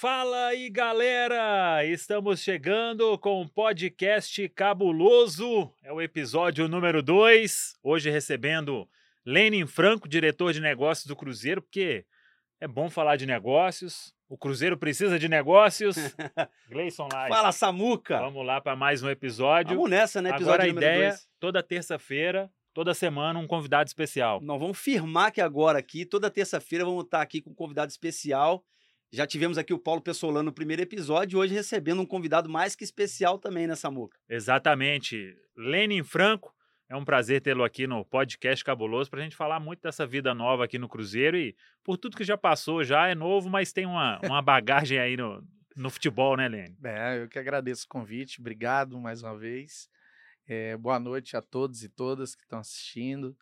Fala aí, galera! Estamos chegando com um podcast cabuloso. É o episódio número 2. Hoje recebendo Lenin Franco, diretor de negócios do Cruzeiro, porque é bom falar de negócios. O Cruzeiro precisa de negócios. Gleison Live. Fala, Samuca! Vamos lá para mais um episódio. Vamos nessa, né? Agora a ideia, dois. toda terça-feira, toda semana, um convidado especial. Nós vamos firmar que agora aqui, toda terça-feira, vamos estar aqui com um convidado especial. Já tivemos aqui o Paulo Pessolano no primeiro episódio e hoje recebendo um convidado mais que especial também, né, Samuca? Exatamente. Lenin Franco, é um prazer tê-lo aqui no podcast Cabuloso para a gente falar muito dessa vida nova aqui no Cruzeiro e por tudo que já passou, já é novo, mas tem uma, uma bagagem aí no, no futebol, né, Lenin? É, eu que agradeço o convite, obrigado mais uma vez. É, boa noite a todos e todas que estão assistindo.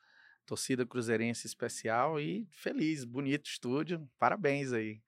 Torcida Cruzeirense especial e feliz, bonito estúdio. Parabéns aí.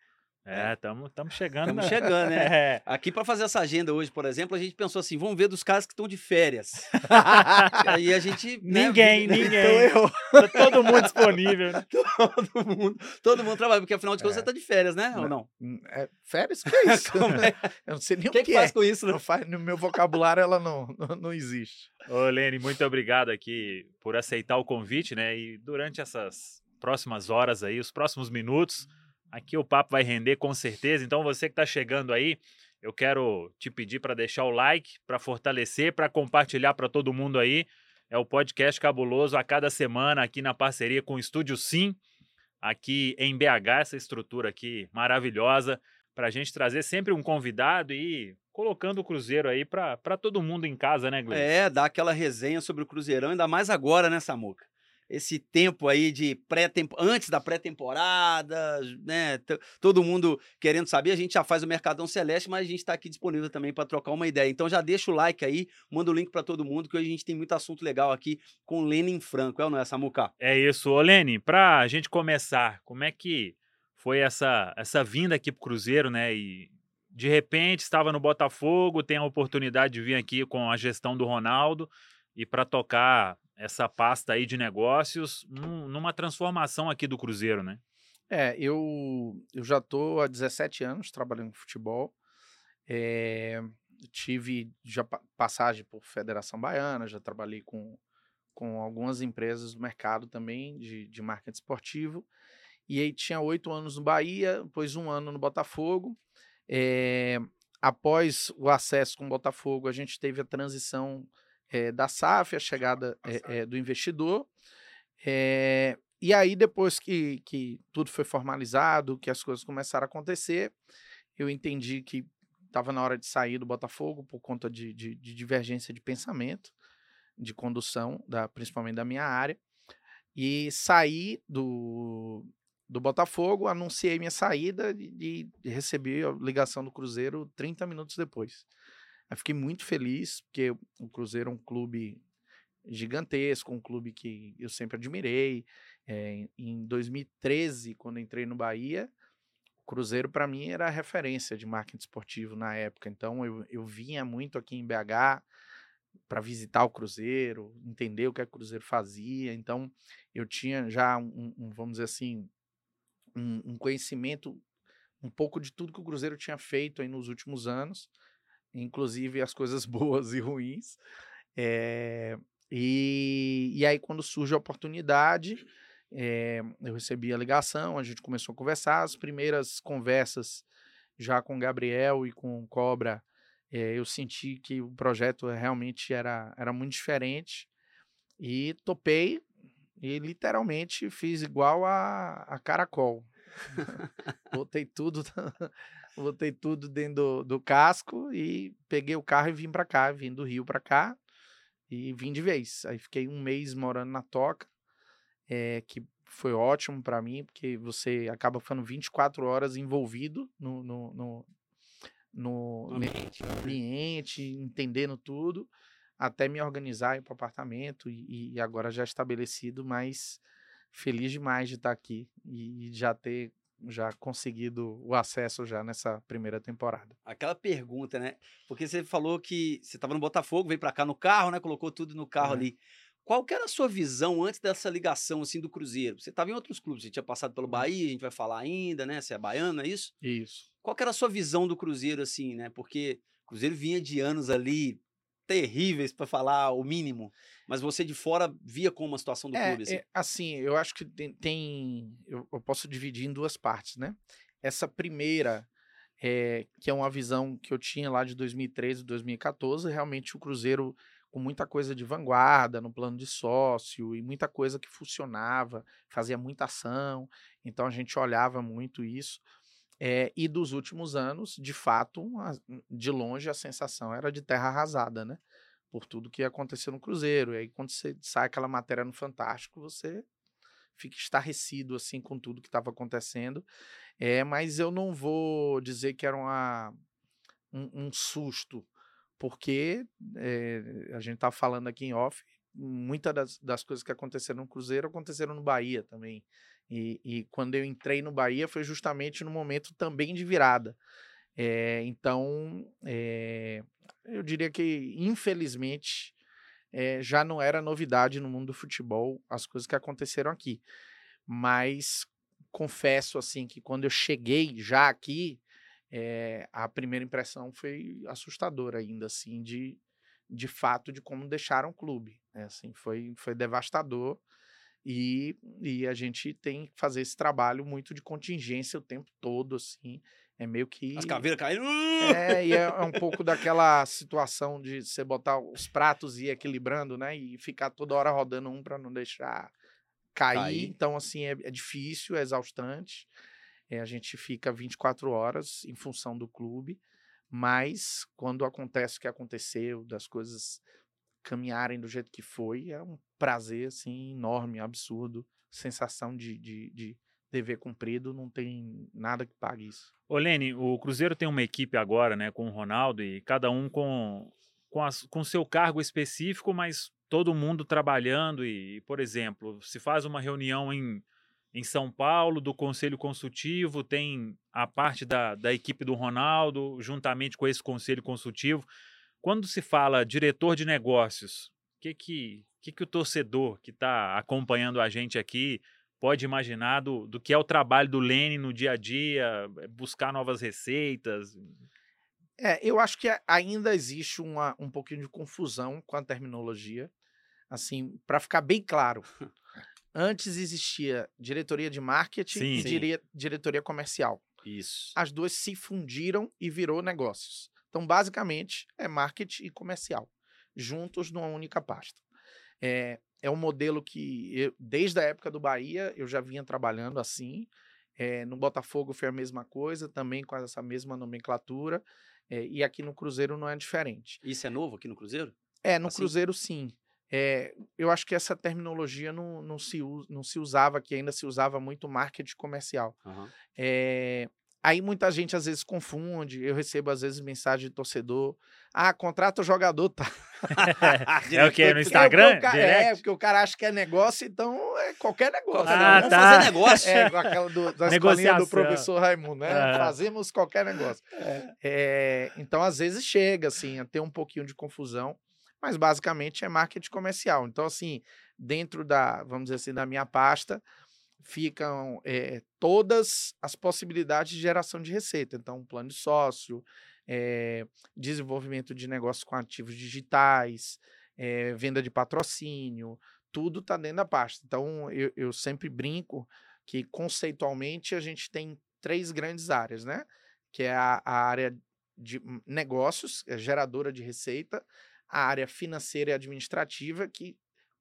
É, estamos chegando. Estamos chegando, né? É. Aqui para fazer essa agenda hoje, por exemplo, a gente pensou assim, vamos ver dos caras que estão de férias. Aí a gente... né, Ninguém, vi- ninguém. Então eu, Tá todo mundo disponível, né? todo mundo, todo mundo trabalha, porque afinal de contas É. você tá de férias, né? Ou não? Hum, É, férias? Que é isso? Como é? Eu não sei nem O que, que, que faz é. com isso, né? Não faz, no meu vocabulário ela não, não, não existe. Ô, Lene, muito obrigado aqui por aceitar o convite, né? E durante essas próximas horas aí, os próximos minutos, aqui o papo vai render com certeza. Então, você que está chegando aí, eu quero te pedir para deixar o like, para fortalecer, para compartilhar para todo mundo aí. É o podcast Cabuloso a cada semana aqui na parceria com o Estúdio Sim, aqui em BH, essa estrutura aqui maravilhosa, para a gente trazer sempre um convidado e colocando o Cruzeiro aí para todo mundo em casa, né, Gleice? É, dar aquela resenha sobre o Cruzeirão, ainda mais agora, né, Samuca? Esse tempo aí de pré antes da pré-temporada, né? t- Todo mundo querendo saber, a gente já faz o Mercadão Celeste, mas a gente está aqui disponível também para trocar uma ideia. Então já deixa o like aí, manda o link para todo mundo, que hoje a gente tem muito assunto legal aqui com Lenin Franco, é ou não é, Samuca? É isso. Ô, Lene, pra gente começar, como é que foi essa, essa vinda aqui pro Cruzeiro, né? E de repente estava no Botafogo, tem a oportunidade de vir aqui com a gestão do Ronaldo e para tocar essa pasta aí de negócios num- numa transformação aqui do Cruzeiro, né? É, eu, eu já estou há 17 anos trabalhando com futebol. É, tive já pa- passagem por Federação Baiana, já trabalhei com, com algumas empresas do mercado também de, de marketing esportivo. E aí tinha oito anos no Bahia, depois um ano no Botafogo. É, após o acesso com o Botafogo, a gente teve a transição é, da SAF, a chegada é, do investidor. E aí, depois que, que tudo foi formalizado, que as coisas começaram a acontecer, eu entendi que estava na hora de sair do Botafogo por conta de, de- de divergência de pensamento, de condução, da, principalmente da minha área. E saí do, do Botafogo, anunciei minha saída e, e recebi a ligação do Cruzeiro 30 minutos depois. Fiquei muito feliz, porque o Cruzeiro é um clube gigantesco, um clube que eu sempre admirei. É, em 2013, quando entrei no Bahia, o Cruzeiro para mim era a referência de marketing esportivo na época. Então eu, eu vinha muito aqui em BH para visitar o Cruzeiro, entender o que, é que o Cruzeiro fazia. Então eu tinha já um, um, vamos dizer assim, um, um conhecimento um pouco de tudo que o Cruzeiro tinha feito aí nos últimos anos, inclusive as coisas boas e ruins. É, e, e aí, quando surge a oportunidade, eh, eu recebi a ligação, a gente começou a conversar. As primeiras conversas já com Gabriel e com Cobra, eh, eu senti que o projeto realmente era, era muito diferente e topei e literalmente fiz igual a, a Caracol. botei tudo, botei tudo dentro do, do casco e peguei o carro e vim para cá, vim do Rio para cá e vim de vez. Aí fiquei um mês morando na Toca, é, que foi ótimo para mim, porque você acaba ficando 24 horas envolvido no, no, no, no, ambiente, no ambiente, entendendo tudo, até me organizar para o apartamento e, e agora já estabelecido, mas feliz demais de estar aqui e já ter já conseguido o acesso já nessa primeira temporada. Aquela pergunta, né? Porque você falou que você estava no Botafogo, veio para cá no carro, né? Colocou tudo no carro É. ali. Qual que era a sua visão antes dessa ligação assim do Cruzeiro? Você estava em outros clubes, você tinha passado pelo Bahia, a gente vai falar ainda, né? Você é baiano, é isso? Isso. Qual que era a sua visão do Cruzeiro assim, né? Porque o Cruzeiro vinha de anos ali terríveis para falar o mínimo, mas você de fora via como a situação do é, clube assim. É, assim, eu acho que tem, tem eu, eu, posso dividir em duas partes, né? Essa primeira é, que é uma visão que eu tinha lá de 2013, 2014, realmente o Cruzeiro com muita coisa de vanguarda no plano de sócio e muita coisa que funcionava, fazia muita ação, então a gente olhava muito isso. É, e dos últimos anos, de fato, de longe a sensação era de terra arrasada, né? Por tudo que aconteceu no Cruzeiro. E aí, quando você sai aquela matéria no Fantástico, você fica estarrecido assim com tudo que estava acontecendo. É, mas eu não vou dizer que era uma, um, um susto porque é, a gente tá falando aqui em off, muitas das, das, coisas que aconteceram no Cruzeiro aconteceram no Bahia também. E, e, quando eu entrei no Bahia foi justamente no momento também de virada. É, então, é, eu diria que, infelizmente, já não era novidade no mundo do futebol as coisas que aconteceram aqui. Mas confesso assim que quando eu cheguei já aqui, é, a primeira impressão foi assustadora ainda, assim, de, de fato de como deixaram o clube. Né? Assim, foi, foi devastador e, e a gente tem que fazer esse trabalho muito de contingência o tempo todo, assim. É meio que. As caveiras caíram. É, e é, é, um pouco daquela situação de você botar os pratos e ir equilibrando, né? E ficar toda hora rodando um para não deixar cair. Então, assim, é, é difícil, é exaustante. É, a gente fica 24 horas em função do clube, mas quando acontece o que aconteceu, das coisas caminharem do jeito que foi, é um prazer assim enorme, absurdo, sensação de, de, de dever cumprido, não tem nada que pague isso. Ô Lene, o Cruzeiro tem uma equipe agora, né, com o Ronaldo e cada um com com, as, com seu cargo específico, mas todo mundo trabalhando e, por exemplo, se faz uma reunião em em São Paulo, do Conselho Consultivo, tem a parte da, da equipe do Ronaldo, juntamente com esse Conselho Consultivo. Quando se fala diretor de negócios, o que, que, que, que o torcedor que está acompanhando a gente aqui pode imaginar do, do que é o trabalho do Lene no dia a dia, é, buscar novas receitas? É, eu acho que ainda existe uma, um pouquinho de confusão com a terminologia. Assim, para ficar bem claro, Antes existia diretoria de marketing sim, e sim. diretoria comercial. Isso. As duas se fundiram e virou negócios. Então, basicamente, é marketing e comercial, juntos numa única pasta. É, é um modelo que, eu, desde a época do Bahia, eu já vinha trabalhando assim. É, no Botafogo foi a mesma coisa, também com essa mesma nomenclatura. É, e aqui no Cruzeiro não é diferente. Isso é novo aqui no Cruzeiro? É, no assim? Cruzeiro sim. É, eu acho que essa terminologia não, não, se, não se usava, que ainda se usava muito marketing comercial. Uhum. É, aí muita gente às vezes confunde, eu recebo às vezes mensagem de torcedor, ah, contrata o jogador, tá. é o que? No Instagram? Porque é, porque o cara acha que é negócio, então é qualquer negócio. Ah, Vamos tá. fazer negócio. É, aquela do, da escolinha do professor Raimundo, né? Ah. Fazemos qualquer negócio. É. É, então, às vezes chega, assim, a ter um pouquinho de confusão mas basicamente é marketing comercial. Então, assim, dentro da, vamos dizer assim, da minha pasta, ficam é, todas as possibilidades de geração de receita. Então, plano de sócio, é, desenvolvimento de negócios com ativos digitais, é, venda de patrocínio, tudo está dentro da pasta. Então, eu, eu sempre brinco que conceitualmente a gente tem três grandes áreas, né? Que é a, a área de negócios, é geradora de receita, a área financeira e administrativa, que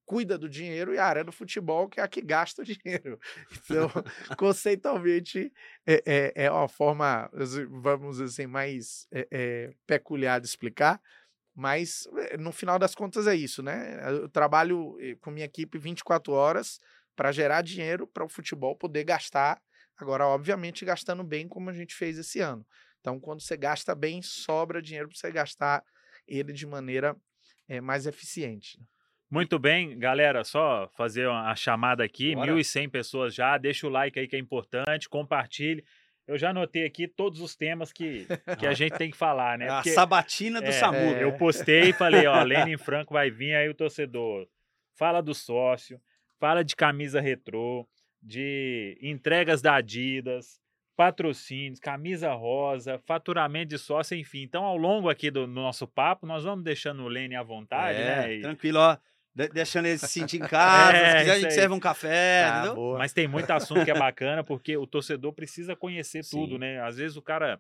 cuida do dinheiro, e a área do futebol, que é a que gasta o dinheiro. Então, conceitualmente, é, é, é uma forma, vamos dizer assim, mais é, é, peculiar de explicar, mas eh, no final das contas é isso, né? Eu trabalho eh, com minha equipe 24 horas para gerar dinheiro para o futebol poder gastar. Agora, obviamente, gastando bem, como a gente fez esse ano. Então, quando você gasta bem, sobra dinheiro para você gastar ele de maneira é, mais eficiente. Muito bem, galera, só fazer uma chamada aqui, Bora. 1.100 pessoas já, deixa o like aí que é importante, compartilhe. Eu já anotei aqui todos os temas que, que a gente tem que falar, né? Porque, a sabatina do é, Samu. É. Eu postei e falei, ó, Lenin Franco vai vir, aí o torcedor fala do sócio, fala de camisa retrô, de entregas da Adidas, patrocínios, camisa rosa, faturamento de sócio, enfim. Então, ao longo aqui do nosso papo, nós vamos deixando o Lene à vontade, é, né? E... Tranquilo, ó. De deixando ele se sentir em casa, É, se quiser a gente aí. serve um café, Ah, entendeu? boa. Mas tem muito assunto que é bacana, porque o torcedor precisa conhecer Sim. tudo, né? Às vezes o cara.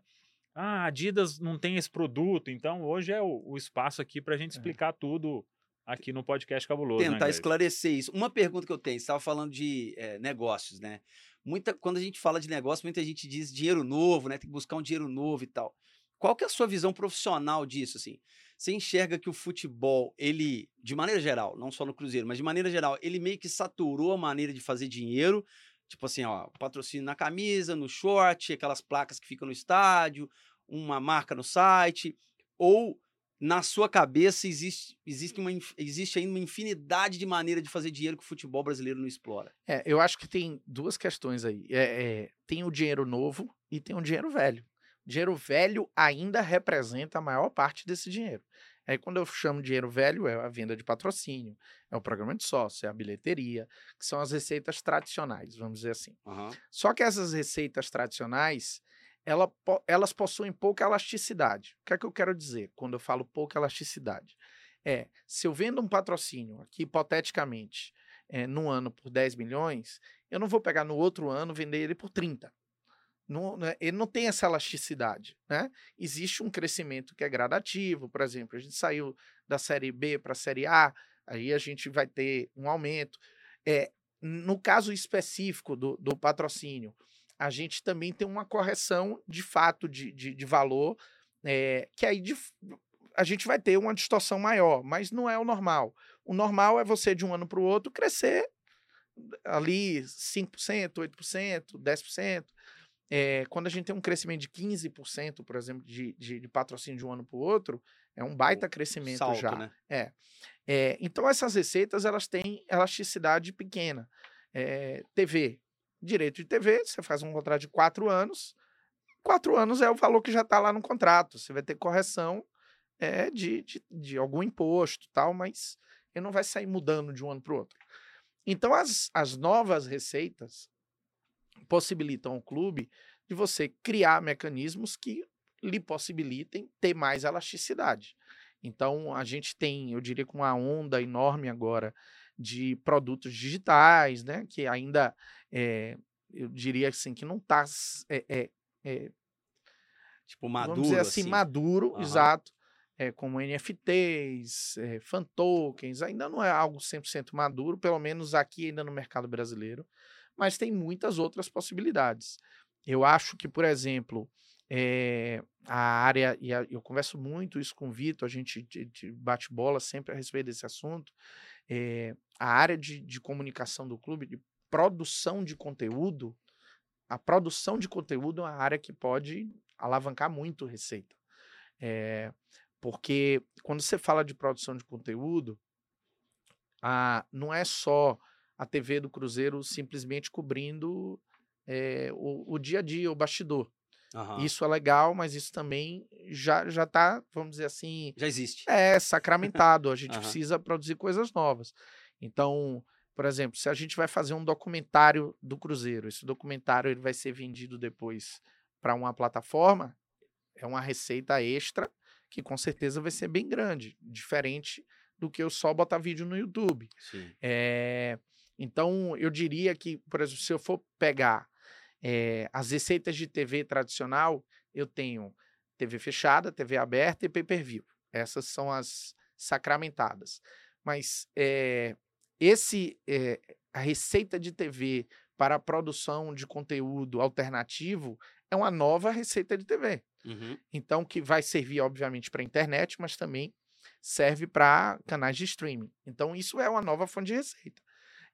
Ah, a Adidas não tem esse produto, então hoje é o, o espaço aqui pra gente explicar tudo aqui no podcast Cabuloso. né, tentar Gleison? esclarecer isso. Uma pergunta que eu tenho, você estava falando de eh, negócios, né? Muita, quando a gente fala de negócio, muita gente diz dinheiro novo, né? Tem que buscar um dinheiro novo e tal. Qual que é a sua visão profissional disso, assim? Você enxerga que o futebol, ele, de maneira geral, não só no Cruzeiro, mas de maneira geral, ele meio que saturou a maneira de fazer dinheiro, tipo assim, ó, patrocínio na camisa, no short, aquelas placas que ficam no estádio, uma marca no site, ou na sua cabeça existe, existe, uma, existe ainda uma infinidade de maneiras de fazer dinheiro que o futebol brasileiro não explora. É, eu acho que tem duas questões aí. É, é, tem o dinheiro novo e tem o dinheiro velho. Dinheiro velho ainda representa a maior parte desse dinheiro. Aí, quando eu chamo dinheiro velho, é a venda de patrocínio, é o programa de sócio, é a bilheteria, que são as receitas tradicionais, vamos dizer assim. Só que essas receitas tradicionais, ela elas possuem pouca elasticidade. O que é que eu quero dizer quando eu falo pouca elasticidade? É, se eu vendo um patrocínio aqui, hipoteticamente, é, num ano por 10 milhões, eu não vou pegar no outro ano e vender ele por 30. Não, né, ele não tem essa elasticidade, né? Existe um crescimento que é gradativo, por exemplo, a gente saiu da série B para a série A, aí a gente vai ter um aumento. É, no caso específico do, do patrocínio, a gente também tem uma correção de fato de, de, de valor, é, que aí de a gente vai ter uma distorção maior, mas não é o normal. O normal é você, de um ano para o outro, crescer ali 5%, 8%, 10%. É, quando a gente tem um crescimento de 15%, por exemplo, de, de, de patrocínio de um ano para o outro, é um baita crescimento Salto, já. né? É, então essas receitas elas têm elasticidade pequena. É, TV, direito de TV, você faz um contrato de quatro anos, quatro anos é o valor que já está lá no contrato. Você vai ter correção é, de, de, de algum imposto tal, mas ele não vai sair mudando de um ano para o outro. Então as, as novas receitas possibilitam ao clube de você criar mecanismos que lhe possibilitem ter mais elasticidade. Então, a gente tem, eu diria, com uma onda enorme agora de produtos digitais, né? Que ainda, é, eu diria assim, que não está, é, é, é, Tipo, maduro, vamos dizer assim, assim. maduro, Aham. exato, é, como NFTs, é, fan tokens, ainda não é algo 100% maduro, pelo menos aqui ainda no mercado brasileiro, mas tem muitas outras possibilidades. Eu acho que, por exemplo, é, a área, e a- eu converso muito isso com o Vitor, a gente de- de bate bola sempre a respeito desse assunto, é, a área de, de comunicação do clube, de produção de conteúdo, a produção de conteúdo é uma área que pode alavancar muito receita. É, porque quando você fala de produção de conteúdo, a, não é só a TV do Cruzeiro simplesmente cobrindo é, o, o dia a dia, o bastidor. Aham. Isso é legal, mas isso também já já está, vamos dizer assim, Já existe. é sacramentado. A gente Aham. precisa produzir coisas novas. Então, por exemplo, se a gente vai fazer um documentário do Cruzeiro, esse documentário ele vai ser vendido depois para uma plataforma, é uma receita extra que com certeza vai ser bem grande, diferente do que eu só botar vídeo no YouTube. Sim. É, então, eu diria que, por exemplo, se eu for pegar é, as receitas de TV tradicional, eu tenho TV fechada, TV aberta e pay-per-view. Essas são as sacramentadas. Mas é, esse é, a receita de TV para a produção de conteúdo alternativo é uma nova receita de TV. Uhum. Então, que vai servir, obviamente, para a internet, mas também serve para canais de streaming. Então, isso é uma nova fonte de receita.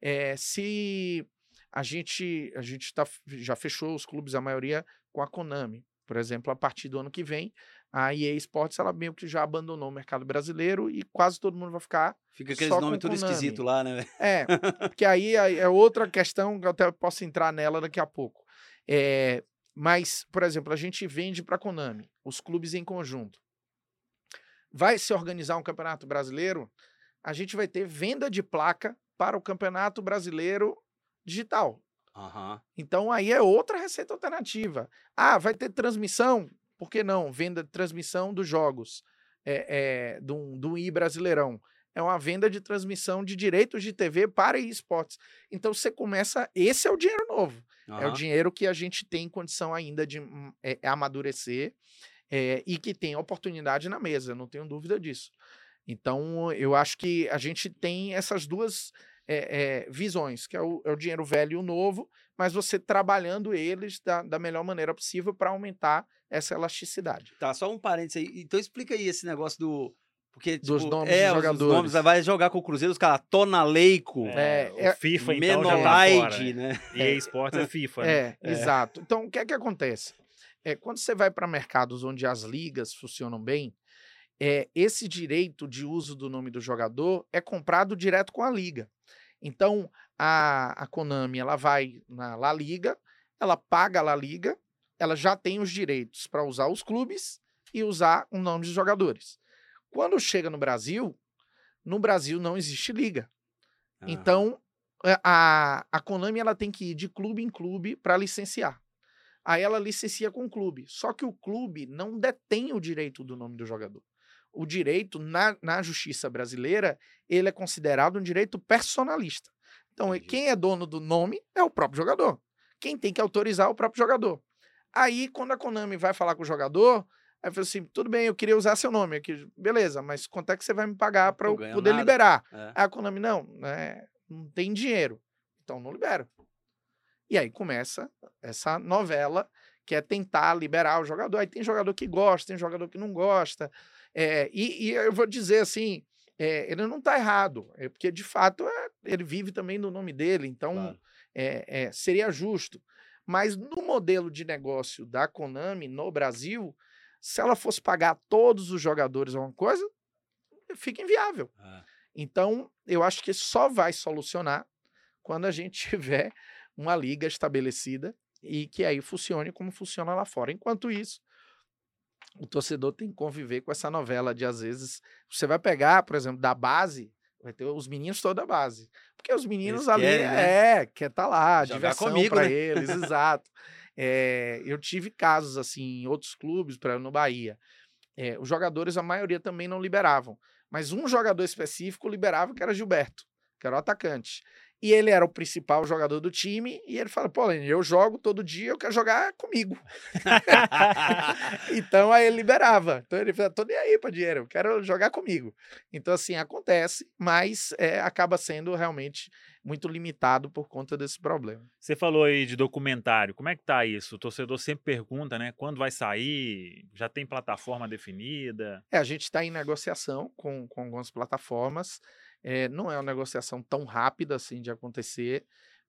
É, se a gente, a gente tá, já fechou os clubes, a maioria, com a Konami. Por exemplo, a partir do ano que vem, a EA Sports ela meio que já abandonou o mercado brasileiro e quase todo mundo vai ficar. Fica aqueles nomes tudo esquisito lá, né? É, porque aí é é outra questão que eu até posso entrar nela daqui a pouco. É, mas, por exemplo, a gente vende para a Konami, os clubes em conjunto. Vai se organizar um campeonato brasileiro? a gente vai ter venda de placa para o Campeonato Brasileiro Digital. Aham. Então aí é outra receita alternativa. Ah, vai ter transmissão? Por que não? Venda de transmissão dos jogos é, é, do, do I Brasileirão. É uma venda de transmissão de direitos de TV para esportes. Então você começa. Esse é o dinheiro novo. É o dinheiro que a gente tem condição ainda de é, amadurecer é, e que tem oportunidade na mesa, não tenho dúvida disso. Então, eu acho que a gente tem essas duas é, é, visões, que é o, é o dinheiro velho e o novo, mas você trabalhando eles da, da melhor maneira possível para aumentar essa elasticidade. Tá, só um parênteses aí. Então explica aí esse negócio do. Porque, Dos tipo, nomes é, dos os- os jogadores. nomes, vai jogar com o Cruzeiro, os caras Tonaleico, É, o é- FIFA, então, já tá né? E a Esportes é FIFA, né? É, exato. Então, o que é que acontece? É, quando você vai para mercados onde as ligas funcionam bem, é, esse direito de uso do nome do jogador é comprado direto com a liga. Então, a, a Konami ela vai na La Liga, ela paga a La Liga, ela já tem os direitos para usar os clubes e usar o nome dos jogadores. Quando chega no Brasil, no Brasil não existe liga. Aham. Então, é, a, a Konami ela tem que ir de clube em clube para licenciar. Aí ela licencia com o clube. Só que o clube não detém o direito do nome do jogador. O direito, na, na justiça brasileira, ele é considerado um direito personalista. Então, Entendi. quem é dono do nome é o próprio jogador. Quem tem que autorizar é o próprio jogador. Aí, quando a Konami vai falar com o jogador, aí fala assim: tudo bem, eu queria usar seu nome aqui. Beleza, mas quanto é que você vai me pagar para eu poder nada. liberar? É. Aí a Konami, não, né, não tem dinheiro. Então não libera. E aí começa essa novela que é tentar liberar o jogador. Aí tem jogador que gosta, tem jogador que não gosta. É, e, e eu vou dizer assim, é, ele não está errado, é porque de fato é, ele vive também no nome dele, então Claro. é, é, seria justo. Mas no modelo de negócio da Konami no Brasil, se ela fosse pagar todos os jogadores alguma coisa, fica inviável. É. Então, eu acho que só vai solucionar quando a gente tiver uma liga estabelecida e que aí funcione como funciona lá fora. Enquanto isso, o torcedor tem que conviver com essa novela de, às vezes, você vai pegar, por exemplo, da base, vai ter os meninos toda a base. Porque os meninos ali, querem, né? é, quer estar lá, Jogar diversão comigo, para né? eles, exato. É, eu tive casos assim em outros clubes, para no Bahia. É, os jogadores, a maioria também não liberavam. Mas um jogador específico liberava, que era Gilberto, que era o atacante. E ele era o principal jogador do time, e ele fala, pô, eu jogo todo dia, eu quero jogar comigo. então aí ele liberava. Então ele falou, tô nem aí pra dinheiro, eu quero jogar comigo. Então assim, acontece, mas é, acaba sendo realmente muito limitado por conta desse problema. Você falou aí de documentário. Como é que tá isso? O torcedor sempre pergunta, né? Quando vai sair? Já tem plataforma definida? É, a gente está em negociação com, com algumas plataformas. É, não é uma negociação tão rápida assim de acontecer.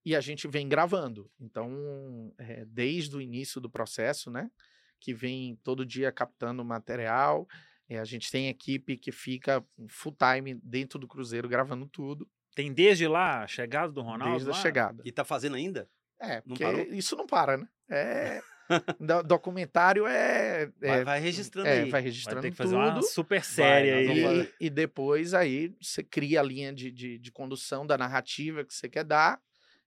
E a gente vem gravando. Então, é, desde o início do processo, né? Que vem todo dia captando material. é, a gente tem equipe que fica full time dentro do Cruzeiro gravando tudo, Tem desde lá a chegada do Ronaldo? desde a lá? chegada. E tá fazendo ainda? É, Não porque parou? isso não para, né? É, documentário é. Vai, é vai registrando é, aí. vai Vai registrando ter que fazer tudo. uma super série vamos aí. fazer. E, e depois aí você cria a linha de, de, de condução da narrativa que você quer dar,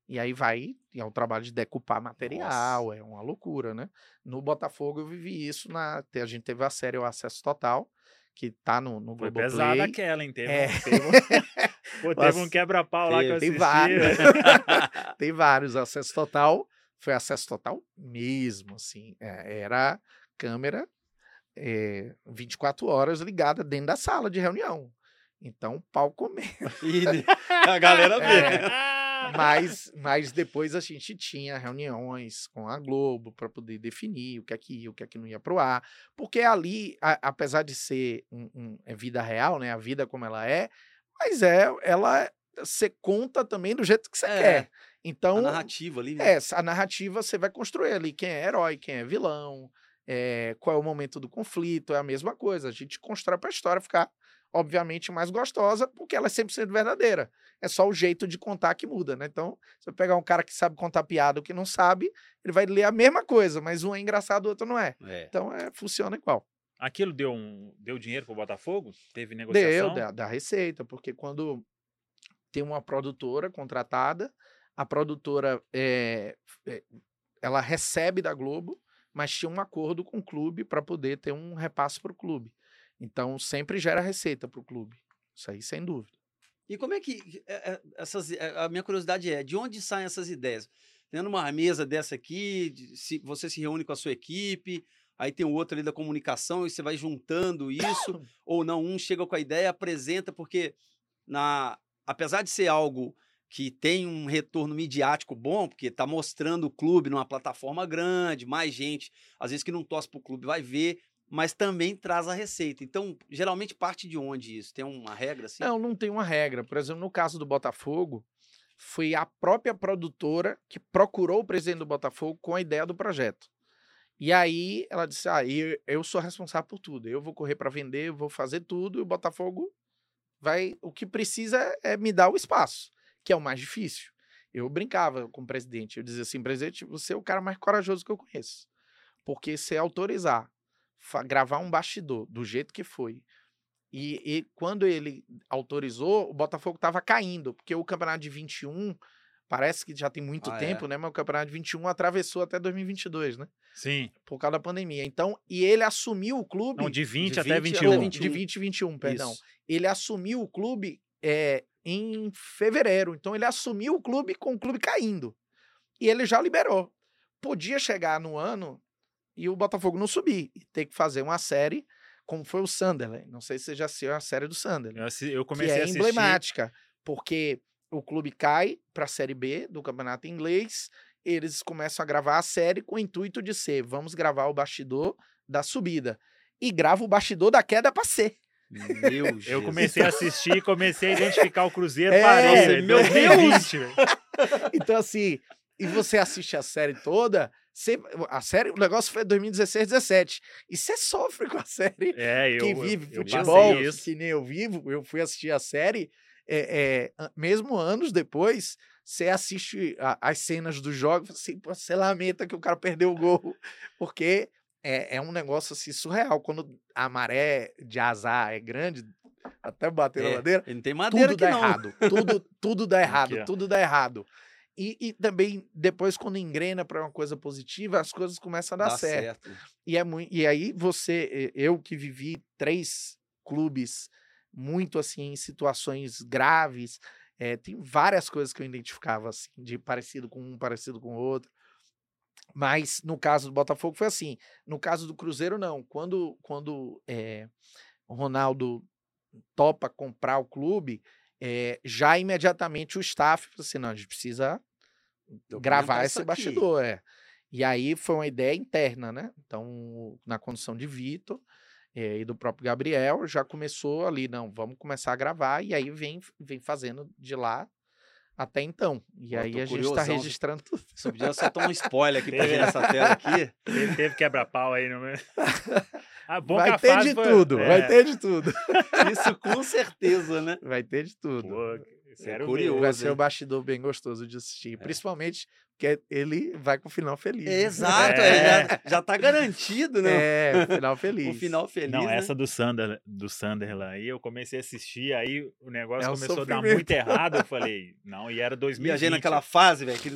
e aí vai, e é um trabalho de decupar material, é uma loucura, né? No Botafogo eu vivi isso, na, a gente teve a série O Acesso Total, que tá no, no Foi Globoplay. pesada aquela, hein? Teve, É. teve um, um Nossa, quebra-pau lá que eu Tem assisti. vários. tem vários. Acesso Total foi acesso total mesmo, assim. É, era câmera é, 24 horas ligada dentro da sala de reunião. Então, pau comer. E a galera vê. É. Mas, mas depois a gente tinha reuniões com a Globo para poder definir o que é que ia, o que é que não ia pro ar. Porque ali, a- apesar de ser um, um- é vida real, né? A vida como ela é, mas é ela você conta também do jeito que você É, quer. A Então, narrativa ali, né? é, a narrativa você vai construir ali quem é herói, quem é vilão, é, qual é o momento do conflito, é a mesma coisa. A gente constrói para a história ficar, obviamente, mais gostosa, porque ela é 100% verdadeira. É só o jeito de contar que muda, né? Então, se eu pegar um cara que sabe contar piada ou que não sabe, ele vai ler a mesma coisa, mas um é engraçado, o outro não é. É. Então, é, funciona igual. Aquilo deu, um, deu dinheiro pro Botafogo? Teve negociação? Deu, da, da receita, porque quando tem uma produtora contratada, a produtora é, ela recebe da Globo, mas tinha um acordo com o clube para poder ter um repasse para o clube. Então sempre gera receita para o clube. Isso aí, sem dúvida. E como é que é, essas, a minha curiosidade é, de onde saem essas ideias? Tendo uma mesa dessa aqui, se, você se reúne com a sua equipe, aí tem o outro ali da comunicação e você vai juntando isso, ou não, um chega com a ideia, apresenta, porque na, apesar de ser algo que tem um retorno midiático bom, porque está mostrando o clube numa plataforma grande, mais gente, às vezes que não torce para o clube vai ver, mas também traz a receita. Então, geralmente parte de onde isso? Tem uma regra assim? Não, não tem uma regra. Por exemplo, no caso do Botafogo, foi a própria produtora que procurou o presidente do Botafogo com a ideia do projeto. E aí ela disse: Ah, eu, sou responsável por tudo. Eu vou correr para vender, eu vou fazer tudo, e o Botafogo vai. O que precisa é me dar o espaço, que é o mais difícil. Eu brincava com o presidente, eu dizia assim: presidente, você é o cara mais corajoso que eu conheço. Porque se autorizar gravar um bastidor do jeito que foi, e, e quando ele autorizou, o Botafogo estava caindo, porque o campeonato de 21 parece que já tem muito ah, tempo, é? né? Mas o campeonato de 21 atravessou até 2022, né? Sim. Por causa da pandemia. Então, e ele assumiu o clube. Não, de 20, de 20 até 21. Até 21. De 20 e 21, perdão. Isso. Ele assumiu o clube é, em fevereiro. Então, ele assumiu o clube com o clube caindo. E ele já liberou. Podia chegar no ano e o Botafogo não subir. E ter que fazer uma série como foi o Sunderland. Não sei se você já assistiu a série do Sunderland. Eu, eu comecei que é a assistir... emblemática, porque o clube cai para a Série B do Campeonato Inglês, eles começam a gravar a série com o intuito de ser, vamos gravar o bastidor da subida. E grava o bastidor da queda para ser. Meu Eu comecei a assistir e comecei a identificar o Cruzeiro, é, parei, meu Deus! então assim, e você assiste a série toda, você, a série, o negócio foi 2016, 17. E você sofre com a série. É, eu, Quem vive eu, futebol, eu que nem eu vivo, eu fui assistir a série, é, é, mesmo anos depois, você assiste a, as cenas dos jogos, assim, você lamenta que o cara perdeu o gol, porque é, é um negócio assim surreal. Quando a maré de azar é grande, até bater é, na madeira, não tem madeira tudo dá não. errado. Tudo, tudo dá errado, tudo dá errado. E, e também, depois, quando engrena para uma coisa positiva, as coisas começam a dar Dá certo. certo. E, é muito, e aí você, eu que vivi três clubes muito assim, em situações graves, é, tem várias coisas que eu identificava assim, de parecido com um, parecido com o outro. Mas no caso do Botafogo foi assim. No caso do Cruzeiro, não. Quando, quando é, o Ronaldo topa comprar o clube, é, já imediatamente o staff falou assim: não, a gente precisa gravar esse bastidor, é. E aí foi uma ideia interna, né? Então, na condição de Vitor é, e do próprio Gabriel, já começou ali, não, vamos começar a gravar, e aí vem, vem fazendo de lá até então. E Pô, aí a gente está registrando tudo. Você podia soltar um spoiler aqui pra gente nessa tela aqui. Ele teve quebra-pau aí, não é? Ah, vai ter de foi... tudo, é. vai ter de tudo. Isso com certeza, né? Vai ter de tudo. Pô, é curioso. Vai ser um bastidor bem gostoso de assistir. É. Principalmente porque ele vai com o final feliz. Né? Exato, é. já, já tá garantido, né? É, o final feliz. o final feliz. Não, né? essa do Sander, do Sunderland aí, eu comecei a assistir, aí o negócio é um começou sofrimento. a dar muito errado. Eu falei, não, e era 2020. Viajei naquela fase, velho. Que...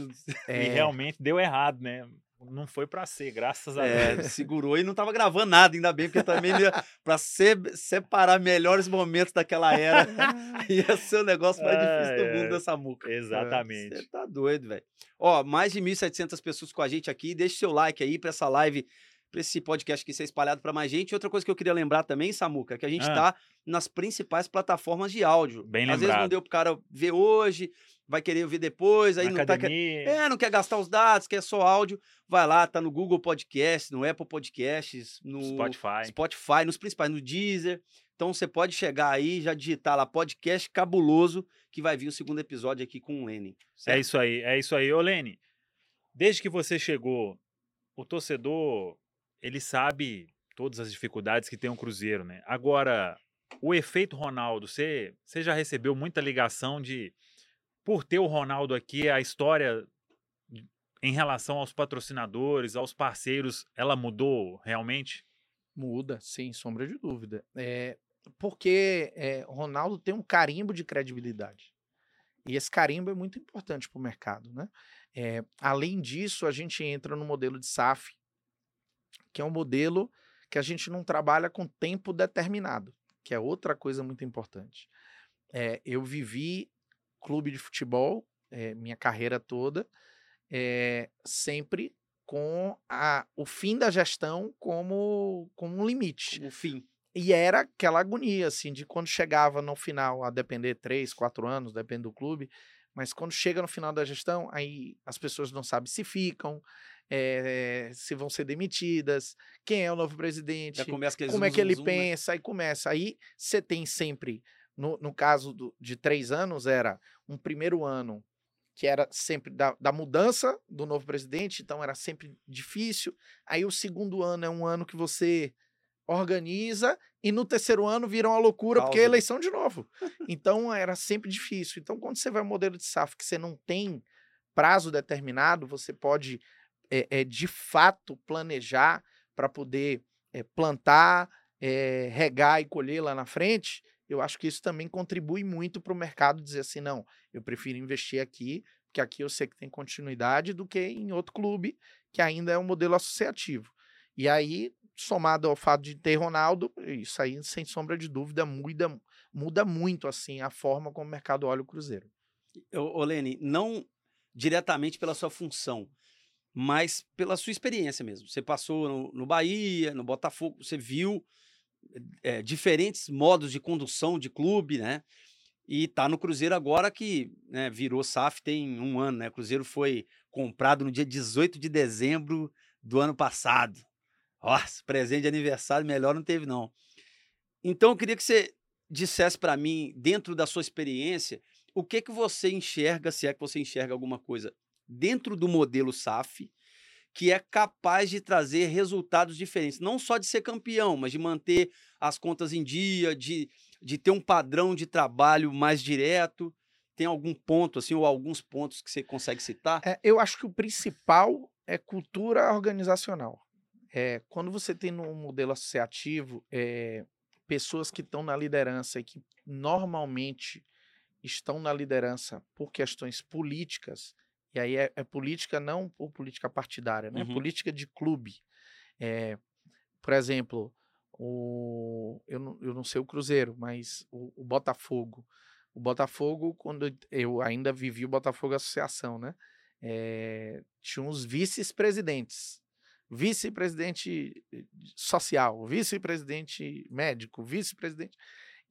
É. E realmente deu errado, né? Não foi para ser, graças a é, Deus. Segurou e não tava gravando nada, ainda bem, porque também para se, separar melhores momentos daquela era, ia ser o negócio mais difícil do mundo dessa muca. Exatamente. Você tá doido, velho. Ó, mais de 1.700 pessoas com a gente aqui. Deixe seu like aí para essa live, para esse podcast aqui ser espalhado para mais gente. Outra coisa que eu queria lembrar também, Samuca, é que a gente ah. tá nas principais plataformas de áudio. Bem Às lembrado. vezes não deu pro cara ver hoje, vai querer ouvir depois, aí Na não academia. tá é, não quer gastar os dados, quer só áudio, vai lá, tá no Google Podcast, no Apple Podcasts, no Spotify, Spotify, nos principais, no Deezer. Então você pode chegar aí, já digitar lá podcast cabuloso, que vai vir o segundo episódio aqui com o Lene. É isso aí, é isso aí. Ô Lene, desde que você chegou, o torcedor, ele sabe todas as dificuldades que tem um Cruzeiro, né? Agora, o efeito Ronaldo, você, você já recebeu muita ligação de por ter o Ronaldo aqui, a história em relação aos patrocinadores, aos parceiros, ela mudou realmente? Muda, sem sombra de dúvida. É, porque é, Ronaldo tem um carimbo de credibilidade. E esse carimbo é muito importante para o mercado. Né? É, além disso, a gente entra no modelo de SAF, que é um modelo que a gente não trabalha com tempo determinado, que é outra coisa muito importante. É, eu vivi clube de futebol é, minha carreira toda, sempre com a, o fim da gestão como, como um limite. O fim. E era aquela agonia, assim, de quando chegava no final, a depender três, quatro anos, depende do clube, mas quando chega no final da gestão, aí as pessoas não sabem se ficam, é, se vão ser demitidas, quem é o novo presidente, como é que ele zoom, né? pensa, né? aí começa. Aí você tem sempre, no, no caso do, de três anos, era um primeiro ano que era sempre da, da, mudança do novo presidente, então era sempre difícil. Aí o segundo ano é um ano que você organiza e no terceiro ano vira uma loucura Pausa. porque é eleição de novo. Então era sempre difícil. Então quando você vai ao modelo de SAF que você não tem prazo determinado, você pode é, é de fato planejar para poder é, plantar, é, regar e colher lá na frente eu acho que isso também contribui muito para o mercado dizer assim, não, eu prefiro investir aqui, porque aqui eu sei que tem continuidade, do que em outro clube, que ainda é um modelo associativo. E aí, somado ao fato de ter Ronaldo, isso aí, sem sombra de dúvida, muda, muda muito assim a forma como o mercado olha o Cruzeiro. Ô, Lene, não diretamente pela sua função, mas pela sua experiência mesmo. Você passou no, no Bahia, no Botafogo, você viu é, diferentes modos de condução de clube, né? E tá no Cruzeiro agora que né, virou SAF tem um ano, né? O Cruzeiro foi comprado no dia 18 de dezembro do ano passado. Nossa, presente de aniversário melhor não teve, não. Então eu queria que você dissesse para mim, dentro da sua experiência, o que que você enxerga, se é que você enxerga alguma coisa dentro do modelo SAF que é capaz de trazer resultados diferentes. Não só de ser campeão, mas de manter as contas em dia, de, de ter um padrão de trabalho mais direto. Tem algum ponto, assim, ou alguns pontos que você consegue citar? É, eu acho que o principal é cultura organizacional. É, quando você tem no modelo associativo é, pessoas que estão na liderança e que normalmente estão na liderança por questões políticas, e aí é, é política não por política partidária, né? Uhum. Política de clube. É, por exemplo, o, eu, não, eu não sei o Cruzeiro, mas o, o, Botafogo. O Botafogo, quando eu ainda vivi o Botafogo Associação, né? É, tinha uns vice-presidentes. Vice-presidente eh, social, vice-presidente médico, vice-presidente.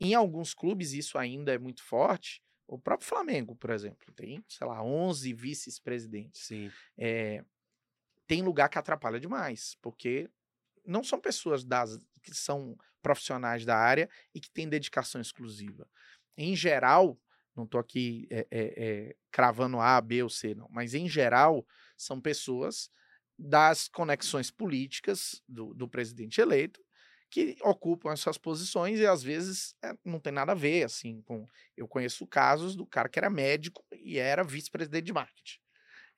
Em alguns clubes isso ainda é muito forte, o próprio Flamengo, por exemplo, tem, sei lá, 11 vices-presidentes. Sim. É, tem lugar que atrapalha demais, porque não são pessoas das, que são profissionais da área e que têm dedicação exclusiva. Em geral, não estou aqui é, é, cravando A, B ou C, não, mas em geral, são pessoas das conexões políticas do, do presidente eleito que ocupam essas posições e às vezes é, não tem nada a ver, assim, com... Eu conheço casos do cara que era médico e era vice-presidente de marketing.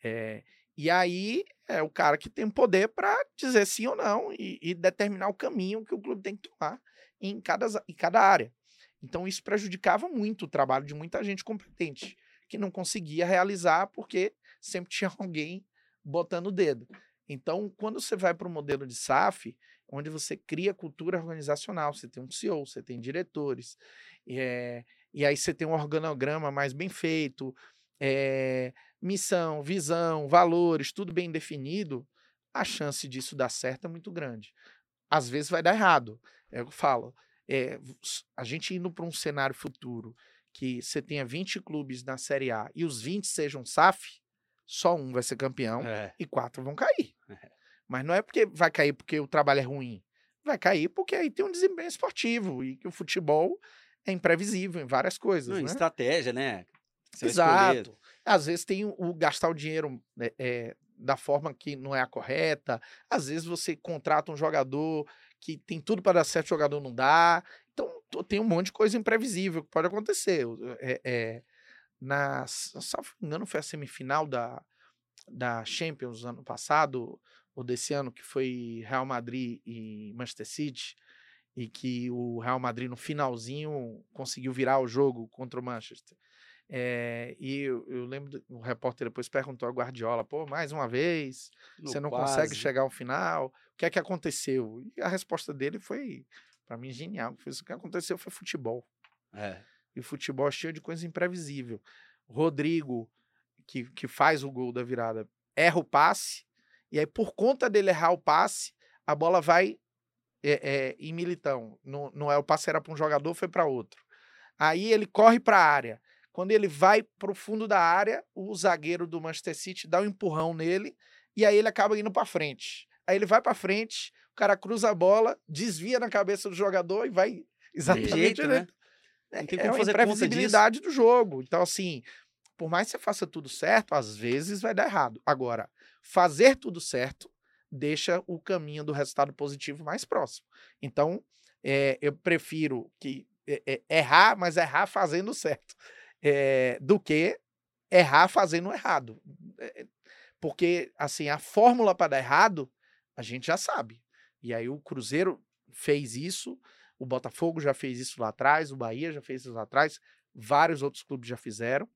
É, e aí é o cara que tem poder para dizer sim ou não e, e, determinar o caminho que o clube tem que tomar em cada, em cada área. Então isso prejudicava muito o trabalho de muita gente competente, que não conseguia realizar porque sempre tinha alguém botando o dedo. Então, quando você vai para o modelo de SAF, onde você cria cultura organizacional. Você tem um CEO, você tem diretores, é, e aí você tem um organograma mais bem feito, é, missão, visão, valores, tudo bem definido, a chance disso dar certo é muito grande. Às vezes vai dar errado. É eu falo, é, a gente indo para um cenário futuro que você tenha 20 clubes na Série A e os 20 sejam SAF, só um vai ser campeão é. e quatro vão cair. É. Mas não é porque vai cair porque o trabalho é ruim. Vai cair porque aí tem um desempenho esportivo e que o futebol é imprevisível em várias coisas. Não, né? Estratégia, né? Você Exato. Às vezes tem o, o gastar o dinheiro né, é, da forma que não é a correta. Às vezes você contrata um jogador que tem tudo para dar certo, o jogador não dá. Então tem um monte de coisa imprevisível que pode acontecer. É, é, na, me engano, foi a semifinal da, da Champions ano passado o desse ano, que foi Real Madrid e Manchester City, e que o Real Madrid no finalzinho conseguiu virar o jogo contra o Manchester. É, e eu, eu lembro, o repórter depois perguntou a Guardiola, pô, mais uma vez, No você não quase. consegue chegar ao final, o que é que aconteceu? E a resposta dele foi, para mim, genial. Foi, o que aconteceu foi futebol. É. E o futebol é cheio de coisa imprevisível. Rodrigo, que, que faz o gol da virada, erra o passe, e aí, por conta dele errar o passe, a bola vai é, é, em militão. Não, não é o passe era para um jogador, foi para outro. Aí ele corre para a área. Quando ele vai para o fundo da área, o zagueiro do Manchester City dá um empurrão nele e aí ele acaba indo para frente. Aí ele vai para frente, o cara cruza a bola, desvia na cabeça do jogador e vai exatamente jeito, né? direito. Não tem É como fazer imprevisibilidade do jogo. Então, assim, por mais que você faça tudo certo, às vezes vai dar errado. Agora, fazer tudo certo deixa o caminho do resultado positivo mais próximo. Então, é, eu prefiro que é, errar, mas errar fazendo certo, do que errar fazendo errado. Porque, assim, a fórmula para dar errado, a gente já sabe. E aí o Cruzeiro fez isso, o Botafogo já fez isso lá atrás, o Bahia já fez isso lá atrás, vários outros clubes já fizeram.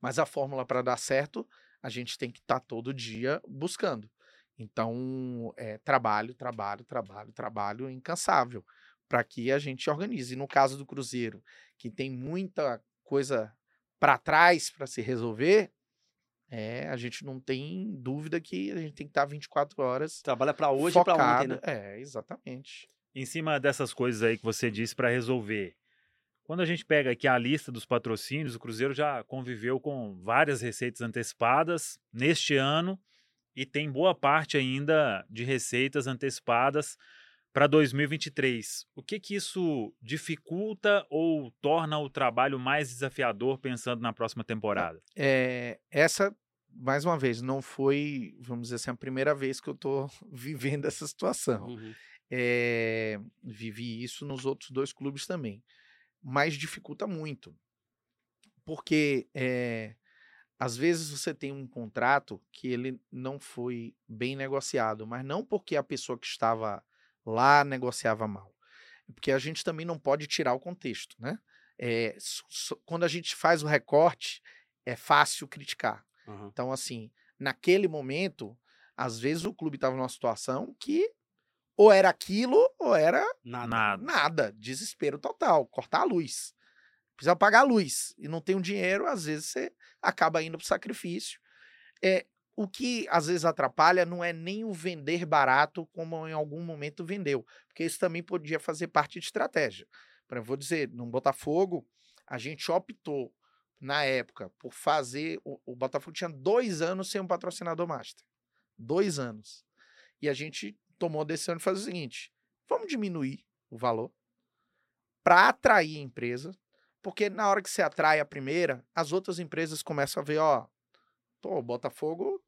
Mas a fórmula para dar certo, a gente tem que estar todo dia buscando. Então, é trabalho, trabalho, trabalho, trabalho incansável para que a gente organize. E no caso do Cruzeiro, que tem muita coisa para trás para se resolver, é, a gente não tem dúvida que a gente tem que estar 24 horas Trabalha para hoje e para ontem, né? É, exatamente. Em cima dessas coisas aí que você disse para resolver, quando a gente pega aqui a lista dos patrocínios, o Cruzeiro já conviveu com várias receitas antecipadas neste ano e tem boa parte ainda de receitas antecipadas para 2023. O que que isso dificulta ou torna o trabalho mais desafiador pensando na próxima temporada? É, essa, mais uma vez, não foi, vamos dizer assim, a primeira vez que eu estou vivendo essa situação. Uhum. É, vivi isso nos outros dois clubes também. Mas dificulta muito. Porque é, às vezes você tem um contrato que ele não foi bem negociado, mas não porque a pessoa que estava lá negociava mal. É Porque a gente também não pode tirar o contexto, né? É, so- so- quando a gente faz o recorte, é fácil criticar. Uhum. Então, assim, naquele momento, às vezes o clube estava numa situação que ou era aquilo ou era Nada. Nada. nada, desespero total, cortar a luz. Precisa pagar a luz e não tem o dinheiro, às vezes você acaba indo para sacrifício. É, o que às vezes atrapalha não é nem o vender barato como em algum momento vendeu, porque isso também podia fazer parte de estratégia. Por exemplo, vou dizer, no Botafogo, a gente optou na época por fazer. O, o Botafogo tinha dois anos sem um patrocinador master. Dois anos. E a gente tomou a decisão de fazer o seguinte: vamos diminuir o valor para atrair a empresa, porque na hora que você atrai a primeira, as outras empresas começam a ver, ó, pô, Botafogo,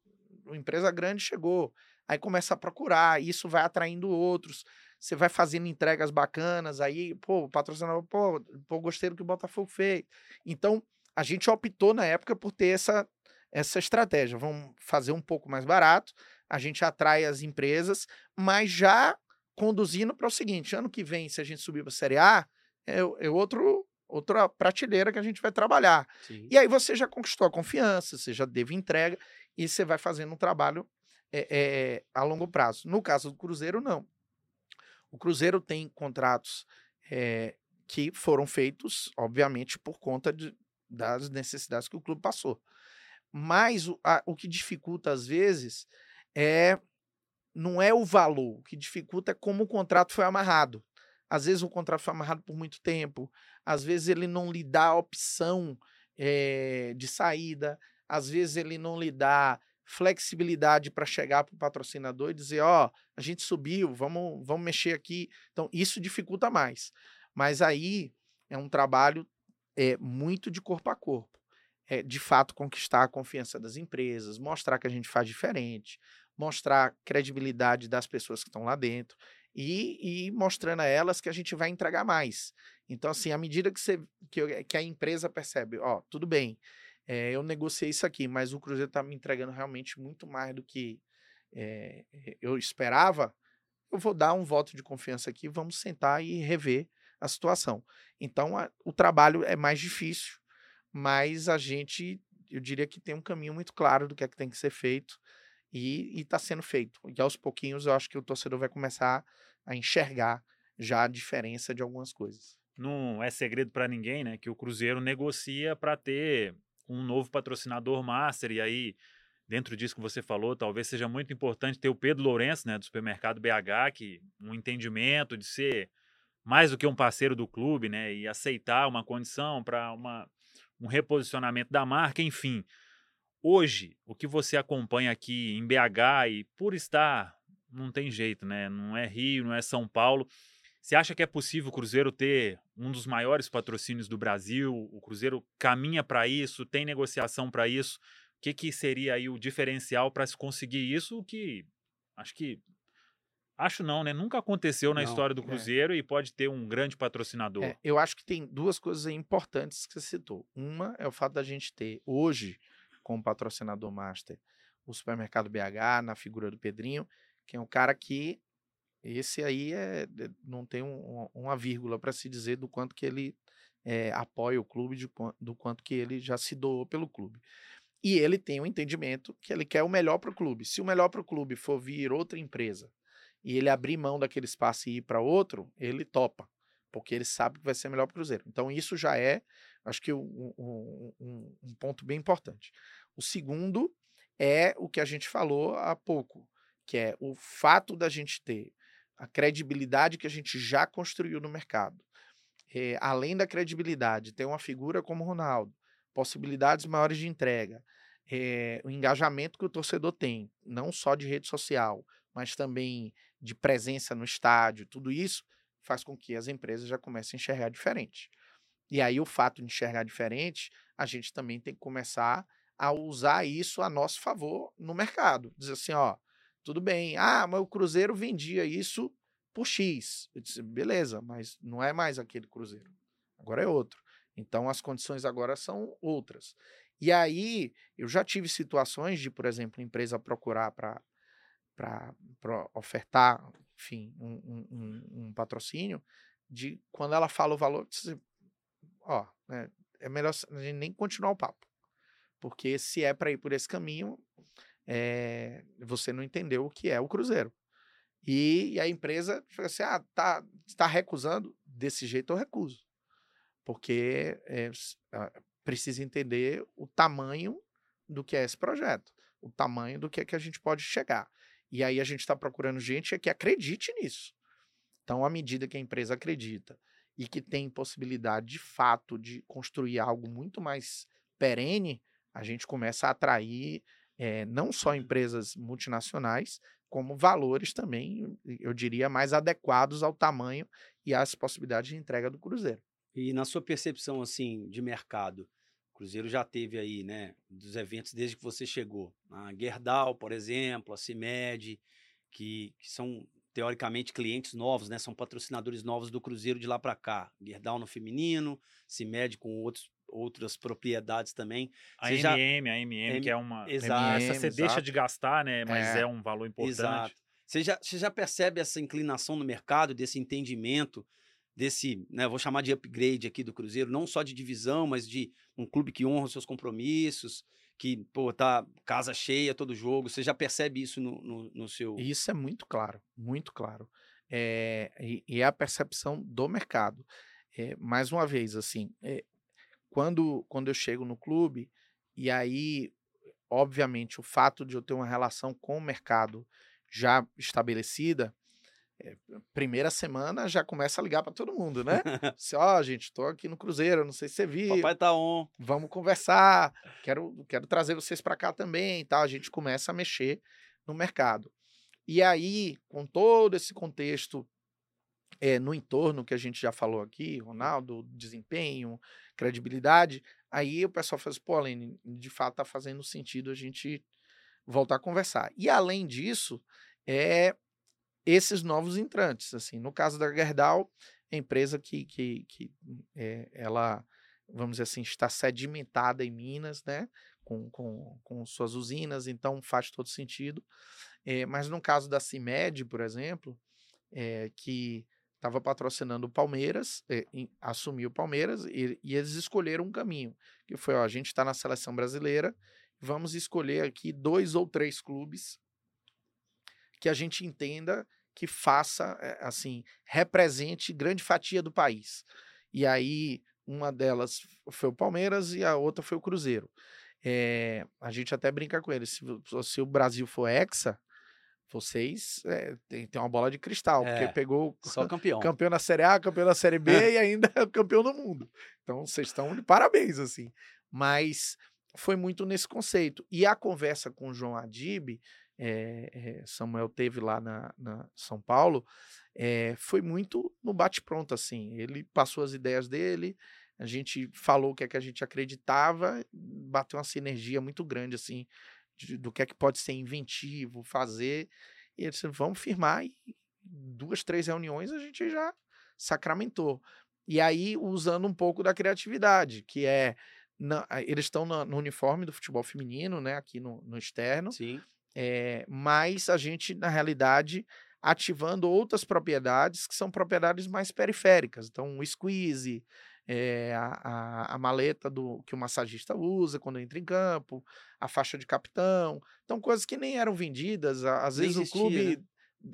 uma empresa grande chegou, aí começa a procurar, isso vai atraindo outros, você vai fazendo entregas bacanas, aí, pô, patrocinador, pô, pô gostei do que o Botafogo fez. Então, a gente optou na época por ter essa, essa estratégia, vamos fazer um pouco mais barato, a gente atrai as empresas, mas já conduzindo para o seguinte: ano que vem, se a gente subir para a Série A, é, é outro, outra prateleira que a gente vai trabalhar. Sim. E aí você já conquistou a confiança, você já teve entrega e você vai fazendo um trabalho é, é, a longo prazo. No caso do Cruzeiro, não. O Cruzeiro tem contratos é, que foram feitos, obviamente, por conta de, das necessidades que o clube passou. Mas o, a- o que dificulta, às vezes, é não é o valor. O que dificulta é como o contrato foi amarrado. Às vezes o contrato foi amarrado por muito tempo, às vezes ele não lhe dá a opção eh, de saída, às vezes ele não lhe dá flexibilidade para chegar para o patrocinador e dizer, ó, a gente subiu, vamos, vamos mexer aqui. Então, isso dificulta mais. Mas aí é um trabalho é, muito de corpo a corpo. É, de fato, conquistar a confiança das empresas, mostrar que a gente faz diferente, mostrar credibilidade das pessoas que estão lá dentro e, e mostrando a elas que a gente vai entregar mais. Então, assim, à medida que, você, que, eu- que a empresa percebe, ó, tudo bem, é, eu negociei isso aqui, mas o Cruzeiro está me entregando realmente muito mais do que é, eu esperava, eu vou dar um voto de confiança aqui, vamos sentar e rever a situação. Então, a, o trabalho é mais difícil, mas a gente, eu diria que tem um caminho muito claro do que é que tem que ser feito e está sendo feito. E aos pouquinhos eu acho que o torcedor vai começar a enxergar já a diferença de algumas coisas. Não é segredo para ninguém, né, que o Cruzeiro negocia para ter um novo patrocinador master e aí dentro disso que você falou, talvez seja muito importante ter o Pedro Lourenço, né, do supermercado BH, que um entendimento de ser mais do que um parceiro do clube, né, e aceitar uma condição para uma um reposicionamento da marca, enfim. Hoje, o que você acompanha aqui em BH e por estar não tem jeito, né? Não é Rio, não é São Paulo. Você acha que é possível o Cruzeiro ter um dos maiores patrocínios do Brasil? O Cruzeiro caminha para isso? Tem negociação para isso? O que, que seria aí o diferencial para se conseguir isso? O que acho que acho não, né? Nunca aconteceu na Não, história do é. Cruzeiro e pode ter um grande patrocinador. É, eu acho que tem duas coisas importantes que você citou. Uma é o fato da gente ter hoje, como patrocinador master, o supermercado BH, na figura do Pedrinho, que é um cara que esse aí é, é- não tem um- uma vírgula para se dizer do quanto que ele é, apoia o clube, de do quanto que ele já se doou pelo clube. E ele tem um entendimento que ele quer o melhor para o clube. Se o melhor para o clube for vir outra empresa e ele abrir mão daquele espaço e ir para outro, ele topa, porque ele sabe que vai ser melhor para o Cruzeiro. Então isso já é, acho que um, um- um- ponto bem importante. O segundo é o que a gente falou há pouco, que é o fato da gente ter a credibilidade que a gente já construiu no mercado. É, além da credibilidade, ter uma figura como o Ronaldo, possibilidades maiores de entrega, é, o engajamento que o torcedor tem, não só de rede social, mas também de presença no estádio, tudo isso faz com que as empresas já comecem a enxergar diferente. E aí, o fato de enxergar diferente, a gente também tem que começar a usar isso a nosso favor no mercado. Dizer assim, ó, tudo bem, ah, mas o Cruzeiro vendia isso por X. Eu disse, beleza, mas não é mais aquele Cruzeiro. Agora é outro. Então as condições agora são outras. E aí eu já tive situações de, por exemplo, empresa procurar para ofertar, enfim, um, um- um- patrocínio, de quando ela fala o valor, disse, ó, né, é melhor a gente nem continuar o papo. Porque se é para ir por esse caminho, é, você não entendeu o que é o Cruzeiro. E, e a empresa fica assim: ah, tá, tá recusando? Desse jeito eu recuso. Porque é, precisa entender o tamanho do que é esse projeto, o tamanho do que é que a gente pode chegar. E aí a gente está procurando gente que acredite nisso. Então, à medida que a empresa acredita e que tem possibilidade de fato de construir algo muito mais perene, a gente começa a atrair eh, não só empresas multinacionais, como valores também, eu diria, mais adequados ao tamanho e às possibilidades de entrega do Cruzeiro. E na sua percepção, assim, de mercado, Cruzeiro já teve aí, né, dos eventos desde que você chegou. A Gerdau, por exemplo, a CIMED, que, que são teoricamente clientes novos, né, são patrocinadores novos do Cruzeiro de lá para cá. Gerdau no feminino, CIMED com outros, outras propriedades também. A Você já- MM, a MM, que é uma. Exato. Essa você MM, deixa exato. de gastar, né? Mas É. é, um valor importante. Exato. Você já, você já percebe essa inclinação no mercado, desse entendimento, desse, né, vou chamar de upgrade aqui do Cruzeiro, não só de divisão, mas de um clube que honra os seus compromissos, que, pô, tá casa cheia todo jogo. Você já percebe isso no, no, no seu. Isso é muito claro, muito claro. É, e, e é a percepção do mercado. É, mais uma vez, assim, é, quando, quando eu chego no clube, e aí, obviamente, o fato de eu ter uma relação com o mercado já estabelecida, primeira semana já começa a ligar para todo mundo, né? Se, ó, gente, tô aqui no Cruzeiro, não sei se você viu, Papai tá on. vamos conversar, quero, quero trazer vocês para cá também tal. A gente começa a mexer no mercado. E aí, com todo esse contexto eh, no entorno que a gente já falou aqui, Ronaldo, desempenho, credibilidade, aí o pessoal faz, pô, Aline, de fato tá fazendo sentido a gente voltar a conversar. E além disso, é esses novos entrantes, assim, no caso da Gerdau, a empresa que, que, que eh, ela, vamos dizer assim, está sedimentada em Minas, né, com, com, com suas usinas, então faz todo sentido. É, mas no caso da CIMED, por exemplo, é, que estava patrocinando o Palmeiras, é, em, assumiu o Palmeiras e, e, eles escolheram um caminho, que foi, ó, a gente está na seleção brasileira, vamos escolher aqui dois ou três clubes que a gente entenda que faça, eh, assim, represente grande fatia do país. E aí, uma delas foi o Palmeiras e a outra foi o Cruzeiro. É, a gente até brinca com eles, se, se o Brasil for hexa, vocês é, tem, tem uma bola de cristal, é, porque pegou só campeão. campeão na Série A, campeão na Série B e ainda é campeão do mundo. Então vocês estão de parabéns, assim. Mas foi muito nesse conceito. E a conversa com o João Adib, é, Samuel teve lá na, na São Paulo, é, foi muito no bate-pronto, assim. Ele passou as ideias dele, a gente falou o que é que a gente acreditava, bateu uma sinergia muito grande, assim, de, do que é que pode ser inventivo, fazer. E ele disse, vamos firmar, e duas, três reuniões a gente já sacramentou. E aí, usando um pouco da criatividade, que é. Na, eles estão no, uniforme do futebol feminino, né? Aqui no, no externo. Sim. É, mas a gente, na realidade, ativando outras propriedades que são propriedades mais periféricas. Então, o squeeze, é, a, a, a, maleta do que o massagista usa quando entra em campo, a faixa de capitão. Então, coisas que nem eram vendidas. Às nem vezes existia, o clube né?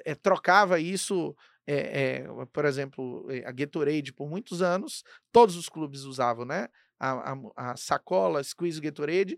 é, trocava isso. É, por exemplo, a Gatorade, por muitos anos, todos os clubes usavam, né? A, a, a sacola Squeeze Gatorade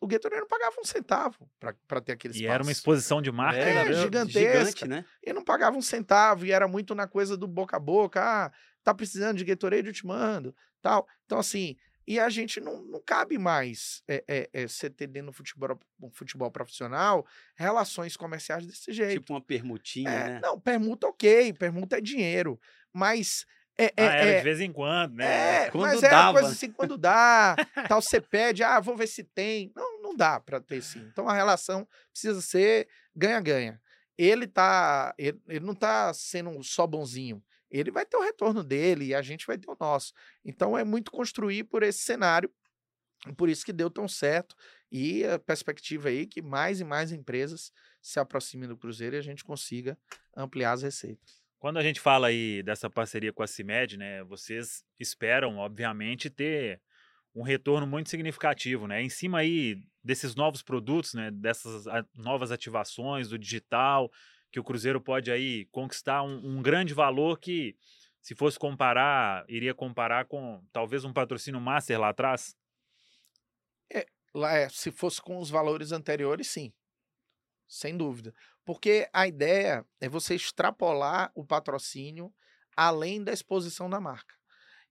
o Gatorade não pagava um centavo para ter aquele espaço. E era uma exposição de marca é, né? gigantesca. Gigante, né? E não pagava um centavo, e era muito na coisa do boca a boca. Ah, tá precisando de Gatorade, eu te mando. tal. Então, assim, e a gente não, não cabe mais é, é, é, você ter dentro do futebol, futebol profissional relações comerciais desse jeito. Tipo uma permutinha, é, né? Não, permuta ok, permuta é dinheiro. Mas é, é, ah, era é, de vez em quando, né? É, quando mas dava. é uma coisa assim, quando dá, tal, você pede, ah, vou ver se tem. Não, não dá para ter sim. Então a relação precisa ser ganha-ganha. Ele tá, ele, ele, não tá sendo só bonzinho. Ele vai ter o retorno dele e a gente vai ter o nosso. Então é muito construir por esse cenário. Por isso que deu tão certo. E a perspectiva aí que mais e mais empresas se aproximem do Cruzeiro e a gente consiga ampliar as receitas. Quando a gente fala aí dessa parceria com a CIMED, né, vocês esperam, obviamente, ter um retorno muito significativo, né? Em cima aí desses novos produtos, né, dessas novas ativações do digital, que o Cruzeiro pode aí conquistar um, um grande valor que, se fosse comparar, iria comparar com talvez um patrocínio master lá atrás? É, lá é, se fosse com os valores anteriores, sim. Sem dúvida. Porque a ideia é você extrapolar o patrocínio além da exposição da marca.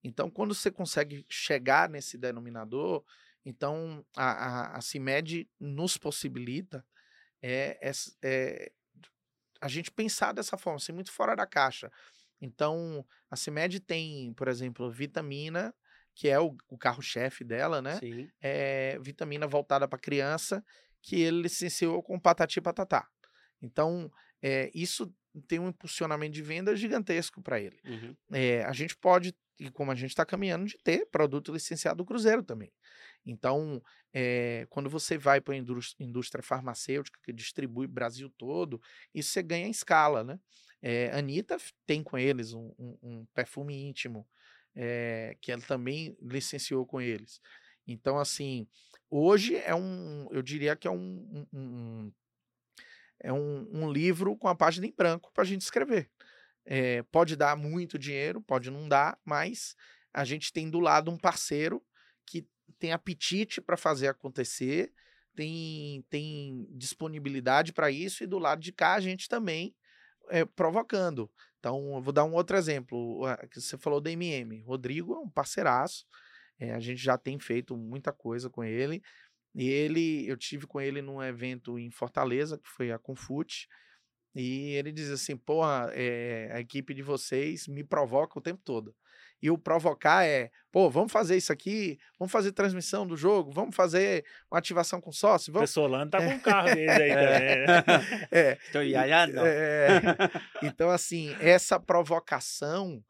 Então, quando você consegue chegar nesse denominador, então a, a, a CIMED nos possibilita é, é, a gente pensar dessa forma, ser muito fora da caixa. Então, a CIMED tem, por exemplo, vitamina, que é o, o carro-chefe dela, né? Sim. É vitamina voltada para criança, que ele licenciou com Patati Patatá. Então, é, isso tem um impulsionamento de venda gigantesco para ele. Uhum. É, a gente pode, e como a gente está caminhando, de ter produto licenciado do Cruzeiro também. Então, é, quando você vai para a indústria farmacêutica, que distribui Brasil todo, isso você ganha escala, né? É, Anitta tem com eles um, um, um perfume íntimo, é, que ela também licenciou com eles. Então, assim, hoje é um, eu diria que é um, um é um, livro com a página em branco para a gente escrever. É, pode dar muito dinheiro, pode não dar, mas a gente tem do lado um parceiro que tem apetite para fazer acontecer, tem, tem disponibilidade para isso, e do lado de cá a gente também é, provocando. Então, eu vou dar um outro exemplo. Você falou da MM. Rodrigo é um parceiraço. É, a gente já tem feito muita coisa com ele. E ele, eu tive com ele num evento em Fortaleza, que foi a Confute, e ele diz assim: porra, é, a equipe de vocês me provoca o tempo todo. E o provocar é, pô, vamos fazer isso aqui, vamos fazer transmissão do jogo, vamos fazer uma ativação com sócio. Vamos... O Pessolano tá com o carro dele aí também. Né? é. Então, ia, não. É, então, assim, essa provocação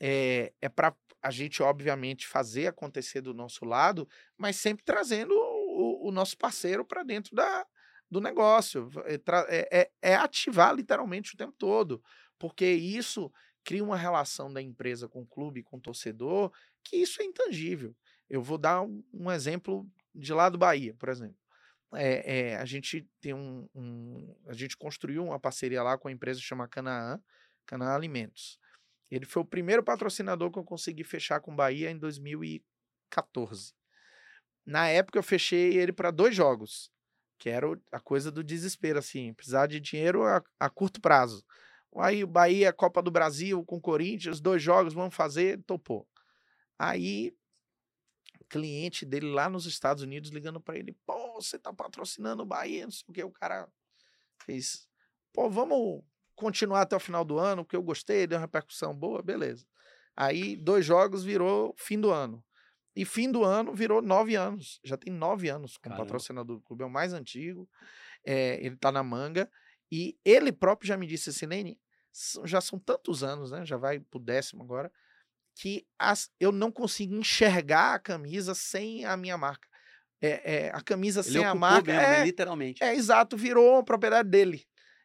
é, é para a gente, obviamente, fazer acontecer do nosso lado, mas sempre trazendo o, o nosso parceiro para dentro da, do negócio. É, é, é, ativar literalmente o tempo todo. Porque isso cria uma relação da empresa com o clube, com o torcedor, que isso é intangível. Eu vou dar um, um exemplo de lá do Bahia, por exemplo. É, é, a gente tem um, um, a gente construiu uma parceria lá com a empresa que chama Canaã, Canaã Alimentos. Ele foi o primeiro patrocinador que eu consegui fechar com o Bahia em 2014. Na época eu fechei ele para dois jogos, que era a coisa do desespero, assim, precisar de dinheiro a, a curto prazo. Aí o Bahia, Copa do Brasil com o Corinthians, dois jogos, vamos fazer, topou. Aí cliente dele lá nos Estados Unidos ligando para ele, pô, você tá patrocinando o Bahia, não sei o que, o cara fez, pô, vamos continuar até o final do ano, porque eu gostei, deu uma repercussão boa, beleza. Aí, dois jogos virou fim do ano. E fim do ano virou nove anos. Já tem nove anos como Caramba. patrocinador do clube, é o mais antigo. É, ele tá na manga. E ele próprio já me disse assim, Lene, já são tantos anos, né? Já vai pro décimo agora, que as, eu não consigo enxergar a camisa sem a minha marca. É, é a camisa ele sem a marca. Mesmo, é, literalmente. É, exato, virou propriedade dele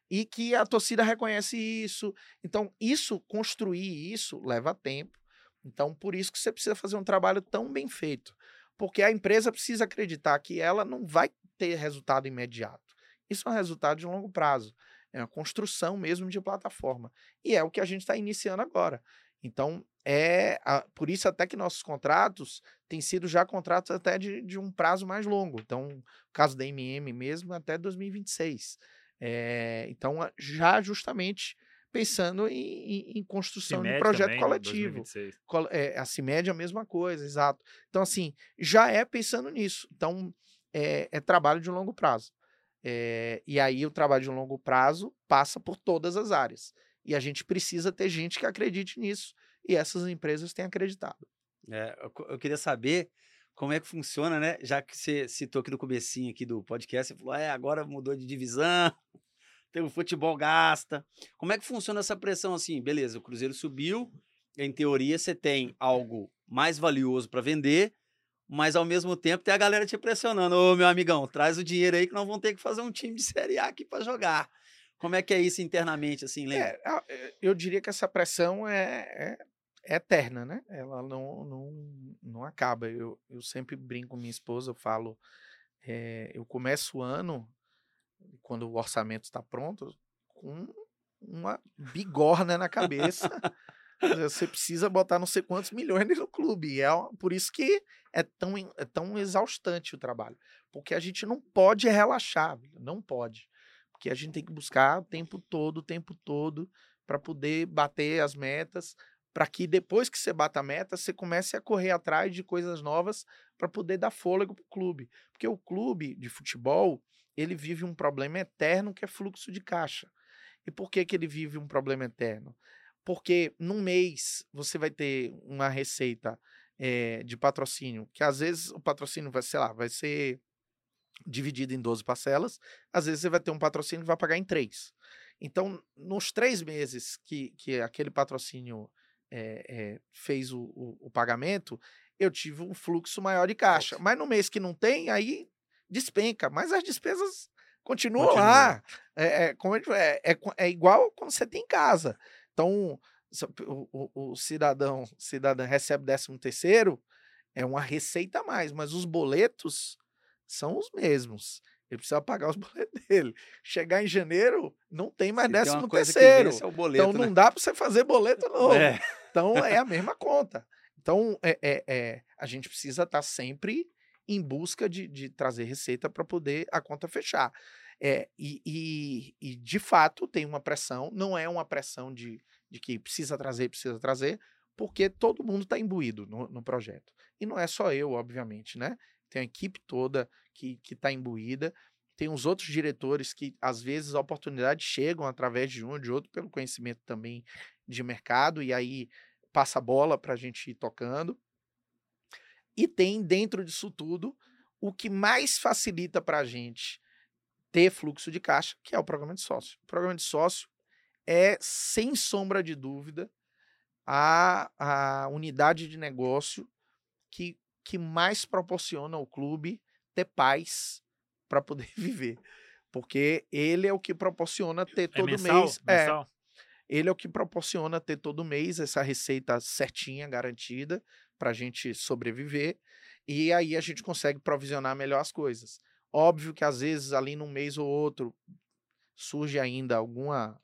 e que a torcida reconhece isso. Então, isso, construir isso, leva tempo. Então, por isso que você precisa fazer um trabalho tão bem feito. Porque a empresa precisa acreditar que ela não vai ter resultado imediato. Isso é um resultado de longo prazo. É uma construção mesmo de plataforma. E é o que a gente está iniciando agora. Então, é a, por isso até que nossos contratos têm sido já contratos até de, de um prazo mais longo. Então, caso da MM mesmo, até 2026. É, então, já justamente pensando em, em construção CIMED de projeto também, coletivo. É, a CIMED é a mesma coisa, exato. Então, assim, já é pensando nisso. Então, é, é trabalho de longo prazo. É, e aí, o trabalho de longo prazo passa por todas as áreas. E a gente precisa ter gente que acredite nisso. E essas empresas têm acreditado. É, eu, eu queria saber como é que funciona, né? Já que você citou aqui no comecinho aqui do podcast, você falou, é, agora mudou de divisão, tem o futebol gasta. Como é que funciona essa pressão assim? Beleza, o Cruzeiro subiu, em teoria você tem algo mais valioso para vender, mas ao mesmo tempo tem a galera te pressionando, ô meu amigão, traz o dinheiro aí que nós vamos ter que fazer um time de Série A aqui para jogar. Como é que é isso internamente, assim, lembra? É, eu diria que essa pressão é, é é eterna, né? Ela não, não, não acaba. Eu, eu sempre brinco com minha esposa, eu falo, é, eu começo o ano, quando o orçamento está pronto, com uma bigorna na cabeça. Você precisa botar não sei quantos milhões no clube. É por isso que é tão, é tão exaustante o trabalho. Porque a gente não pode relaxar, não pode. Porque a gente tem que buscar o tempo todo, o tempo todo, para poder bater as metas, para que depois que você bata a meta, você comece a correr atrás de coisas novas para poder dar fôlego para o clube. Porque o clube de futebol, ele vive um problema eterno que é fluxo de caixa. E por que, que ele vive um problema eterno? Porque num mês você vai ter uma receita é, de patrocínio, que às vezes o patrocínio vai, sei lá, vai ser dividido em 12 parcelas, às vezes você vai ter um patrocínio que vai pagar em três. Então, nos três meses que, que aquele patrocínio é, é, fez o, o, o, pagamento, eu tive um fluxo maior de caixa. Mas no mês que não tem, aí despenca. Mas as despesas continuam Continua. lá. É, é, é, é, igual quando você tem em casa. Então, o, o, o cidadão, cidadã recebe 13 terceiro, é uma receita a mais, mas os boletos são os mesmos. Ele precisa pagar os boletos dele. Chegar em janeiro, não tem mais décimo terceiro. É boleto, então não né? dá para você fazer boleto novo. É. Então é a mesma conta. Então é, é, é a gente precisa estar tá sempre em busca de, de trazer receita para poder a conta fechar. É, e, e, e, de fato tem uma pressão, não é uma pressão de, de que precisa trazer, precisa trazer, porque todo mundo está imbuído no, no, projeto. E não é só eu, obviamente, né? Tem a equipe toda que está imbuída, tem os outros diretores que às vezes a oportunidade chegam através de um ou de outro pelo conhecimento também de mercado, e aí passa a bola para a gente ir tocando. E tem dentro disso tudo o que mais facilita para a gente ter fluxo de caixa, que é o programa de sócio. O programa de sócio é, sem sombra de dúvida, a, a unidade de negócio que, que mais proporciona ao clube ter paz para poder viver. Porque ele é o que proporciona ter É todo mensal? mês. É, Mensal? ele é o que proporciona ter todo mês essa receita certinha, garantida, para a gente sobreviver. E aí a gente consegue provisionar melhor as coisas. Óbvio que às vezes ali num mês ou outro surge ainda alguma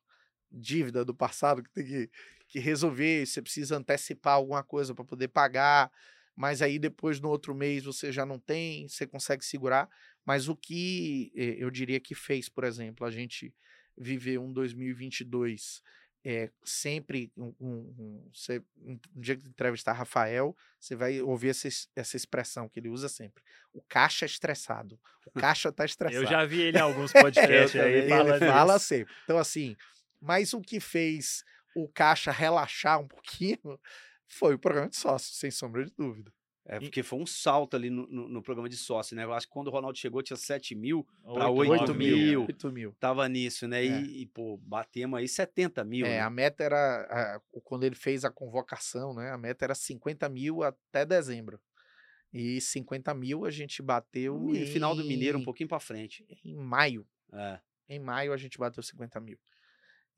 dívida do passado que tem que, que resolver, você precisa antecipar alguma coisa para poder pagar, mas aí depois no outro mês você já não tem, você consegue segurar. Mas o que eh, eu diria que fez, por exemplo, a gente viver um 2022 é, sempre um, um, um, um dia que entrevistar Rafael, você vai ouvir essa, es- essa expressão que ele usa sempre. O caixa é estressado. O caixa tá estressado. Eu já vi ele em alguns podcasts aí também. falando ele fala sempre. Então, assim, mas o que fez o caixa relaxar um pouquinho foi o programa de sócio, sem sombra de dúvida. É, porque foi um salto ali no, no- no programa de sócio, né? Eu acho que quando o Ronaldo chegou tinha 7 mil, Oito, oito nove mil. 8 mil. tava nisso, né? É. E, e, pô, batemos aí 70 mil. É, né? a meta era, a- quando ele fez a convocação, né? A meta era 50 mil até dezembro. E 50 mil a gente bateu No mi- final do Mineiro, um em- pouquinho pra frente. em maio. É. Em maio a gente bateu 50 mil.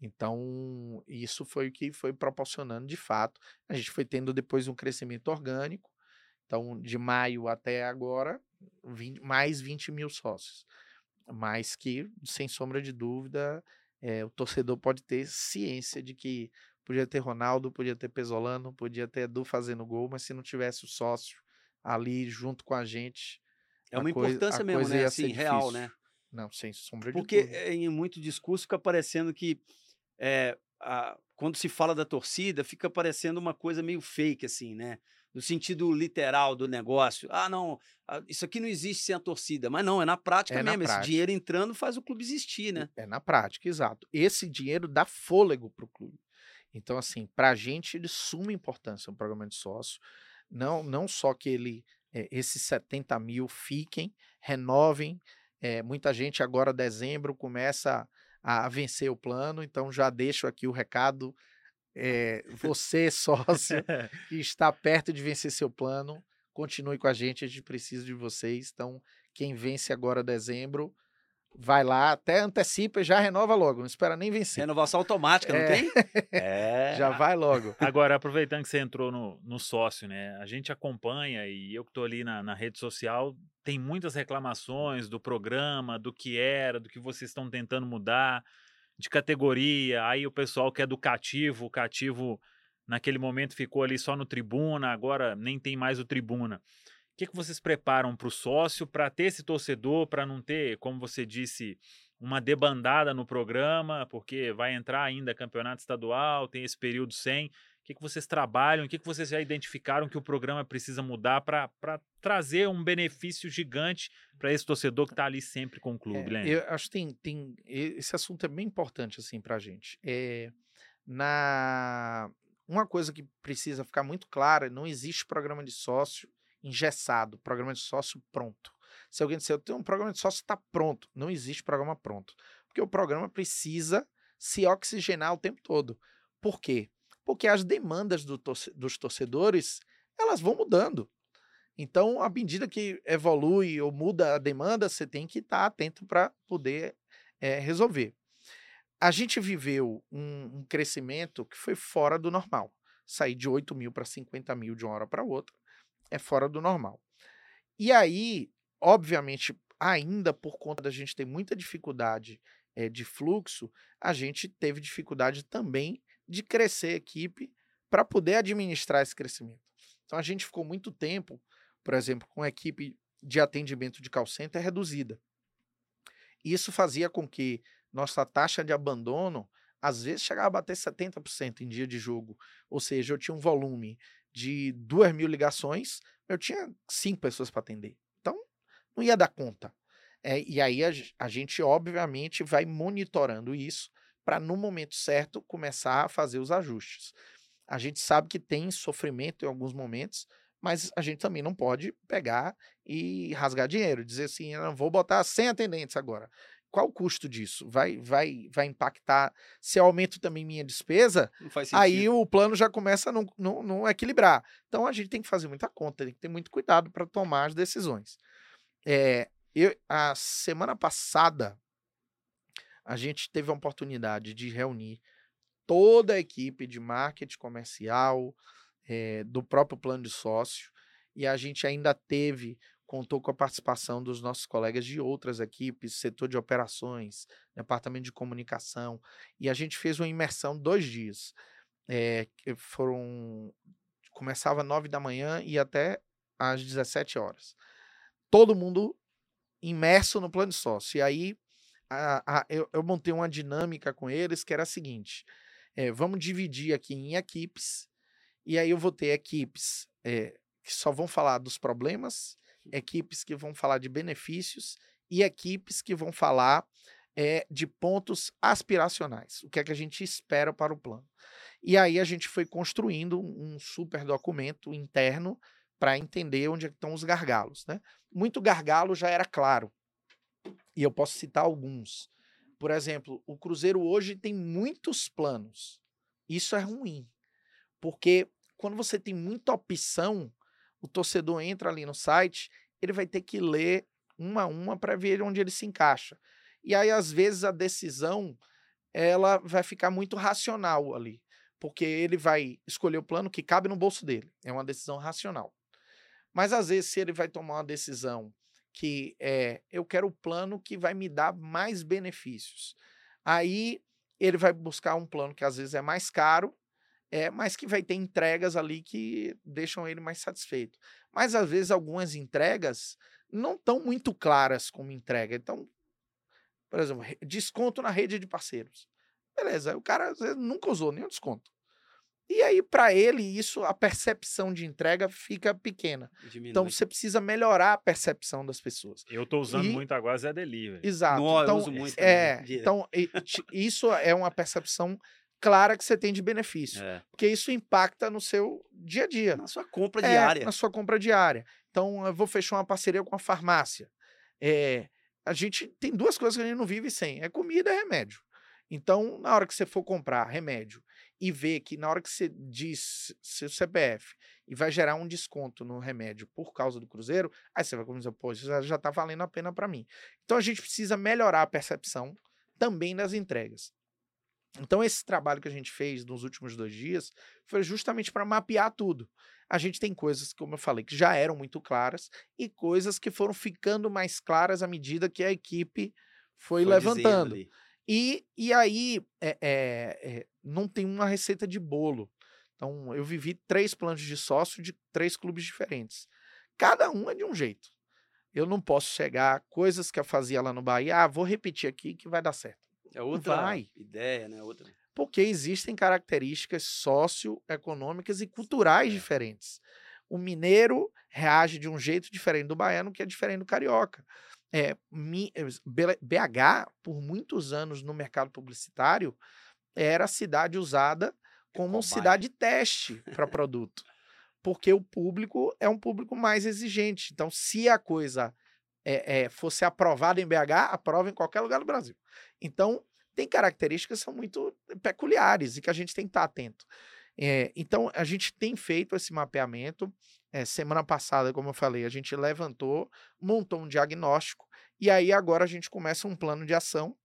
Então, isso foi o que foi proporcionando de fato. A gente foi tendo depois um crescimento orgânico. Então, de maio até agora, 20 mais 20 mil sócios. Mas que, sem sombra de dúvida, eh, o torcedor pode ter ciência de que podia ter Ronaldo, podia ter Pesolano, podia ter Edu fazendo gol, mas se não tivesse o sócio ali junto com a gente. É uma coisa- importância mesmo, né? Assim, real, né? Não, sem sombra Porque de dúvida. eh, em muito discurso fica parecendo que é, a- quando se fala da torcida, fica parecendo uma coisa meio fake, assim, né? No sentido literal do negócio. Ah, não, ah, isso aqui não existe sem a torcida. Mas não, é na prática É na mesmo. prática. Esse dinheiro entrando faz o clube existir, né? É na prática, exato. Esse dinheiro dá fôlego para o clube. Então, assim, para a gente, é de suma importância um programa de sócio. Não, não só que ele, eh, esses 70 mil fiquem, renovem. eh, muita gente agora, dezembro, começa a vencer o plano. Então, já deixo aqui o recado. Eh, você, sócio, que está perto de vencer seu plano, continue com a gente, a gente precisa de vocês. Então, quem vence agora dezembro, vai lá, até antecipa e já renova logo, não espera nem vencer. Renovação automática, não É. tem? É. Já vai logo. Agora, aproveitando que você entrou no, no sócio, né? A gente acompanha e eu que estou ali na, na rede social, tem muitas reclamações do programa, do que era, do que vocês estão tentando mudar, de categoria. Aí o pessoal que é do cativo, o cativo naquele momento ficou ali só no tribuna, agora nem tem mais o tribuna. O que, que vocês preparam para o sócio para ter esse torcedor, para não ter, como você disse, uma debandada no programa, porque vai entrar ainda campeonato estadual, tem esse período sem. O que, que vocês trabalham? O que, que vocês já identificaram que o programa precisa mudar para trazer um benefício gigante para esse torcedor que está ali sempre com o clube, É, Leandro? eu acho que tem, tem. Esse assunto é bem importante, assim, pra gente. É, na, uma coisa que precisa ficar muito clara: não existe programa de sócio engessado, programa de sócio pronto. Se alguém disser, eu tenho um programa de sócio está pronto, não existe programa pronto. Porque o programa precisa se oxigenar o tempo todo. Por quê? Porque as demandas do torce- dos torcedores, elas vão mudando. Então, à medida que evolui ou muda a demanda, você tem que estar atento para poder eh, resolver. A gente viveu um, um crescimento que foi fora do normal. Sair de 8 mil para 50 mil de uma hora para outra é fora do normal. E aí, obviamente, ainda por conta da gente ter muita dificuldade eh, de fluxo, a gente teve dificuldade também de crescer a equipe para poder administrar esse crescimento. Então a gente ficou muito tempo, por exemplo, com a equipe de atendimento de call center reduzida. Isso fazia com que nossa taxa de abandono às vezes chegava a bater 70% em dia de jogo. Ou seja, eu tinha um volume de 2 mil ligações, eu tinha cinco pessoas para atender. Então, não ia dar conta. É, e aí a, a gente, obviamente, vai monitorando isso para, no momento certo, começar a fazer os ajustes. A gente sabe que tem sofrimento em alguns momentos, mas a gente também não pode pegar e rasgar dinheiro, dizer assim, não vou botar 100 atendentes agora. Qual o custo disso? Vai, vai, vai impactar? Se eu aumento também minha despesa, aí o plano já começa a não, não, não equilibrar. Então a gente tem que fazer muita conta, tem que ter muito cuidado para tomar as decisões. É, eu, a semana passada, a gente teve a oportunidade de reunir toda a equipe de marketing comercial, é, do próprio plano de sócio, e a gente ainda teve, contou com a participação dos nossos colegas de outras equipes, setor de operações, departamento de comunicação, e a gente fez uma imersão dois dias. É, foram começava às 9 da manhã e até às 17 horas. Todo mundo imerso no plano de sócio. E aí a, a, eu, eu, montei uma dinâmica com eles que era a seguinte: é, vamos dividir aqui em equipes, e aí eu vou ter equipes é, que só vão falar dos problemas, equipes que vão falar de benefícios e equipes que vão falar é, de pontos aspiracionais, o que é que a gente espera para o plano. E aí a gente foi construindo um super documento interno para entender onde é estão os gargalos. Né? Muito gargalo já era claro. E eu posso citar alguns. Por exemplo, o Cruzeiro hoje tem muitos planos. Isso é ruim. Porque quando você tem muita opção, o torcedor entra ali no site, ele vai ter que ler uma a uma para ver onde ele se encaixa. E aí, às vezes, a decisão ela vai ficar muito racional ali porque ele vai escolher o plano que cabe no bolso dele. É uma decisão racional. Mas às vezes, se ele vai tomar uma decisão que é eu quero o plano que vai me dar mais benefícios, aí ele vai buscar um plano que às vezes é mais caro, é, mas que vai ter entregas ali que deixam ele mais satisfeito. Mas às vezes algumas entregas não estão muito claras como entrega. Então, por exemplo, desconto na rede de parceiros. Beleza, o cara às vezes, nunca usou nenhum desconto. E aí, para ele, isso, a percepção de entrega fica pequena. Então, Diminui. Então, você precisa melhorar a percepção das pessoas. Eu estou usando e... muito agora Zé Delivery. Exato. Não, então, eu uso muito. É, então, isso é uma percepção clara que você tem de benefício. É. Porque isso impacta no seu dia a dia. Na sua compra é, diária. Na sua compra diária. Então, eu vou fechar uma parceria com a farmácia. É, a gente tem duas coisas que a gente não vive sem: é comida e remédio. Então, na hora que você for comprar remédio e ver que na hora que você diz seu CPF e vai gerar um desconto no remédio por causa do Cruzeiro, aí você vai começar, pô, isso já está valendo a pena para mim. Então, a gente precisa melhorar a percepção também das entregas. Então, esse trabalho que a gente fez nos últimos dois dias foi justamente para mapear tudo. A gente tem coisas, como eu falei, que já eram muito claras e coisas que foram ficando mais claras à medida que a equipe foi, foi levantando. E, e aí, é, é, é, não tem uma receita de bolo. Então, eu vivi três planos de sócio de três clubes diferentes. Cada um é de um jeito. Eu não posso chegar coisas que eu fazia lá no Bahia, ah, vou repetir aqui que vai dar certo. É outra vai. ideia, né? Outra. Porque existem características socioeconômicas e culturais é. diferentes. O mineiro reage de um jeito diferente do baiano, que é diferente do carioca. É, BH, por muitos anos no mercado publicitário, era a cidade usada como cidade teste para produto. Porque o público é um público mais exigente. Então, se a coisa é, é, fosse aprovada em BH, aprova em qualquer lugar do Brasil. Então, tem características que são muito peculiares e que a gente tem que estar atento. É, então, a gente tem feito esse mapeamento. É, semana passada, como eu falei, a gente levantou, montou um diagnóstico e aí agora a gente começa um plano de ação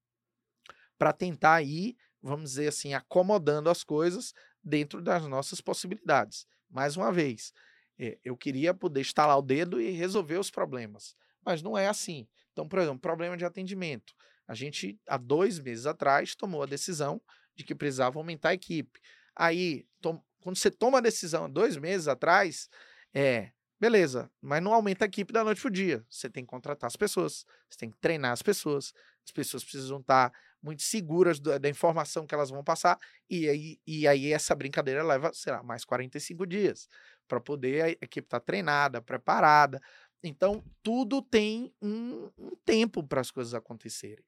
para tentar ir, vamos dizer assim, acomodando as coisas dentro das nossas possibilidades. Mais uma vez, é, eu queria poder estalar o dedo e resolver os problemas, mas não é assim. Então, por exemplo, problema de atendimento. A gente, há dois meses atrás, tomou a decisão de que precisava aumentar a equipe. Aí, quando você toma a decisão dois meses atrás, é beleza, mas não aumenta a equipe da noite pro dia. Você tem que contratar as pessoas, você tem que treinar as pessoas, as pessoas precisam estar muito seguras da, da informação que elas vão passar, e aí, e aí essa brincadeira leva, sei lá, mais 45 dias para poder a equipe estar tá treinada, preparada. Então, tudo tem um, um tempo para as coisas acontecerem.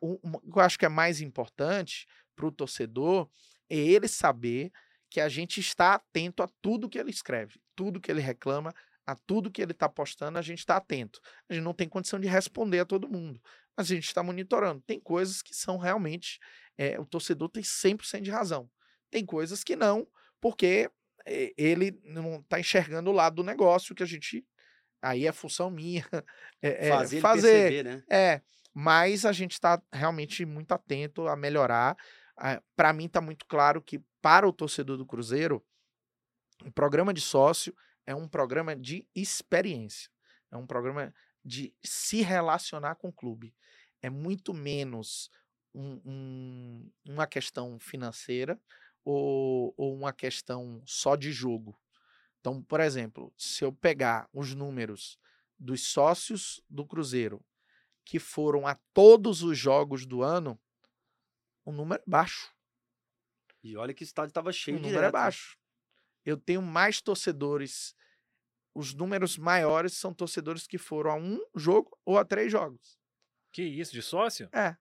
O que eu acho que é mais importante para o torcedor é ele saber que a gente está atento a tudo que ele escreve, tudo que ele reclama, a tudo que ele está postando, a gente está atento. A gente não tem condição de responder a todo mundo, mas a gente está monitorando. Tem coisas que são realmente. É, o torcedor tem 100% de razão. Tem coisas que não, porque eh, ele não está enxergando o lado do negócio que a gente. Aí é função minha. É, fazer, fazer perceber, né? É. mas a gente está realmente muito atento a melhorar. para mim está muito claro que para o torcedor do Cruzeiro, o programa de sócio é um programa de experiência, é um programa de se relacionar com o clube. É muito menos um, um, uma questão financeira ou, ou uma questão só de jogo. Então, por exemplo, se eu pegar os números dos sócios do Cruzeiro que foram a todos os jogos do ano, o número é baixo. E olha que o estádio estava cheio o de número é baixo. Eu tenho mais torcedores. Os números maiores são torcedores que foram a um jogo ou a três jogos. Que isso, de sócio? É.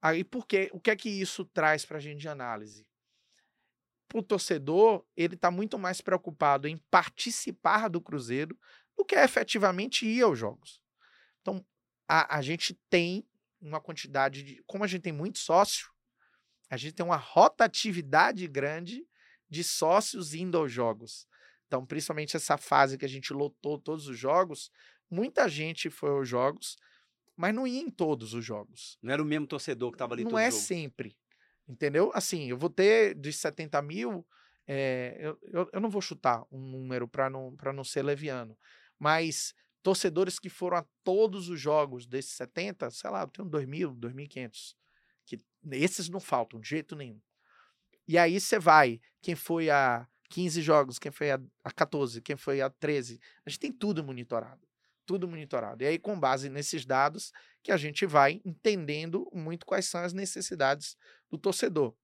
Aí por quê? O que é que isso traz para a gente de análise? Para o torcedor, ele está muito mais preocupado em participar do Cruzeiro do que efetivamente ir aos jogos. Então, a, a gente tem uma quantidade de. Como a gente tem muito sócio, a gente tem uma rotatividade grande de sócios indo aos jogos. Então, principalmente essa fase que a gente lotou todos os jogos, muita gente foi aos jogos, mas não ia em todos os jogos. Não era o mesmo torcedor que estava ali Não é jogo. sempre. Entendeu? Assim, eu vou ter de 70 mil. É, eu, eu, eu, não vou chutar um número para não, não ser leviano, mas torcedores que foram a todos os jogos desses 70, sei lá, eu tenho 2.000, 2.500. Que esses não faltam de jeito nenhum. E aí você vai, quem foi a 15 jogos, quem foi a, a 14, quem foi a 13. A gente tem tudo monitorado. Tudo monitorado. E aí, com base nesses dados, que a gente vai entendendo muito quais são as necessidades do torcedor.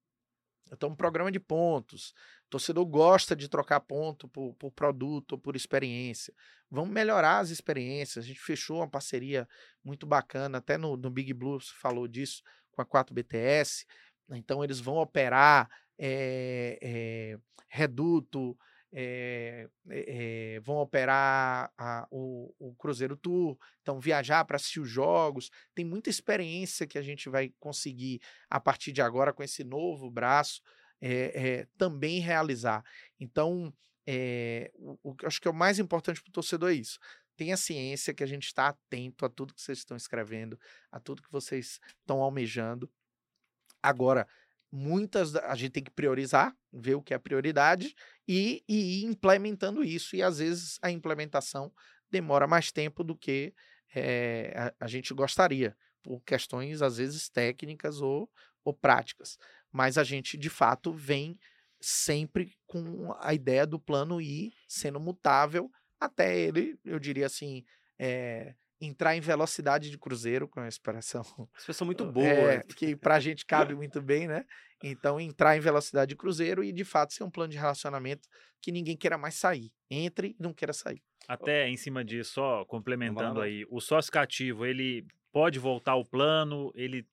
Então, um programa de pontos, torcedor gosta de trocar ponto por, por produto ou por experiência. Vamos melhorar as experiências. A gente fechou uma parceria muito bacana, até no, no Big Blue falou disso, com a 4BTS. Então, eles vão operar é, é, reduto, é, é, vão operar a, o, o, Cruzeiro Tour, então viajar para assistir os jogos. Tem muita experiência que a gente vai conseguir a partir de agora com esse novo braço é, também realizar. Então, o, o acho que é o mais importante para o torcedor é isso. Tenha ciência que a gente está atento a tudo que vocês estão escrevendo, a tudo que vocês estão almejando. Agora, muitas a gente tem que priorizar, ver o que é prioridade e, e ir implementando isso. E às vezes a implementação demora mais tempo do que é, a, a, gente gostaria, por questões às vezes técnicas ou, ou práticas mas a gente de fato vem sempre com a ideia do plano ir sendo mutável até ele, eu diria assim, é, entrar em velocidade de cruzeiro, com a expressão. Expressão muito boa. É, que para a gente cabe muito bem, né? Então, entrar em velocidade de cruzeiro e, de fato, ser um plano de relacionamento que ninguém queira mais sair. Entre e não queira sair. Até em cima disso, só complementando aí, o sócio cativo, ele pode voltar ao plano, ele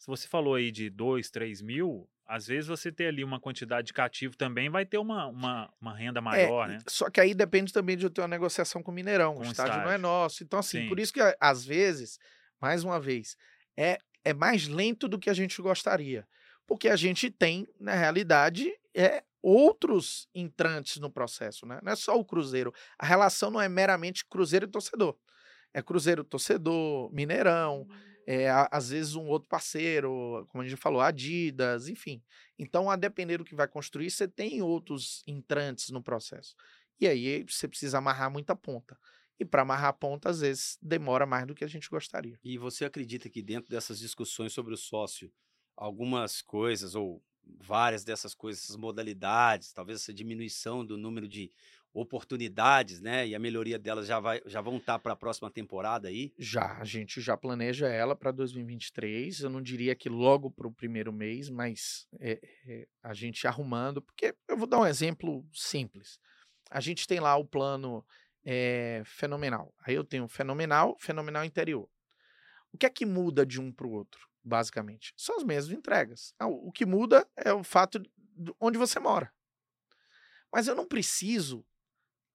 se você falou aí de 2, 3 mil, às vezes você ter ali uma quantidade de cativo também vai ter uma, uma, uma renda é, maior, é, né? Só que aí depende também de eu ter uma negociação com o Mineirão. Com o estádio, estádio, não é nosso. Então, assim, Sim. por isso que às vezes, mais uma vez, é, é mais lento do que a gente gostaria. Porque a gente tem, na realidade, é outros entrantes no processo, né? Não é só o Cruzeiro. A relação não é meramente Cruzeiro e torcedor. É Cruzeiro, torcedor, Mineirão. Hum é, às vezes um outro parceiro, como a gente falou, Adidas, enfim. Então, a depender do que vai construir, você tem outros entrantes no processo. E aí você precisa amarrar muita ponta. E para amarrar a ponta, às vezes, demora mais do que a gente gostaria. E você acredita que dentro dessas discussões sobre o sócio, algumas coisas, ou várias dessas coisas, essas modalidades, talvez essa diminuição do número de oportunidades, né? E a melhoria delas já, vai, já vão estar tá para a próxima temporada aí? Já, a gente já planeja ela para 2023. Eu não diria que logo para o primeiro mês, mas é, é, a gente arrumando, porque eu vou dar um exemplo simples. A gente tem lá o plano é, fenomenal. Aí eu tenho fenomenal, fenomenal interior. O que é que muda de um para o outro, basicamente? São as mesmas entregas. Ah, o que muda é o fato de onde você mora. Mas eu não preciso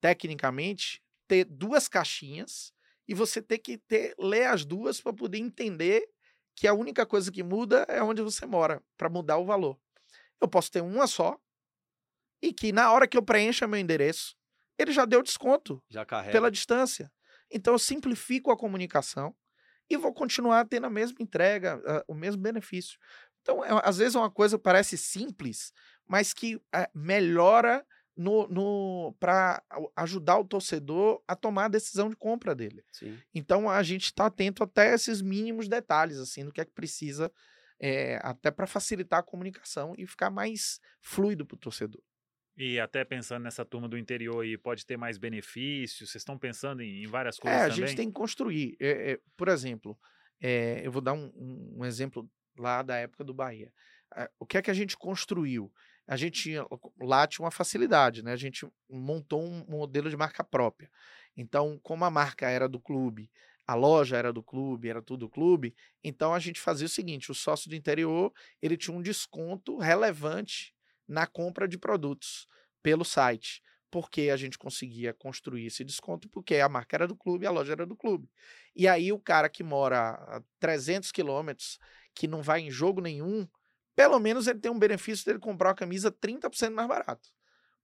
tecnicamente, ter duas caixinhas e você ter que ter, ler as duas para poder entender que a única coisa que muda é onde você mora, para mudar o valor. Eu posso ter uma só e que na hora que eu preencha meu endereço, ele já deu desconto já pela distância. Então eu simplifico a comunicação e vou continuar tendo a mesma entrega, a, o mesmo benefício. Então, é, às vezes é uma coisa que parece simples, mas que é, melhora no, no para ajudar o torcedor a tomar a decisão de compra dele. Sim. Então a gente está atento até esses mínimos detalhes assim do que é que precisa é, até para facilitar a comunicação e ficar mais fluido para o torcedor. E até pensando nessa turma do interior aí, pode ter mais benefícios? Vocês estão pensando em, em várias coisas é, a também? gente tem que construir. É, é, por exemplo, é, eu vou dar um, um, um, exemplo lá da época do Bahia. o que é que a gente construiu? A gente tinha, lá tinha uma facilidade, né? A gente montou um modelo de marca própria. Então, como a marca era do clube, a loja era do clube, era tudo do clube, então a gente fazia o seguinte: o sócio do interior ele tinha um desconto relevante na compra de produtos pelo site. Porque a gente conseguia construir esse desconto, porque a marca era do clube, a loja era do clube. E aí o cara que mora a 300 quilômetros, que não vai em jogo nenhum, pelo menos ele tem um benefício dele comprar a camisa 30% mais barato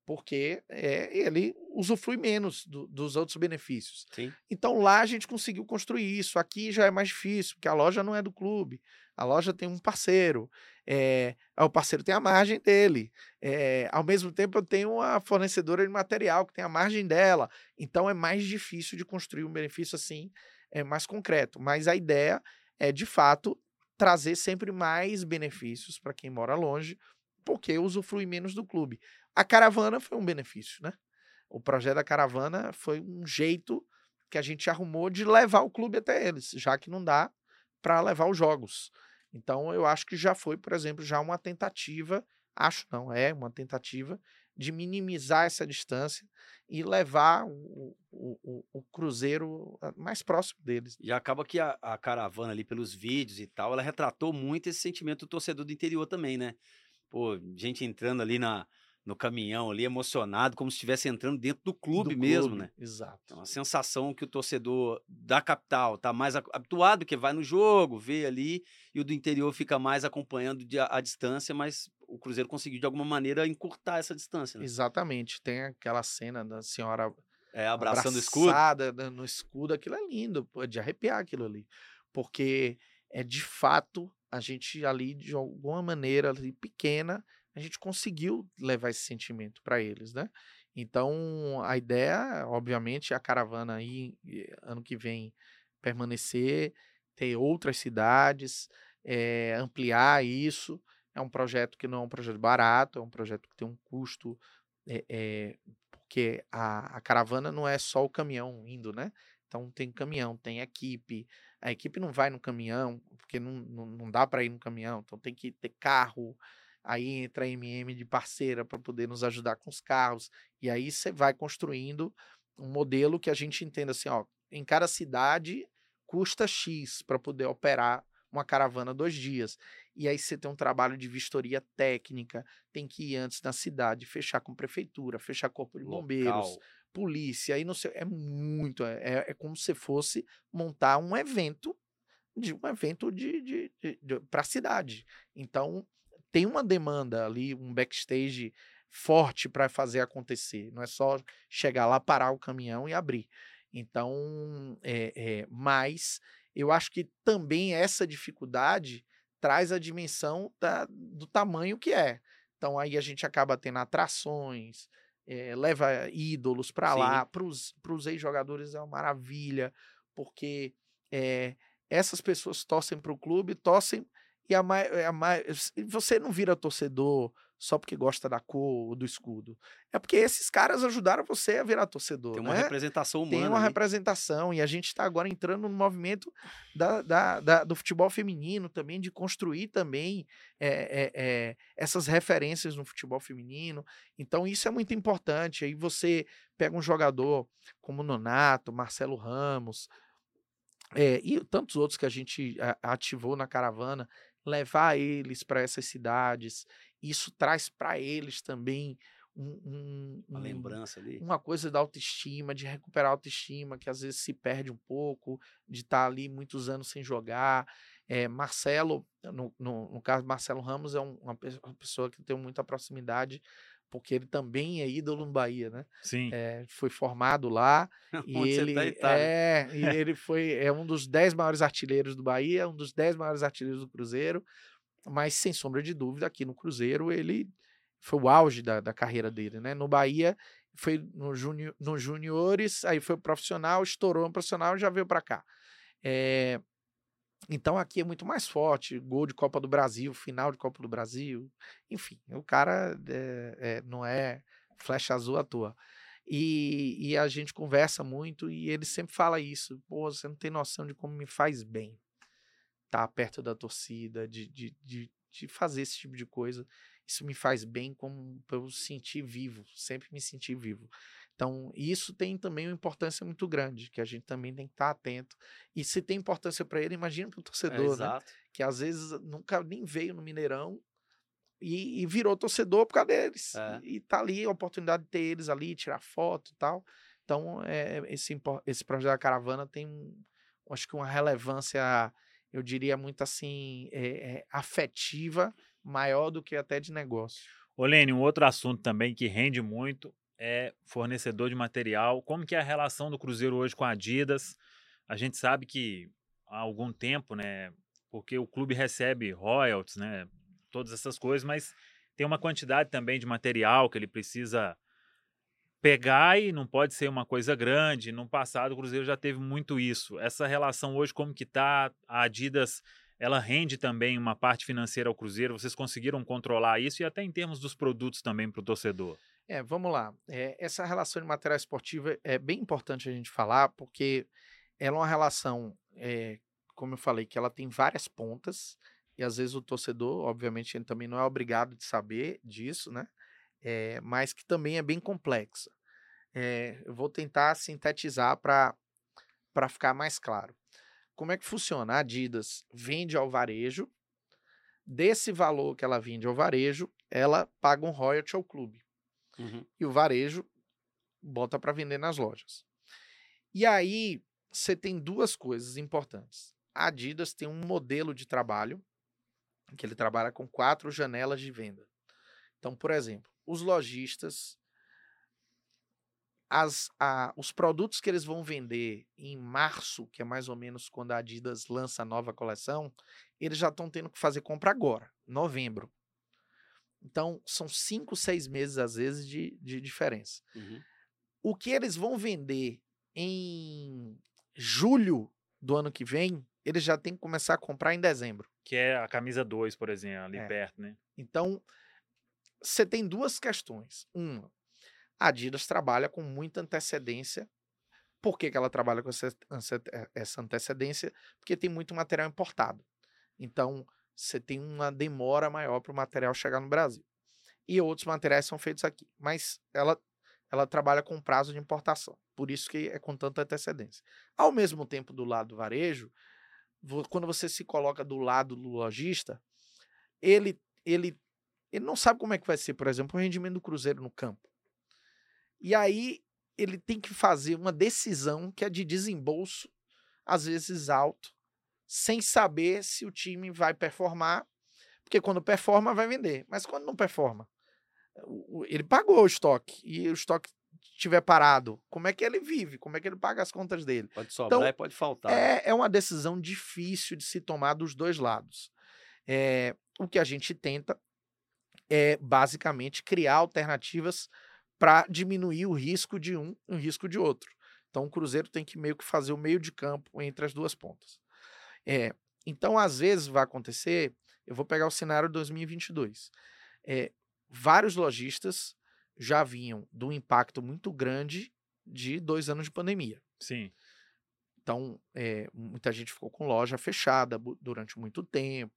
porque é, ele usufrui menos do, dos outros benefícios. Sim. Então lá a gente conseguiu construir isso. Aqui já é mais difícil, porque a loja não é do clube. A loja tem um parceiro. É, o parceiro tem a margem dele. É, ao mesmo tempo, eu tenho uma fornecedora de material que tem a margem dela. Então é mais difícil de construir um benefício assim, é mais concreto. Mas a ideia é, de fato, trazer sempre mais benefícios para quem mora longe, porque usufrui menos do clube. A caravana foi um benefício, né? O projeto da caravana foi um jeito que a gente arrumou de levar o clube até eles, já que não dá para levar os jogos. Então eu acho que já foi, por exemplo, já uma tentativa, acho não, é uma tentativa de minimizar essa distância e levar o, o, o, Cruzeiro mais próximo deles. E acaba que a, a, caravana ali, pelos vídeos e tal, ela retratou muito esse sentimento do torcedor do interior também, né? Pô, gente entrando ali na, no caminhão ali, emocionado, como se estivesse entrando dentro do clube do mesmo, clube, né? Exato. É uma sensação que o torcedor da capital tá mais habituado, que vai no jogo, vê ali, e o do interior fica mais acompanhando de, a, a, distância, mas o Cruzeiro conseguiu de alguma maneira encurtar essa distância. Né? Exatamente. Tem aquela cena da senhora é, abraçando o escudo. no escudo, aquilo é lindo, pô, de arrepiar aquilo ali. Porque é de fato a gente ali, de alguma maneira ali, pequena, a gente conseguiu levar esse sentimento para eles, né? Então, a ideia, obviamente, é a caravana aí, ano que vem, permanecer, ter outras cidades, é, ampliar isso. É um projeto que não é um projeto barato, é um projeto que tem um custo, é, é, porque a, a caravana não é só o caminhão indo, né? Então, tem caminhão, tem equipe, a equipe não vai no caminhão, porque não, não, não dá para ir no caminhão, então tem que ter carro, Aí entra a MM de parceira para poder nos ajudar com os carros. E aí você vai construindo um modelo que a gente entenda assim, ó, em cada cidade custa X para poder operar uma caravana dois dias. E aí você tem um trabalho de vistoria técnica, tem que ir antes na cidade, fechar com prefeitura, fechar corpo de bombeiros, Local. polícia, aí não sei, é muito, é, é, é como se fosse montar um evento de um evento de, de, de, de para a cidade. Então, tem uma demanda ali, um backstage forte para fazer acontecer. Não é só chegar lá, parar o caminhão e abrir. Então, é, é, mas eu acho que também essa dificuldade traz a dimensão da, do tamanho que é. Então aí a gente acaba tendo atrações, é, leva ídolos para lá, para os ex-jogadores é uma maravilha, porque é, essas pessoas torcem para o clube, torcem e a, eh, a, você não vira torcedor só porque gosta da cor do escudo. É porque esses caras ajudaram você a virar torcedor. Tem uma né? representação humana. Tem uma representação. E a gente está agora entrando no movimento da, da, da, do futebol feminino também, de construir também é, é, é, essas referências no futebol feminino. Então, isso é muito importante. Aí você pega um jogador como Nonato, Marcelo Ramos. e tantos outros que a gente ativou na caravana, levar eles para essas cidades. Isso traz para eles também um, um, uma lembrança ali. Uma coisa da autoestima, de recuperar a autoestima, que às vezes se perde um pouco, de estar tá ali muitos anos sem jogar. É, Marcelo, no, no, no, caso Marcelo Ramos, é um, uma pessoa que tem muita proximidade, porque ele também é ídolo no Bahia, né? Sim. É, foi formado lá e ele tá, Itália. é, e ele foi é um dos dez maiores artilheiros do Bahia, um dos dez maiores artilheiros do Cruzeiro, mas sem sombra de dúvida aqui no Cruzeiro ele foi o auge da, da carreira dele, né? No Bahia foi no, juni, no juniores, aí foi profissional, estourou no profissional, e já veio para cá. É, então aqui é muito mais forte, gol de Copa do Brasil, final de Copa do Brasil, enfim, o cara é, é, não é flecha azul à toa. E, e, a gente conversa muito e ele sempre fala isso, pô, você não tem noção de como me faz bem estar tá perto da torcida, de, de, de, de fazer esse tipo de coisa. Isso me faz bem como eu sentir vivo, sempre me sentir vivo. Então, isso tem também uma importância muito grande, que a gente também tem que estar atento. E se tem importância para ele, imagina para o É, torcedor, né? exato. Que às vezes nunca nem veio no Mineirão e, e virou torcedor por causa deles. É. E, tá ali a oportunidade de ter eles ali, tirar foto e tal. Então, é, esse, esse projeto da caravana tem, acho que uma relevância, eu diria, muito assim, é, é, afetiva, maior do que até de negócio. Ô, Lene, um outro assunto também que rende muito é fornecedor de material. Como que é a relação do Cruzeiro hoje com a Adidas? A gente sabe que há algum tempo, né, porque o clube recebe royalties, né, todas essas coisas, mas tem uma quantidade também de material que ele precisa pegar e não pode ser uma coisa grande. No passado o Cruzeiro já teve muito isso. Essa relação hoje como que tá? A Adidas ela rende também uma parte financeira ao Cruzeiro. Vocês conseguiram controlar isso e até em termos dos produtos também para o torcedor. É, vamos lá. É, essa relação de material esportivo é- é bem importante a gente falar, porque ela é uma relação, é, como eu falei, que ela tem várias pontas, e às vezes o torcedor, obviamente, ele também não é obrigado de saber disso, né? É, mas que também é bem complexa. É, eu vou tentar sintetizar para ficar mais claro. Como é que funciona? A Adidas vende ao varejo, desse valor que ela vende ao varejo, ela paga um royalty ao clube Uhum. e o varejo bota para vender nas lojas. E aí você tem duas coisas importantes. A Adidas tem um modelo de trabalho que ele trabalha com quatro janelas de venda. Então, por exemplo, os lojistas, as, a- os produtos que eles vão vender em março, que é mais ou menos quando a Adidas lança a nova coleção, eles já estão tendo que fazer compra agora, novembro. Então, são cinco, seis meses, às vezes, de, de diferença. Uhum. O que eles vão vender em julho do ano que vem, eles já têm que começar a comprar em dezembro. Que é a camisa 2, por exemplo, ali É. perto, né? Então, você tem duas questões. Uma, a Adidas trabalha com muita antecedência. Por que, que ela trabalha com essa, ance- essa antecedência? Porque tem muito material importado. Então, você tem uma demora maior para o material chegar no Brasil. E outros materiais são feitos aqui. Mas ela, ela trabalha com prazo de importação. Por isso que é com tanta antecedência. Ao mesmo tempo, do lado do varejo, quando você se coloca do lado do lojista, ele, ele, ele não sabe como é que vai ser, por exemplo, o rendimento do Cruzeiro no campo. E aí ele tem que fazer uma decisão que é de desembolso, às vezes alto, sem saber se o time vai performar, porque quando performa vai vender, mas quando não performa, ele pagou o estoque e o estoque estiver parado, como é que ele vive? Como é que ele paga as contas dele? Pode sobrar Então, e pode faltar. É, é uma decisão difícil de se tomar dos dois lados. É, o que a gente tenta é basicamente criar alternativas para diminuir o risco de um e o risco de outro. Então o Cruzeiro tem que meio que fazer o meio de campo entre as duas pontas. É, então, às vezes vai acontecer, eu vou pegar o cenário 2022. É, vários lojistas já vinham de um impacto muito grande de dois anos de pandemia. Sim. Então, eh, muita gente ficou com loja fechada durante muito tempo.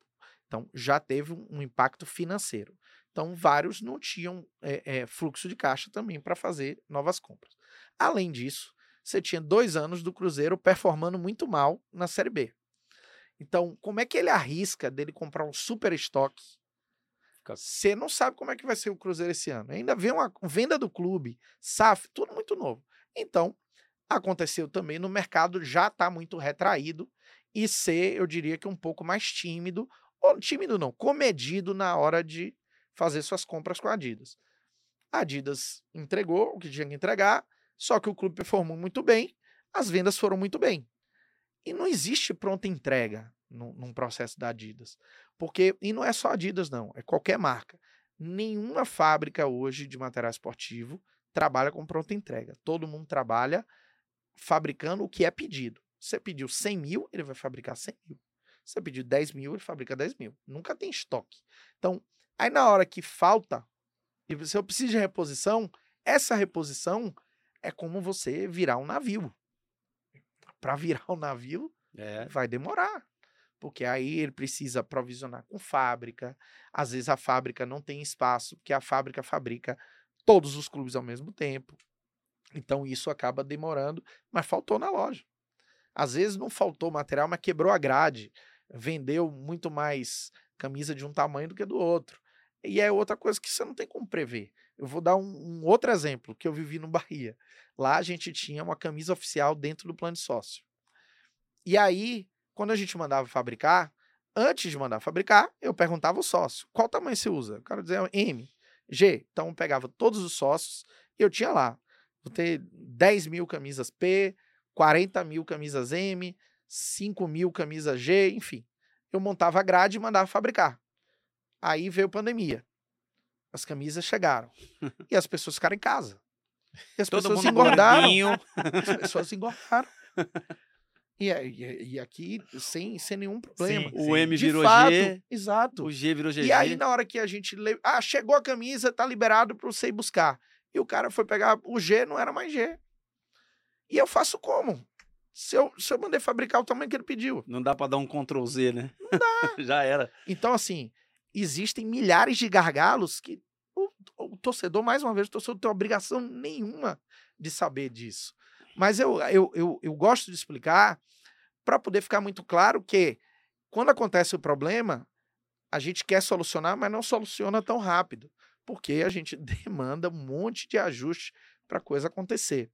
Então, já teve um impacto financeiro. Então, vários não tinham eh, eh, fluxo de caixa também para fazer novas compras. Além disso, você tinha dois anos do Cruzeiro performando muito mal na Série B. Então, como é que ele arrisca dele comprar um super estoque? Você não sabe como é que vai ser o Cruzeiro esse ano. Ainda vem uma venda do clube, SAF, tudo muito novo. Então, aconteceu também no mercado já está muito retraído e ser, eu diria que um pouco mais tímido, ou tímido não, comedido na hora de fazer suas compras com a Adidas. A Adidas entregou o que tinha que entregar, só que o clube performou muito bem, as vendas foram muito bem. E não existe pronta entrega num, num processo da Adidas. Porque, e não é só Adidas, não, é qualquer marca. Nenhuma fábrica hoje de material esportivo trabalha com pronta entrega. Todo mundo trabalha fabricando o que é pedido. Você pediu 100 mil, ele vai fabricar 100 mil. Você pediu 10 mil, ele fabrica 10 mil. Nunca tem estoque. Então, aí na hora que falta, e se eu preciso de reposição, essa reposição é como você virar um navio. Para virar um navio, É. vai demorar. Porque aí ele precisa provisionar com fábrica. Às vezes a fábrica não tem espaço, porque a fábrica fabrica todos os clubes ao mesmo tempo. Então isso acaba demorando, mas faltou na loja. Às vezes não faltou material, mas quebrou a grade. Vendeu muito mais camisa de um tamanho do que do outro. E é outra coisa que você não tem como prever. Eu vou dar um, um outro exemplo que eu vivi no Bahia. Lá a gente tinha uma camisa oficial dentro do plano de sócio. E aí, quando a gente mandava fabricar, antes de mandar fabricar, eu perguntava ao sócio: qual tamanho você usa? O cara dizia M, G. Então eu pegava todos os sócios e eu tinha lá. Vou ter 10 mil camisas P, 40 mil camisas M, 5 mil camisas G, enfim. Eu montava a grade e mandava fabricar. Aí veio pandemia. As camisas chegaram. e as pessoas ficaram em casa. E as Todo pessoas engordaram. As pessoas engordaram. E, e e aqui, sem, sem nenhum problema. Sim, O M virou fato, G, Exato. o G virou GG. E aí, na hora que a gente. Le... Ah, chegou a camisa, tá liberado pra você ir buscar. E o cara foi pegar o G, não era mais G. E eu faço como? Se eu, se eu mandei fabricar o tamanho que ele pediu. Não dá pra dar um Ctrl Z, né? Não dá. Já era. Então, assim, existem milhares de gargalos que o, o torcedor, mais uma vez, o torcedor não tem obrigação nenhuma de saber disso. Mas eu, eu, eu, eu gosto de explicar para poder ficar muito claro que quando acontece o problema, a gente quer solucionar, mas não soluciona tão rápido, porque a gente demanda um monte de ajuste para a coisa acontecer.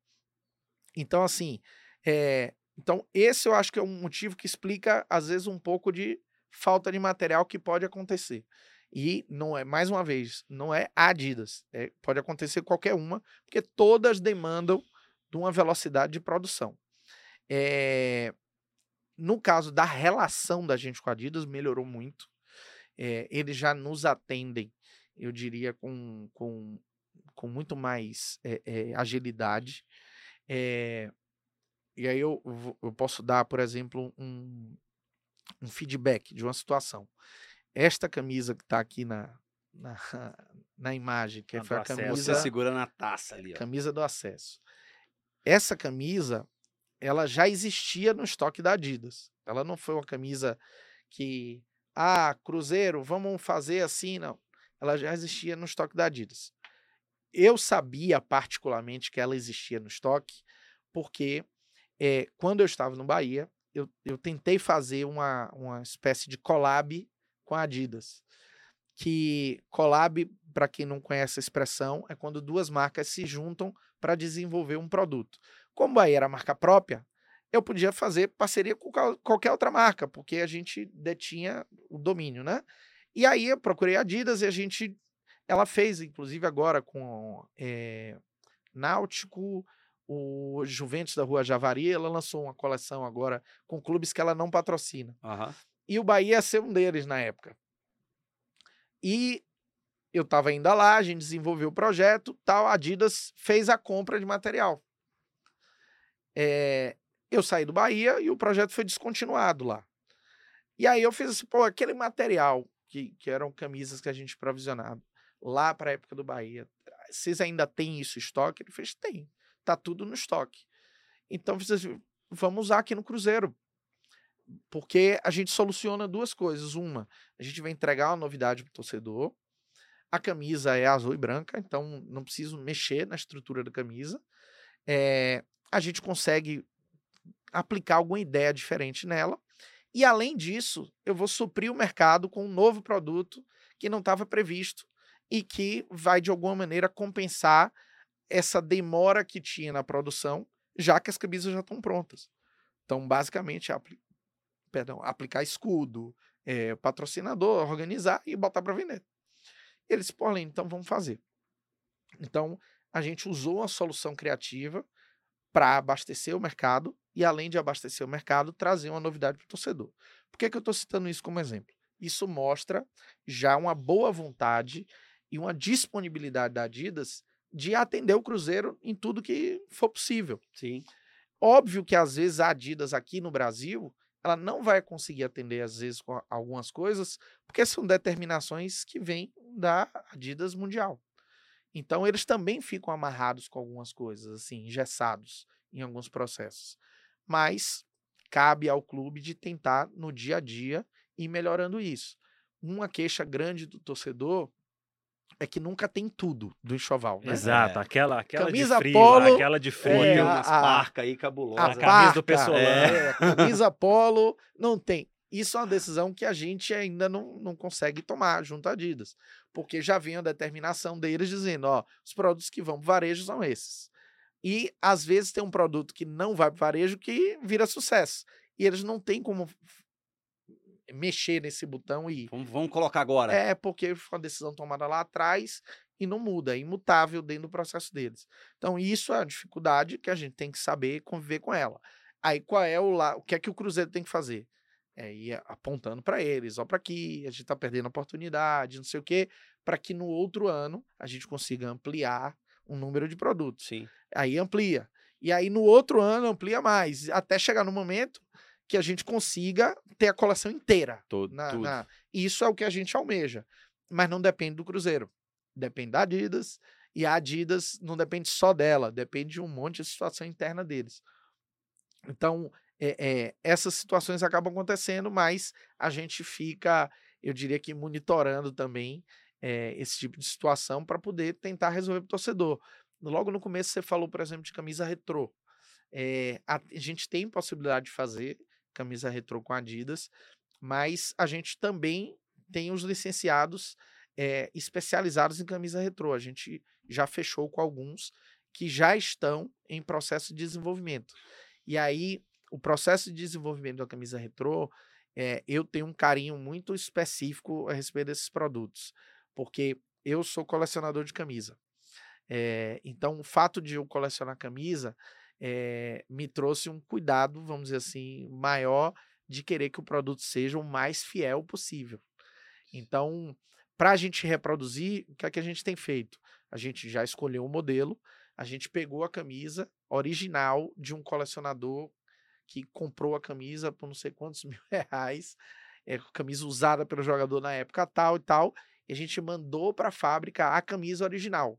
Então, assim, é, então esse eu acho que é um motivo que explica, às vezes, um pouco de falta de material que pode acontecer. E não é, mais uma vez, não é a Adidas. é- pode acontecer qualquer uma, porque todas demandam de uma velocidade de produção. É, no caso da relação da gente com a Adidas, melhorou muito. É, eles já nos atendem, eu diria, com, com, com muito mais é, agilidade. E aí eu, eu posso dar, por exemplo, um, um feedback de uma situação. Esta camisa que está aqui na, na, na imagem, que A foi do a acesso. camisa, Você segura na taça ali, ó. camisa do acesso. Essa camisa, ela já existia no estoque da Adidas. Ela não foi uma camisa que, ah, Cruzeiro, vamos fazer assim, não. Ela já existia no estoque da Adidas. Eu sabia particularmente que ela existia no estoque, porque eh, quando eu estava no Bahia, eu, eu tentei fazer uma, uma espécie de collab com a Adidas. Que collab, para quem não conhece a expressão, é quando duas marcas se juntam para desenvolver um produto. Como Bahia era marca própria, eu podia fazer parceria com qual- qualquer outra marca, porque a gente detinha o domínio, né? E aí eu procurei a Adidas e a gente. Ela fez, inclusive, agora com eh, Náutico, o Juventus da Rua Javari, ela lançou uma coleção agora com clubes que ela não patrocina. Aham. E o Bahia ia ser um deles na época. E eu estava ainda lá, a gente desenvolveu o projeto, tal, a Adidas fez a compra de material. É, eu saí do Bahia e o projeto foi descontinuado lá. E aí eu fiz assim, pô, aquele material que, que eram camisas que a gente provisionava lá para a época do Bahia, vocês ainda têm isso em estoque? Ele fez, tem, tá tudo no estoque. Então, vamos usar aqui no Cruzeiro porque a gente soluciona duas coisas. Uma, a gente vai entregar uma novidade para o torcedor. A camisa é azul e branca, então não preciso mexer na estrutura da camisa. É, a gente consegue aplicar alguma ideia diferente nela. E além disso, eu vou suprir o mercado com um novo produto que não estava previsto e que vai de alguma maneira compensar essa demora que tinha na produção, já que as camisas já estão prontas. Então, basicamente, é apli- perdão, aplicar escudo, eh, patrocinador, organizar e botar para vender. Eles, pô, Aline, então vamos fazer. Então, a gente usou uma solução criativa para abastecer o mercado e, além de abastecer o mercado, trazer uma novidade para o torcedor. Por que, que eu estou citando isso como exemplo? Isso mostra já uma boa vontade e uma disponibilidade da Adidas de atender o Cruzeiro em tudo que for possível. Sim. Óbvio que às vezes a Adidas aqui no Brasil, ela não vai conseguir atender às vezes com algumas coisas, porque são determinações que vêm da Adidas Mundial. Então eles também ficam amarrados com algumas coisas, assim, engessados em alguns processos. Mas cabe ao clube de tentar no dia a dia ir melhorando isso. Uma queixa grande do torcedor é que nunca tem tudo do enxoval, né? Exato, É. aquela, aquela Camisa de frio, polo, aquela de frio. É, a- umas a- parcas aí cabulosas. A A camisa do parca, Pessolano. é, camisa polo, não tem. Isso é uma decisão que a gente ainda não, não consegue tomar junto à Adidas, porque já vem a determinação deles dizendo, ó, os produtos que vão para varejo são esses. E às vezes tem um produto que não vai para varejo que vira sucesso. E eles não têm como mexer nesse botão e Vamos, vamos colocar agora. é porque foi uma decisão tomada lá atrás e não muda, é imutável dentro do processo deles. Então, isso é a dificuldade que a gente tem que saber conviver com ela. Aí, qual é o lá, o que é que o Cruzeiro tem que fazer? É ir apontando para eles, ó, para aqui, a gente está perdendo oportunidade, não sei o quê, para que no outro ano a gente consiga ampliar o número de produtos. Sim. Aí amplia. E aí no outro ano amplia mais, até chegar no momento que a gente consiga ter a coleção inteira. Todo, Na- tudo. na- Isso é o que a gente almeja. Mas não depende do Cruzeiro. Depende da Adidas. E a Adidas não depende só dela, depende de um monte de situação interna deles. Então, é, é, essas situações acabam acontecendo, mas a gente fica, eu diria que monitorando também é, esse tipo de situação para poder tentar resolver para o torcedor. Logo no começo você falou, por exemplo, de camisa retrô. É, a, a gente tem possibilidade de fazer camisa retrô com Adidas, mas a gente também tem os licenciados é, especializados em camisa retrô. A gente já fechou com alguns que já estão em processo de desenvolvimento. E aí, o processo de desenvolvimento da camisa retrô, é, eu tenho um carinho muito específico a respeito desses produtos, porque eu sou colecionador de camisa. É, então, o fato de eu colecionar camisa é, me trouxe um cuidado, vamos dizer assim, maior de querer que o produto seja o mais fiel possível. Então, para a gente reproduzir, o que é que a gente tem feito? A gente já escolheu o modelo, a gente pegou a camisa original de um colecionador que comprou a camisa por não sei quantos mil reais, é, camisa usada pelo jogador na época tal e tal, e a gente mandou para a fábrica a camisa original.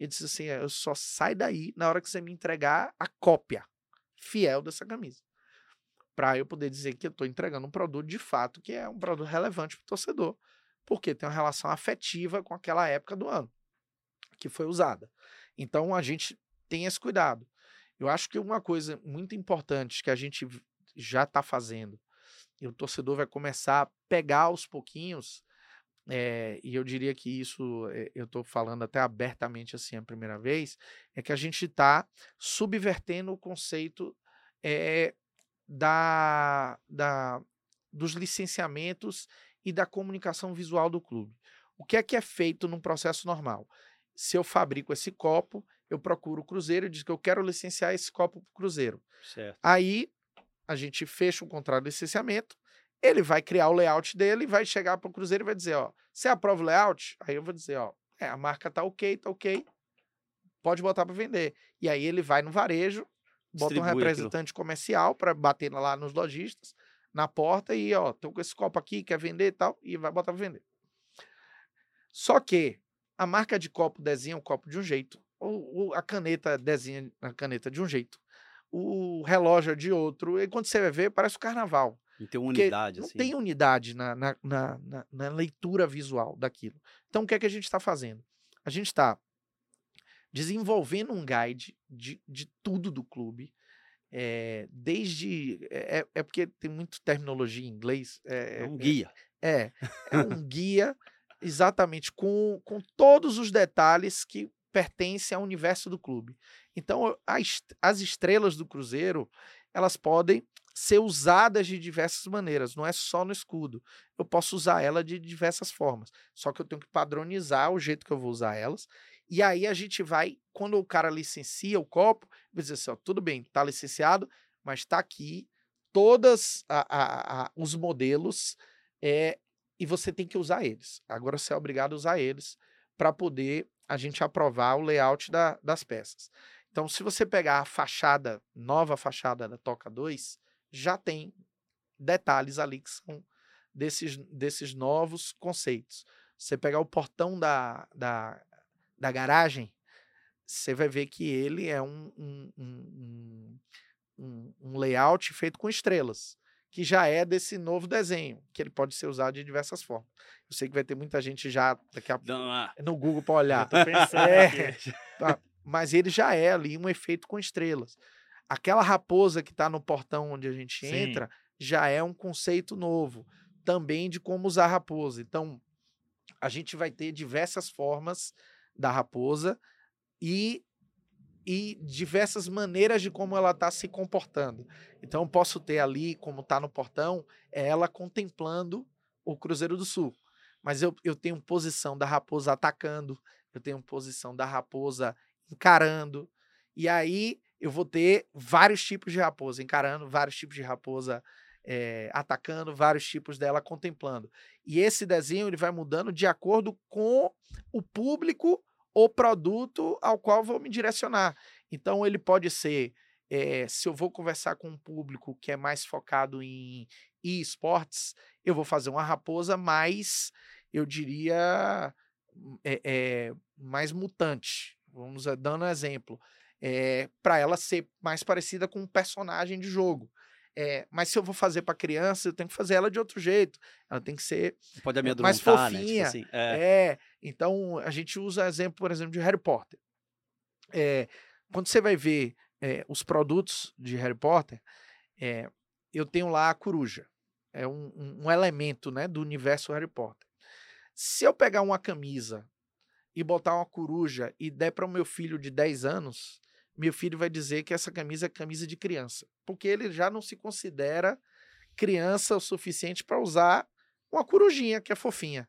Ele disse assim: eu só sai daí na hora que você me entregar a cópia fiel dessa camisa. Para eu poder dizer que eu estou entregando um produto de fato que é um produto relevante para o torcedor, porque tem uma relação afetiva com aquela época do ano que foi usada. Então a gente tem esse cuidado. Eu acho que uma coisa muito importante que a gente já está fazendo, e o torcedor vai começar a pegar aos pouquinhos, é, e eu diria que isso é, eu estou falando até abertamente assim a primeira vez, é que a gente está subvertendo o conceito é, da, da, dos licenciamentos e da comunicação visual do clube. O que é que é feito num processo normal? Se eu fabrico esse copo, eu procuro o Cruzeiro e digo que eu quero licenciar esse copo para o Cruzeiro. Certo. Aí a gente fecha um contrato de licenciamento, ele vai criar o layout dele, vai chegar para o Cruzeiro e vai dizer, ó, você aprova o layout? Aí eu vou dizer, ó, é, a marca tá ok, tá ok, pode botar para vender. E aí ele vai no varejo, bota um Distribui aquilo. representante comercial para bater lá nos lojistas, na porta e, ó, tô com esse copo aqui, quer vender e tal, e vai botar para vender. Só que a marca de copo desenha o copo de um jeito, ou, ou a caneta desenha a caneta de um jeito, o relógio é de outro, e quando você vai ver, parece o carnaval. Não tem unidade, não assim. tem unidade na, na, na, na- leitura visual daquilo. Então, o que é que a gente está fazendo? A gente está desenvolvendo um guide de, de tudo do clube, é, desde. É, é porque tem muita terminologia em inglês. É É, um guia. é, é um guia exatamente com, com todos os detalhes que pertencem ao universo do clube. Então, a est- as estrelas do Cruzeiro, elas podem ser usadas de diversas maneiras, não é só no escudo. Eu posso usar ela de diversas formas, só que eu tenho que padronizar o jeito que eu vou usar elas E aí a gente vai, quando o cara licencia o copo, vai dizer assim, ó, tudo bem, tá licenciado, mas tá aqui todos os modelos é, e você tem que usar eles. Agora você é obrigado a usar eles para poder a gente aprovar o layout da, das peças. Então, se você pegar a fachada, nova fachada da Toca 2, já tem detalhes ali que são desses, desses novos conceitos. Você pegar o portão da, da, da garagem, você vai ver que ele é um, um, um, um, um layout feito com estrelas que já é desse novo desenho, que ele pode ser usado de diversas formas. Eu sei que vai ter muita gente já daqui a no Google para olhar. É, tá, mas ele já é ali um efeito com estrelas. Aquela raposa que está no portão onde a gente Sim. entra já é um conceito novo, também de como usar a raposa. Então, a gente vai ter diversas formas da raposa e e diversas maneiras de como ela está se comportando. Então, posso ter ali, como está no portão, é ela contemplando o Cruzeiro do Sul. Mas eu, eu tenho posição da raposa atacando, eu tenho posição da raposa encarando, e aí eu vou ter vários tipos de raposa encarando, vários tipos de raposa é, atacando, vários tipos dela contemplando. E esse desenho ele vai mudando de acordo com o público o produto ao qual vou me direcionar. Então, ele pode ser, é, se eu vou conversar com um público que é mais focado em esportes, eu vou fazer uma raposa mais, eu diria, é, é, mais mutante. Vamos dando um exemplo. Para ela ser mais parecida com um personagem de jogo. É, mas se eu vou fazer para criança, eu tenho que fazer ela de outro jeito. Ela tem que ser Pode mais fofinha. Né? Tipo assim, é. é. Então a gente usa exemplo, por exemplo, de Harry Potter. É, quando você vai ver é, os produtos de Harry Potter, é, eu tenho lá a coruja. É um, um, um elemento né, do universo Harry Potter. Se eu pegar uma camisa e botar uma coruja e der para o meu filho de 10 anos, meu filho vai dizer que essa camisa é camisa de criança, porque ele já não se considera criança o suficiente para usar uma corujinha que é fofinha.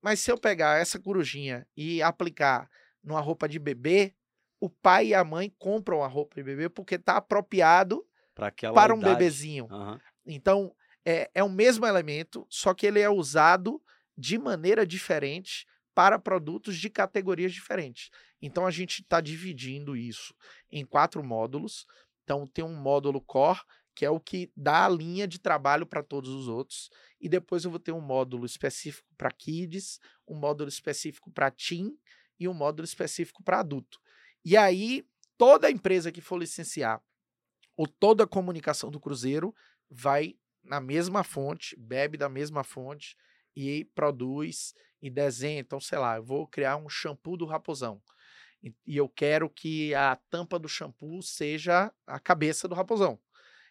Mas se eu pegar essa corujinha e aplicar numa roupa de bebê, o pai e a mãe compram a roupa de bebê porque está apropriado para um idade. bebezinho. Uhum. Então, é, é o mesmo elemento, só que ele é usado de maneira diferente para produtos de categorias diferentes. Então a gente está dividindo isso em quatro módulos. Então tem um módulo core, que é o que dá a linha de trabalho para todos os outros. E depois eu vou ter um módulo específico para kids, um módulo específico para teen e um módulo específico para adulto. E aí, toda empresa que for licenciar ou toda a comunicação do Cruzeiro vai na mesma fonte, bebe da mesma fonte e produz e desenha. Então, sei lá, eu vou criar um shampoo do raposão. E, e eu quero que a tampa do shampoo seja a cabeça do raposão.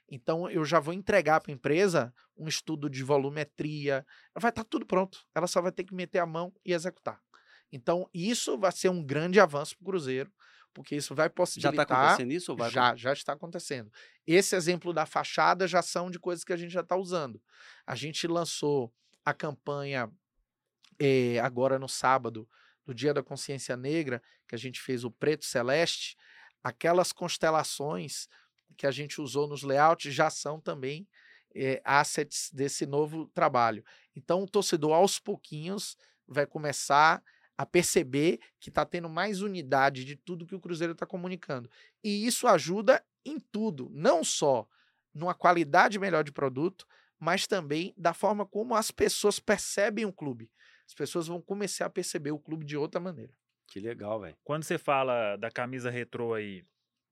Então, eu já vou entregar para a empresa um estudo de volumetria. Vai estar tá tudo pronto. Ela só vai ter que meter a mão e executar. Então, isso vai ser um grande avanço para o Cruzeiro, porque isso vai tá possibilitar. Já está acontecendo isso? Vai... Já, já está acontecendo. Esse exemplo da fachada já são de coisas que a gente já está usando. A gente lançou a campanha é, agora no sábado, do Dia da Consciência Negra, que a gente fez o Preto Celeste, aquelas constelações que a gente usou nos layouts já são também é, assets desse novo trabalho. Então, o torcedor, aos pouquinhos, vai começar a perceber que está tendo mais unidade de tudo que o Cruzeiro está comunicando. E isso ajuda em tudo, não só numa qualidade melhor de produto, mas também da forma como as pessoas percebem o clube as pessoas vão começar a perceber o clube de outra maneira. Que legal, velho. Quando você fala da camisa retrô aí,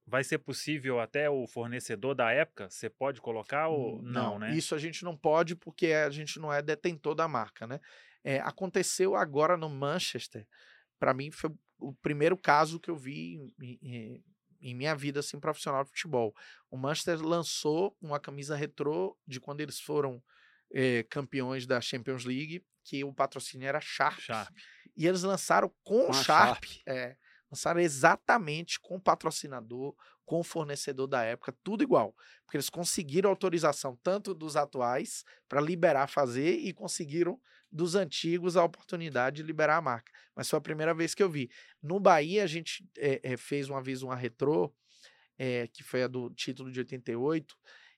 vai ser possível até o fornecedor da época? Você pode colocar ou não, não, né? Isso a gente não pode porque a gente não é detentor da marca, né? É, aconteceu agora no Manchester. Para mim foi o primeiro caso que eu vi em, em, em, minha vida assim profissional de futebol. O Manchester lançou uma camisa retrô de quando eles foram eh, campeões da Champions League que o patrocínio era Sharp. Sharp. E eles lançaram com, com Sharp. Sharp. É, lançaram exatamente com o patrocinador, com o fornecedor da época, tudo igual. Porque eles conseguiram autorização tanto dos atuais para liberar fazer e conseguiram dos antigos a oportunidade de liberar a marca. Mas foi a primeira vez que eu vi. No Bahia, a gente é, é, fez uma vez uma retrô, é, que foi a do título de 88,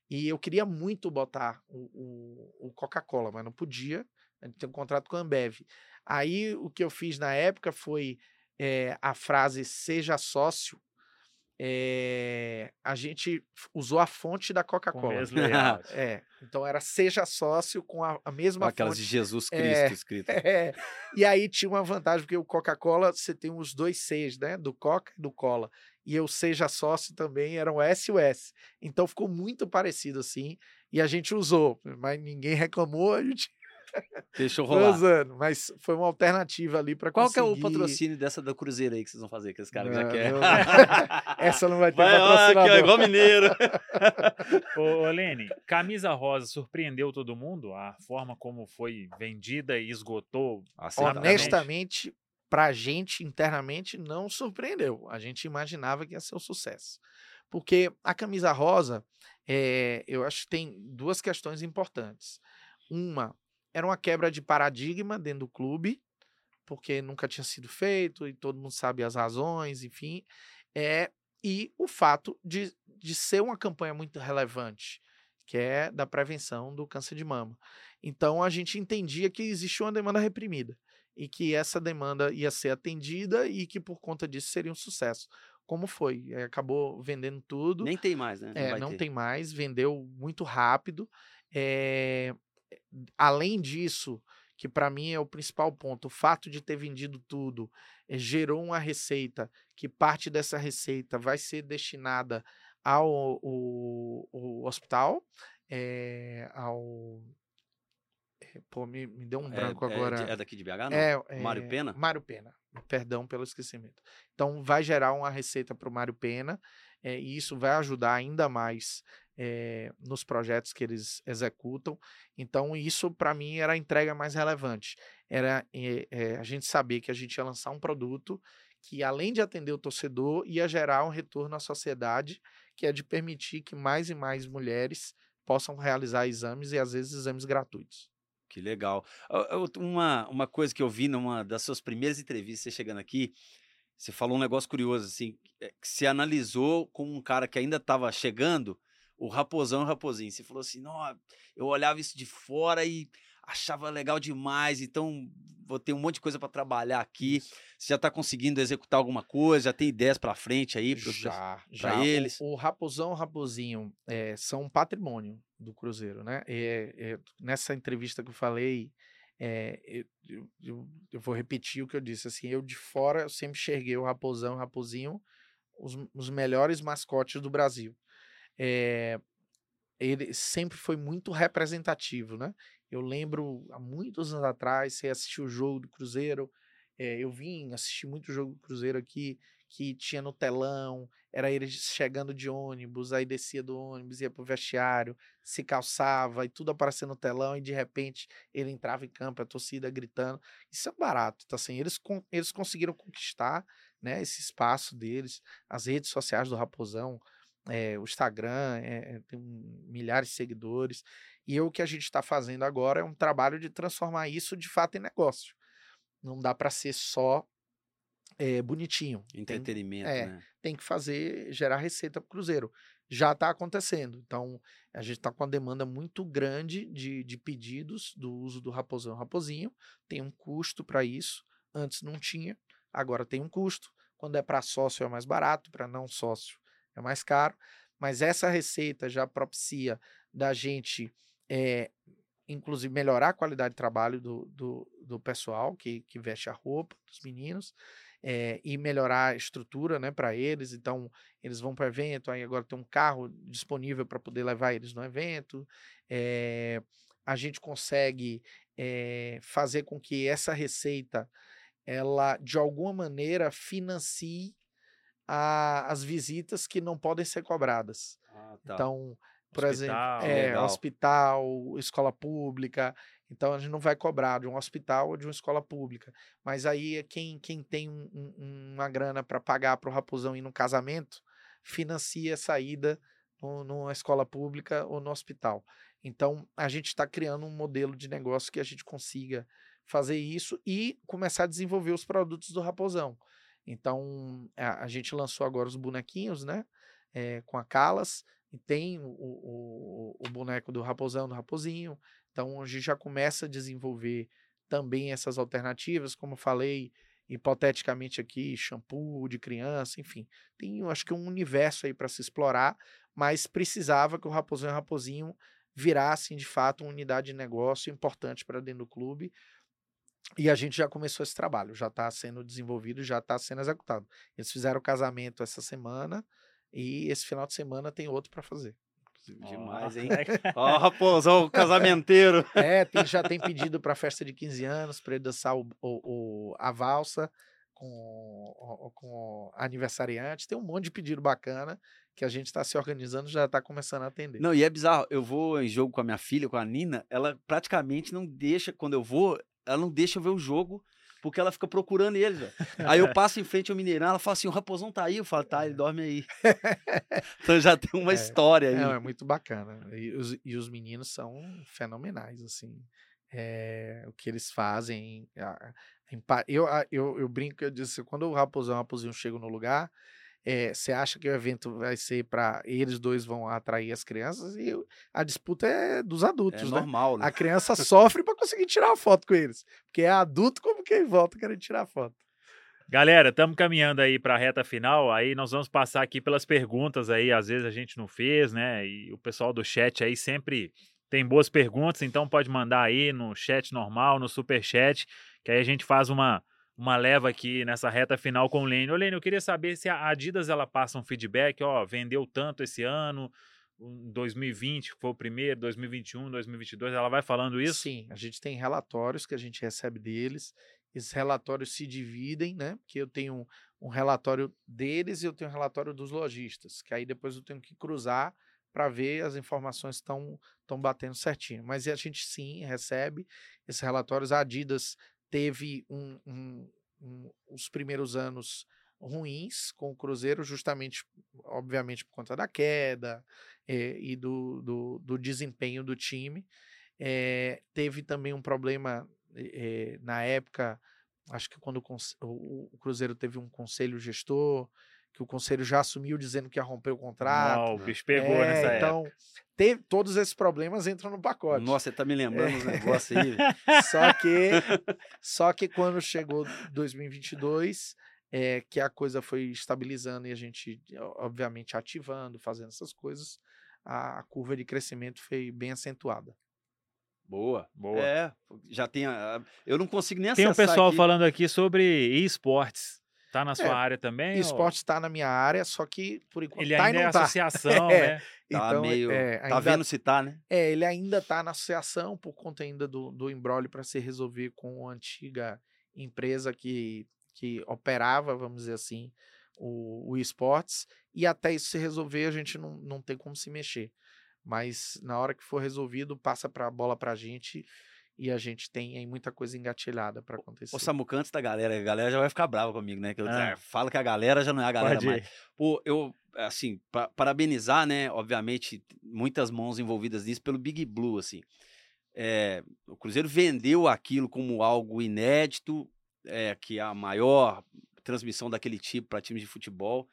e eu queria muito botar o, o, o Coca-Cola, mas não podia. A gente tem um contrato com a Ambev. Aí o que eu fiz na época foi é, a frase seja sócio é, a gente usou a fonte da Coca-Cola. é, então era seja sócio com a, a mesma Aquelas fonte. de Jesus Cristo é, escrito. É, e aí tinha uma vantagem, porque o Coca-Cola você tem os dois Cs, né? Do Coca e do Cola. E eu seja sócio também eram o S e o S. Então ficou muito parecido assim. E a gente usou, mas ninguém reclamou, a gente Deixa eu rolar. Usando, mas foi uma alternativa ali para Qual conseguir... que é o patrocínio dessa da Cruzeiro aí que vocês vão fazer, que esse cara já quer? Essa não vai ter vai, patrocinador. Aqui, ó, igual mineiro. Ô, Lene, camisa rosa surpreendeu todo mundo? A forma como foi vendida e esgotou? Honestamente, pra gente, internamente, não surpreendeu. A gente imaginava que ia ser um sucesso. Porque a camisa rosa, é, eu acho que tem duas questões importantes. Uma, era uma quebra de paradigma dentro do clube, porque nunca tinha sido feito e todo mundo sabe as razões, enfim. É, e o fato de, de ser uma campanha muito relevante, que é da prevenção do câncer de mama. Então a gente entendia que existia uma demanda reprimida e que essa demanda ia ser atendida e que por conta disso seria um sucesso. Como foi? Acabou vendendo tudo. Nem tem mais, né? Não, é, não tem mais, vendeu muito rápido. É, além disso, que para mim é o principal ponto, o fato de ter vendido tudo é, gerou uma receita que parte dessa receita vai ser destinada ao o, o hospital, é, ao Pô, me, me deu um branco é, agora. É, daqui de BH, não? É, é, Mário Pena? Mário Pena. Perdão pelo esquecimento. Então, vai gerar uma receita para o Mário Pena é, e isso vai ajudar ainda mais é, nos projetos que eles executam. Então, isso para mim era a entrega mais relevante. Era é, a gente saber que a gente ia lançar um produto que, além de atender o torcedor, ia gerar um retorno à sociedade, que é de permitir que mais e mais mulheres possam realizar exames e, às vezes, exames gratuitos. Que legal. Uma, uma coisa que eu vi numa das suas primeiras entrevistas, chegando aqui, você falou um negócio curioso, assim, que se analisou com um cara que ainda estava chegando, o Raposão e o Raposinho. Você falou assim, não, eu olhava isso de fora e achava legal demais, então vou ter um monte de coisa para trabalhar aqui. Isso. Você já está conseguindo executar alguma coisa? Já tem ideias para frente aí? Pro, já, já. eles? O, o Raposão e o Raposinho é, são um patrimônio do Cruzeiro, né? É, é, nessa entrevista que eu falei, eu, eu, eu, vou repetir o que eu disse, assim, eu de fora eu sempre enxerguei o Raposão o Raposinho os, os melhores mascotes do Brasil é, ele sempre foi muito representativo, né? Eu lembro há muitos anos atrás, você assistiu o jogo do Cruzeiro, é, eu vim assistir muito jogo do Cruzeiro aqui, que tinha no telão, era ele chegando de ônibus, aí descia do ônibus, ia pro vestiário, se calçava e tudo aparecendo no telão, e de repente ele entrava em campo, a torcida gritando. Isso é barato, tá assim, eles, eles conseguiram conquistar né, esse espaço deles, as redes sociais do Raposão, é, o Instagram é, tem milhares de seguidores. E o que a gente está fazendo agora é um trabalho de transformar isso de fato em negócio. Não dá para ser só é, bonitinho. Entretenimento, tem, é, né? Tem que fazer, gerar receita para o Cruzeiro. Já está acontecendo. Então, a gente está com uma demanda muito grande de, de pedidos do uso do Raposão Raposinho. Tem um custo para isso. Antes não tinha, agora tem um custo. Quando é para sócio é mais barato, para não sócio é mais caro, mas essa receita já propicia da gente, é, inclusive, melhorar a qualidade de trabalho do, do, do pessoal que, que veste a roupa dos meninos. É, e melhorar a estrutura né, para eles. Então, eles vão para o evento, aí agora tem um carro disponível para poder levar eles no evento. É, a gente consegue é, fazer com que essa receita, ela de alguma maneira financie a, as visitas que não podem ser cobradas. Ah, tá. Então, por hospital, exemplo, é, hospital, escola pública. Então a gente não vai cobrar de um hospital ou de uma escola pública. Mas aí quem, quem tem um, um, uma grana para pagar para o raposão ir no casamento, financia a saída no, numa escola pública ou no hospital. Então, a gente está criando um modelo de negócio que a gente consiga fazer isso e começar a desenvolver os produtos do Raposão. Então, a, a gente lançou agora os bonequinhos, né? É, com a Calas, e tem o, o, o, boneco do Raposão, do Raposinho. Então, a gente já começa a desenvolver também essas alternativas, como falei, hipoteticamente aqui, shampoo de criança, enfim. Tem, acho que um universo aí para se explorar, mas precisava que o Raposinho e o Raposinho virassem, de fato, uma unidade de negócio importante para dentro do clube, e a gente já começou esse trabalho, já está sendo desenvolvido, já está sendo executado. Eles fizeram o casamento essa semana e esse final de semana tem outro para fazer. Demais, hein? Ó, oh, raposão, casamenteiro. É, tem, já tem pedido para festa de 15 anos, para ele dançar o, o, o, a valsa com, com aniversariante. Tem um monte de pedido bacana que a gente está se organizando já está começando a atender. Não, e é bizarro. Eu vou em jogo com a minha filha, com a Nina, ela praticamente não deixa, quando eu vou, ela não deixa eu ver o jogo porque ela fica procurando ele, velho. Aí eu passo em frente ao Mineirão, ela fala assim: o Raposão tá aí. Eu falo, tá, ele dorme aí. então já tem uma é, história aí. É, é muito bacana. E os, e os meninos são fenomenais, assim. É, o que eles fazem. eu, eu, eu brinco, eu disse, quando o Raposão e o Raposinho chegam no lugar, é, você acha que o evento vai ser para eles dois vão atrair as crianças e a disputa é dos adultos, é né? normal, né? A criança sofre para conseguir tirar uma foto com eles, porque é adulto como quem volta querendo tirar foto. Galera, estamos caminhando aí para a reta final. Aí nós vamos passar aqui pelas perguntas aí. Às vezes a gente não fez, né? E o pessoal do chat aí sempre tem boas perguntas, então pode mandar aí no chat normal, no super chat, que aí a gente faz uma uma leva aqui nessa reta final com o Lênin. Ô, Lênin, eu queria saber se a Adidas ela passa um feedback, ó, vendeu tanto esse ano, 2020 foi o primeiro, 2021, 2022, ela vai falando isso? Sim, a gente tem relatórios que a gente recebe deles, esses relatórios se dividem, né? Porque eu tenho um, relatório deles e eu tenho um relatório dos lojistas, que aí depois eu tenho que cruzar para ver as informações estão estão batendo certinho. Mas a gente sim recebe esses relatórios. A Adidas teve um, um, um, os primeiros anos ruins com o Cruzeiro, justamente, obviamente, por conta da queda é, e do, do, do, desempenho do time. É, teve também um problema é, na época, acho que quando o, o, Cruzeiro teve um conselho gestor, que o conselho já assumiu dizendo que ia romper o contrato. Não, o bicho pegou nessa então, época teve, todos esses problemas entram no pacote. Nossa, você tá me lembrando os negócios aí. só que, só que quando chegou 2022, é, que a coisa foi estabilizando e a gente, obviamente, ativando, fazendo essas coisas, a, curva de crescimento foi bem acentuada. Boa, boa. É, já tem. A, eu não consigo nem Tem um pessoal aqui. falando aqui sobre esportes. Tá na sua é, área também? Esporte está ou... na minha área, só que por enquanto ele tá ainda é tá. associação, é, né? Tá então, meio. É, tá ainda, tá vendo se tá, né? É, ele ainda está na associação por conta ainda do, do embrólio para se resolver com a antiga empresa que, que operava, vamos dizer assim, o, o esportes. E até isso se resolver, a gente não, não tem como se mexer. Mas na hora que for resolvido, passa para a bola para a gente e a gente tem aí muita coisa engatilhada para acontecer. O Samuca, antes da galera, a galera já vai ficar brava comigo, né? Que eu ah. falo que a galera já não é a galera mais. Pô, eu, assim, pra, parabenizar, né? Obviamente, muitas mãos envolvidas nisso pelo Big Blue, assim. É, o Cruzeiro vendeu aquilo como algo inédito, é, que é a maior transmissão daquele tipo para times de futebol.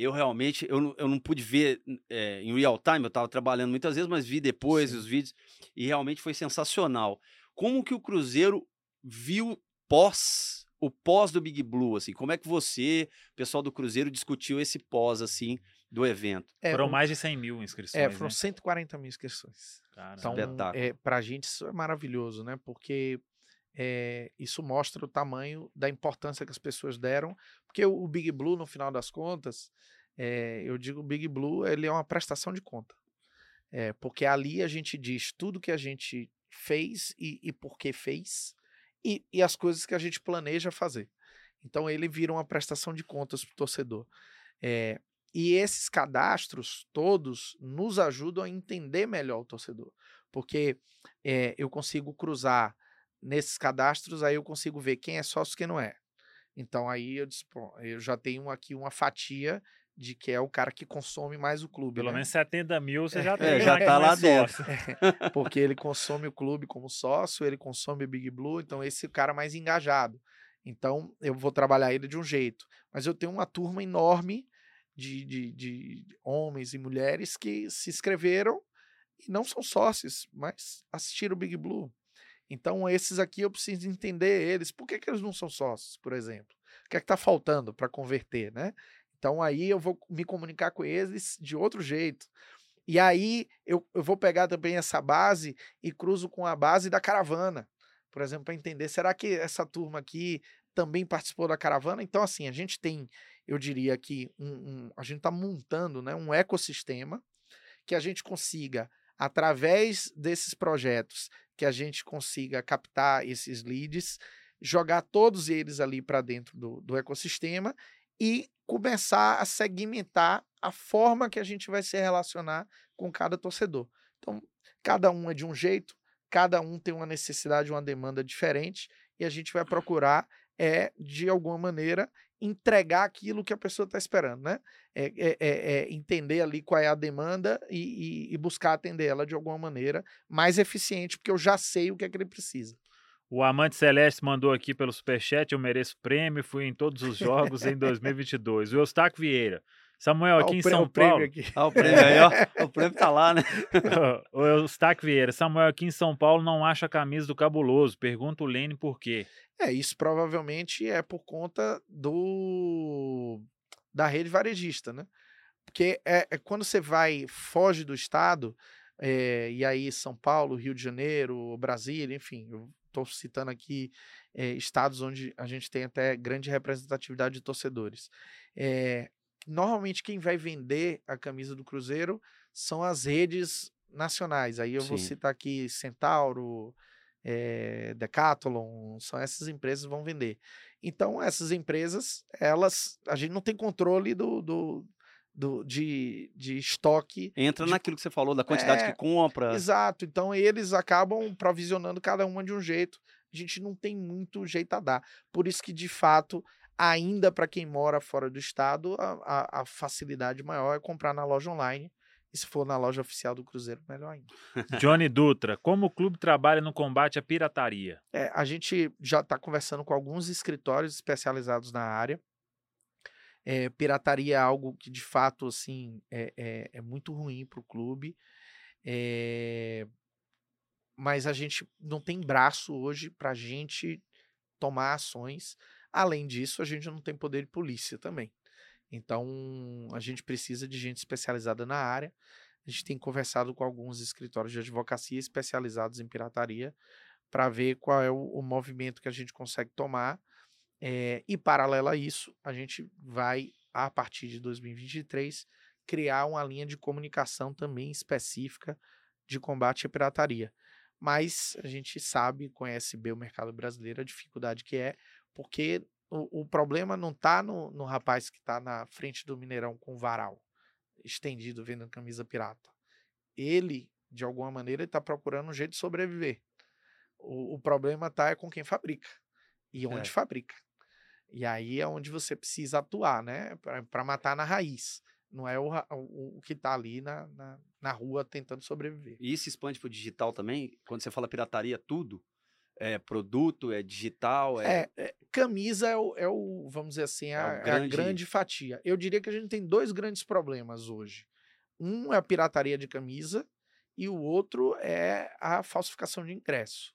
Eu realmente, eu, não, eu não pude ver é, em real time, eu estava trabalhando muitas vezes, mas vi depois Sim. os vídeos e realmente foi sensacional. Como que o Cruzeiro viu pós o pós do Big Blue, assim, como é que você, pessoal do Cruzeiro, discutiu esse pós, assim, do evento? É, foram mais de 100 mil inscrições, É, foram né? 140 mil inscrições. Cara, então, é, pra gente isso é maravilhoso, né, porque é, isso mostra o tamanho da importância que as pessoas deram, porque o, Big Blue, no final das contas, é, eu digo Big Blue, ele é uma prestação de conta. É, porque ali a gente diz tudo que a gente fez e, e por que fez e, e, as coisas que a gente planeja fazer. Então ele vira uma prestação de contas para o torcedor. É, e esses cadastros todos nos ajudam a entender melhor o torcedor. Porque é, eu consigo cruzar nesses cadastros, aí eu consigo ver quem é sócio e quem não é. Então aí eu, eu já tenho aqui uma fatia de que é o cara que consome mais o clube. Pelo né? menos 70 mil você já É, tem. já né, tá como lá sócio. porque ele consome o clube como sócio, ele consome o Big Blue, então esse é o cara mais engajado. Então eu vou trabalhar ele de um jeito. Mas eu tenho uma turma enorme de, de, de homens e mulheres que se inscreveram e não são sócios, mas assistiram o Big Blue. Então esses aqui eu preciso entender eles. Por que, que eles não são sócios, por exemplo? O que é que está faltando para converter, né? Então aí eu vou me comunicar com eles de outro jeito. E aí eu, eu vou pegar também essa base e cruzo com a base da caravana, por exemplo, para entender, será que essa turma aqui também participou da caravana? Então, assim, a gente tem, eu diria que um, um- a gente está montando né, um ecossistema que a gente consiga, através desses projetos, que a gente consiga captar esses leads, jogar todos eles ali para dentro do, do ecossistema e começar a segmentar a forma que a gente vai se relacionar com cada torcedor. Então, cada um é de um jeito, cada um tem uma necessidade, uma demanda diferente, e a gente vai procurar, é, de alguma maneira, entregar aquilo que a pessoa está esperando, né? É, é- é- é entender ali qual é a demanda e, e- e buscar atender ela de alguma maneira mais eficiente, porque eu já sei o que é que ele precisa. O Amante Celeste mandou aqui pelo Superchat, eu mereço prêmio, fui em todos os jogos em 2022. O Eustáquio Vieira. Samuel, aqui em o prê- São o Paulo. aqui. Olha o prêmio aí, ó. O prêmio tá lá, né? o Eustáquio Vieira. Samuel, aqui em São Paulo não acha a camisa do Cabuloso. Pergunta o Lene por quê. É, isso provavelmente é por conta do da rede varejista, né? Porque é, é quando você vai, foge do estado, é, e aí São Paulo, Rio de Janeiro, Brasília, enfim, eu estou citando aqui é, estados onde a gente tem até grande representatividade de torcedores. É, normalmente quem vai vender a camisa do Cruzeiro são as redes nacionais. Aí eu vou Sim. citar aqui Centauro, é, Decathlon, são essas empresas que vão vender. Então, essas empresas, elas, a gente não tem controle do, do, do- de, de estoque. Entra De- naquilo que você falou, da quantidade É, que compra. Exato. Então, eles acabam provisionando cada uma de um jeito. A gente não tem muito jeito a dar. Por isso que, de fato, ainda para quem mora fora do estado, a, a- a facilidade maior é comprar na loja online. E se for na loja oficial do Cruzeiro, melhor ainda. Johnny Dutra. Como o clube trabalha no combate à pirataria? É, a gente já está conversando com alguns escritórios especializados na área. É, pirataria é algo que, de fato, assim, é, é, é muito ruim para o clube. É, mas a gente não tem braço hoje para a gente tomar ações. Além disso, a gente não tem poder de polícia também. Então, a gente precisa de gente especializada na área. A gente tem conversado com alguns escritórios de advocacia especializados em pirataria para ver qual é o, o movimento que a gente consegue tomar. É, e, paralelo a isso, a gente vai, a partir de 2023, criar uma linha de comunicação também específica de combate à pirataria. Mas a gente sabe, conhece bem o mercado brasileiro, a dificuldade que é, porque o, o problema não está no, no rapaz que está na frente do Mineirão com varal, estendido, vendendo camisa pirata. Ele, de alguma maneira, está procurando um jeito de sobreviver. O, o problema tá é com quem fabrica e onde É. fabrica. E aí é onde você precisa atuar, né? Para matar na raiz. Não é o, o, o que está ali na, na, na rua tentando sobreviver. E isso expande pro digital também? Quando você fala pirataria, tudo? É produto, é digital, é. É, é, camisa é o, é o, vamos dizer assim, É a, é a grande- grande fatia. Eu diria que a gente tem dois grandes problemas hoje. Um é a pirataria de camisa e o outro é a falsificação de ingresso.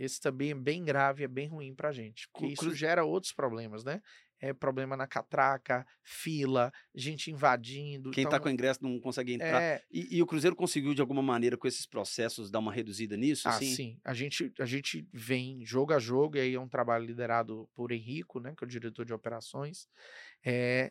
Esse também é bem grave, é bem ruim pra gente, porque Cru- isso gera outros problemas, né? É problema na catraca, fila, gente invadindo. Quem então, tá com ingresso não consegue entrar. é, E, e o Cruzeiro conseguiu, de alguma maneira, com esses processos, dar uma reduzida nisso? Ah, assim? sim. A gente, a gente vem jogo a jogo, e aí é um trabalho liderado por Henrico, né, que é o diretor de operações, é,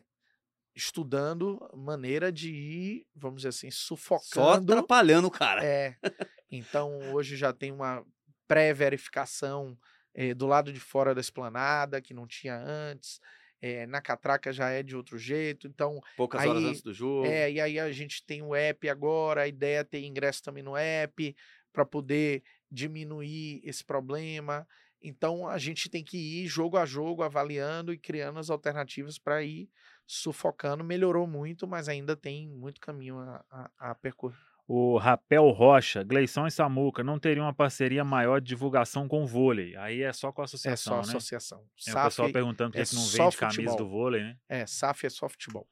estudando maneira de ir, vamos dizer assim, Só sufocando. atrapalhando o cara. É, então, hoje já tem uma pré-verificação eh, do lado de fora da esplanada, que não tinha antes. eh, na catraca já é de outro jeito. Então, Poucas horas aí- antes do jogo. é, e aí a gente tem o app agora, a ideia é ter ingresso também no app para poder diminuir esse problema. Então a gente tem que ir jogo a jogo avaliando e criando as alternativas para ir sufocando, melhorou muito, mas ainda tem muito caminho a, a, a percorrer. O Rapel Rocha, Gleição e Samuca não teriam uma parceria maior de divulgação com o vôlei. Aí é só com a É associação, só né? associação. Tem o pessoal perguntando por que é que não vende camisa do vôlei, né? é, SAF é só futebol.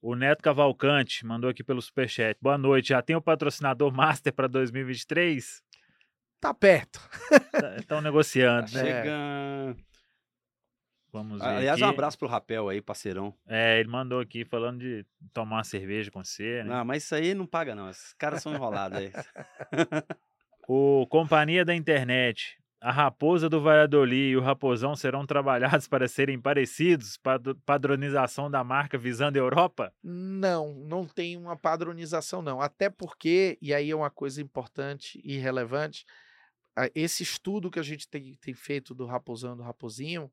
O Neto Cavalcante mandou aqui pelo Superchat. Boa noite. Já tem o patrocinador Master para 2023? Tá perto. Estão negociando, né? É. Chegando. Vamos ver. Aliás, aqui. um abraço pro Rapel aí, parceirão. É, ele mandou aqui falando de tomar uma cerveja com você, né? Não, mas isso aí não paga, não. Esses caras são enrolados aí. O Companhia da Internet. A raposa do Valladolid e o raposão serão trabalhados para serem parecidos? Pad- Padronização da marca visando a Europa? Não, não tem uma padronização, não. Até porque, e aí é uma coisa importante e relevante, esse estudo que a gente tem, tem feito do raposão e do raposinho,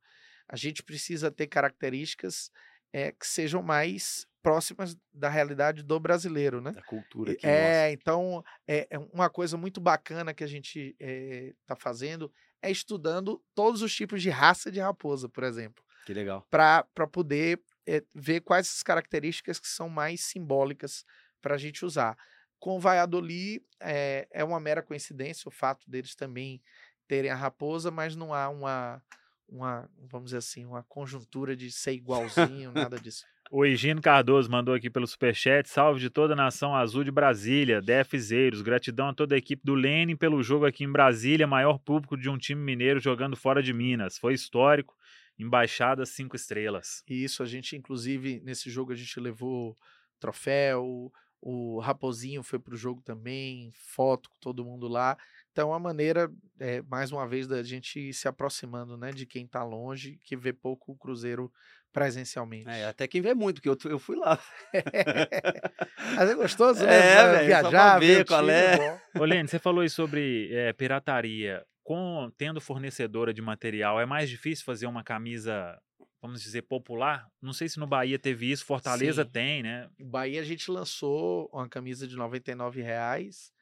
a gente precisa ter características eh, que sejam mais próximas da realidade do brasileiro, né? Da cultura aqui. É, então, é, é uma coisa muito bacana que a gente está fazendo é estudando todos os tipos de raça de raposa, por exemplo nossa. Que legal. para poder eh, ver quais as características que são mais simbólicas para a gente usar. Com Valladolid, é, é uma mera coincidência o fato deles também terem a raposa, mas não há uma, uma vamos dizer assim, uma conjuntura de ser igualzinho, nada disso. O Higino Cardoso mandou aqui pelo Superchat. Salve de toda a nação azul de Brasília, DFzeiros. Gratidão a toda a equipe do Lenin pelo jogo aqui em Brasília. Maior público de um time mineiro jogando fora de Minas. Foi histórico. Embaixada cinco estrelas. E isso a gente, inclusive, nesse jogo a gente levou troféu, o Raposinho foi pro jogo também, foto com todo mundo lá. Então, é uma maneira, eh, mais uma vez, da gente ir se aproximando, né, de quem tá longe, que vê pouco o Cruzeiro presencialmente. É, até quem vê muito, porque eu, eu fui lá. Mas é gostoso, né? É, pra Viajar, ver ver o qual é. bom. Ô, Lene, você falou aí sobre eh, pirataria. Com, tendo fornecedora de material, é mais difícil fazer uma camisa, vamos dizer, popular? Não sei se no Bahia teve isso, Fortaleza Sim. tem, né? Bahia a gente lançou uma camisa de 99 reais,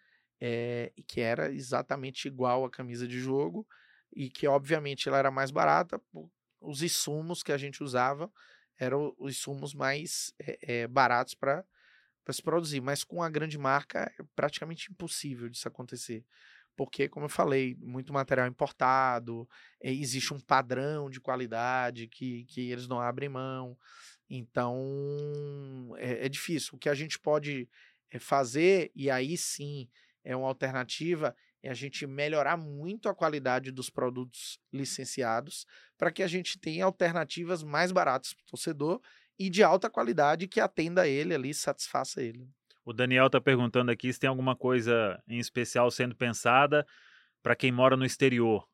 e que era exatamente igual à camisa de jogo e que obviamente ela era mais barata, os insumos que a gente usava eram os insumos mais eh, eh, baratos para se produzir, mas com a grande marca é praticamente impossível disso acontecer. Porque, como eu falei, muito material importado, existe um padrão de qualidade que, que eles não abrem mão. Então, é, é difícil. O que a gente pode fazer, e aí sim é uma alternativa, é a gente melhorar muito a qualidade dos produtos licenciados para que a gente tenha alternativas mais baratas para o torcedor e de alta qualidade que atenda ele ali, satisfaça ele. O Daniel tá perguntando aqui se tem alguma coisa em especial sendo pensada para quem mora no exterior.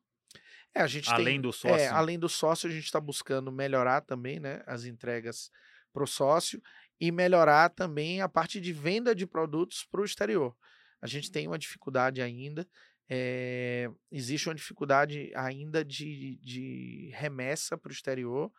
É, a gente tem- Além do É, sócio. além do sócio, a gente está buscando melhorar também né, as entregas para o sócio e melhorar também a parte de venda de produtos para o exterior. A gente tem uma dificuldade ainda, eh, existe uma dificuldade ainda de, de remessa para o exterior,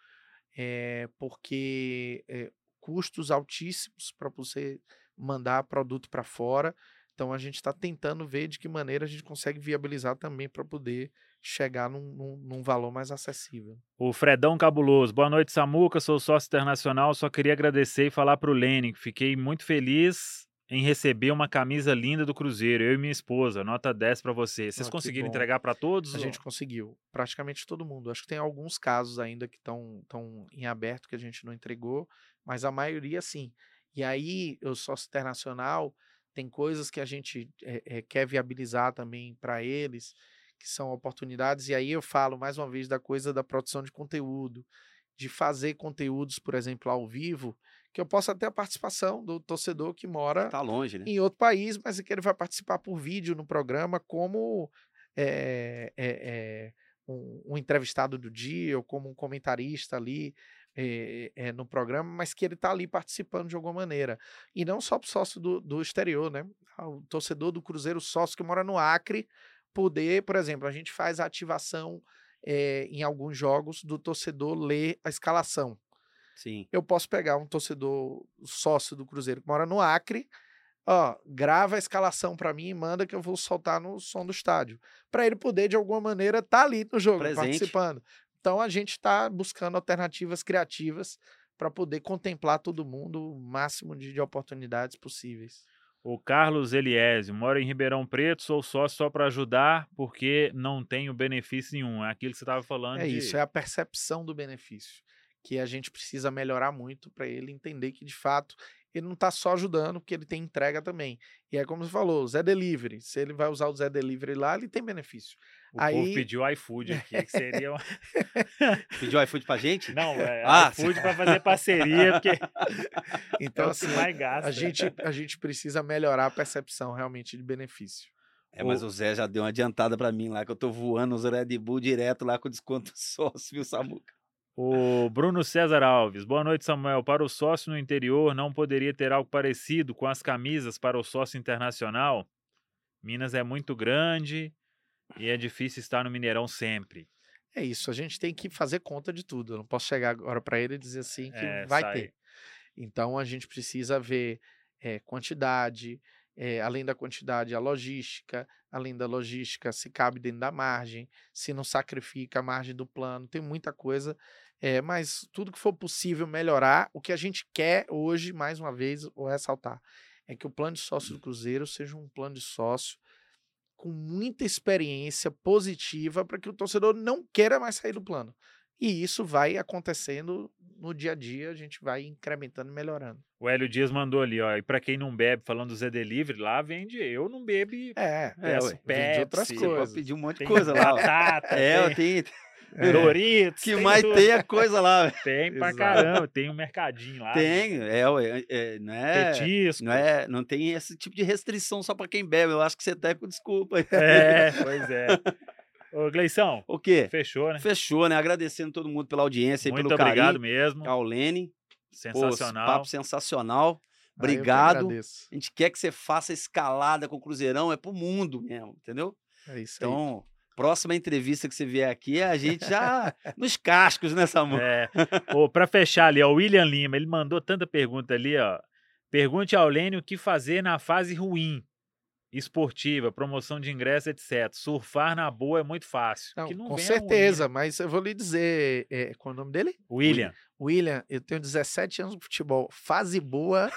eh, porque eh, custos altíssimos para você mandar produto para fora. Então a gente está tentando ver de que maneira a gente consegue viabilizar também para poder chegar num, num- num valor mais acessível. O Fredão Cabuloso. Boa noite, Samuca. Sou sócio internacional. Só queria agradecer e falar pro Lene que fiquei muito feliz em receber uma camisa linda do Cruzeiro. Eu e minha esposa. Nota 10 para você. Vocês Ah, conseguiram entregar para todos? A ou- gente conseguiu, praticamente todo mundo. Acho que tem alguns casos ainda que estão em aberto que a gente não entregou, mas a maioria sim. E aí, o sócio internacional tem coisas que a gente eh, eh, quer viabilizar também para eles, que são oportunidades. E aí eu falo mais uma vez da coisa da produção de conteúdo, de fazer conteúdos, por exemplo, ao vivo, que eu possa ter a participação do torcedor que mora Tá longe, né? em outro país, mas é que ele vai participar por vídeo no programa como é, é, um, um entrevistado do dia ou como um comentarista ali no programa, mas que ele está ali participando de alguma maneira. E não só para o sócio do, do exterior, né? O torcedor do Cruzeiro sócio que mora no Acre poder, por exemplo, a gente faz a ativação é, em alguns jogos do torcedor ler a escalação Sim. eu posso pegar um torcedor sócio do Cruzeiro que mora no Acre, ó, grava a escalação para mim e manda que eu vou soltar no som do estádio, para ele poder de alguma maneira estar ali no jogo, Presente. participando. Então a gente está buscando alternativas criativas para poder contemplar todo mundo o máximo de, de oportunidades possíveis. O Carlos Eliésio, mora em Ribeirão Preto, sou sócio só para ajudar, porque não tenho benefício nenhum. É aquilo que você estava falando. É de... isso, é a percepção do benefício. Que a gente precisa melhorar muito para ele entender que, de fato, ele não está só ajudando, porque ele tem entrega também. E é como você falou, o Zé Delivery. Se ele vai usar o Zé Delivery lá, ele tem benefício. O Aí- povo pediu iFood aqui, que seria. uma- Pediu iFood pra gente? Não, é Ah, iFood para fazer parceria, porque Então, é assim, que mais gasta. a gente, a gente precisa melhorar a percepção realmente de benefício. É, mas o Zé já deu uma adiantada pra mim lá, que eu tô voando os Red Bull direto lá com desconto sócio, viu, Samuca? O Bruno César Alves. Boa noite, Samuel. Para o sócio no interior, não poderia ter algo parecido com as camisas para o sócio internacional? Minas é muito grande e é difícil estar no Mineirão sempre. É isso, a gente tem que fazer conta de tudo. Eu não posso chegar agora para ele e dizer assim que É, vai sai. ter. Então a gente precisa ver eh, quantidade, eh, além da quantidade, a logística, além da logística, se cabe dentro da margem, se não sacrifica a margem do plano, tem muita coisa. Eh, mas tudo que for possível melhorar, o que a gente quer hoje, mais uma vez, vou ressaltar, é que o plano de sócio do Cruzeiro seja um plano de sócio com muita experiência positiva para que o torcedor não queira mais sair do plano. E isso vai acontecendo no dia a dia, a gente vai incrementando e melhorando. O Hélio Dias mandou ali, ó. E para quem não bebe, falando do Zé Delivery, lá vende. Eu não bebo É, É, ué, vende outras Você pode coisas. pedir um monte de coisa lá. batata, É, tem tem, É. Doritos. que tem mais tudo. tem a coisa lá. velho. Tem pra Exato. caramba. Tem um mercadinho lá. Tem, é, ué, é, não é, Petisco. não é, não tem esse tipo de restrição só pra quem bebe. Eu acho que você tá com desculpa. aí. É, pois é. Ô, Gleição, O quê? fechou, né? Fechou, né? Agradecendo todo mundo pela audiência e Muito pelo obrigado carinho. mesmo. Ao Lene. Pô, Sensacional. papo sensacional. Ah, eu que Obrigado. agradeço. A gente quer que você faça escalada com o Cruzeirão, é pro mundo mesmo, entendeu? É isso aí. Então, próxima entrevista que você vier aqui, a gente já nos cascos, né, Samu? É. Ô, pra fechar ali, ó, o William Lima, ele mandou tanta pergunta ali, ó. Pergunte ao Lênio o que fazer na fase ruim. Esportiva, promoção de ingresso, etc. Surfar na boa é muito fácil. Não, que não com vem a ruim, certeza, né? mas eu vou lhe dizer, é, qual é o nome dele? William. William, eu tenho 17 anos de futebol. Fase boa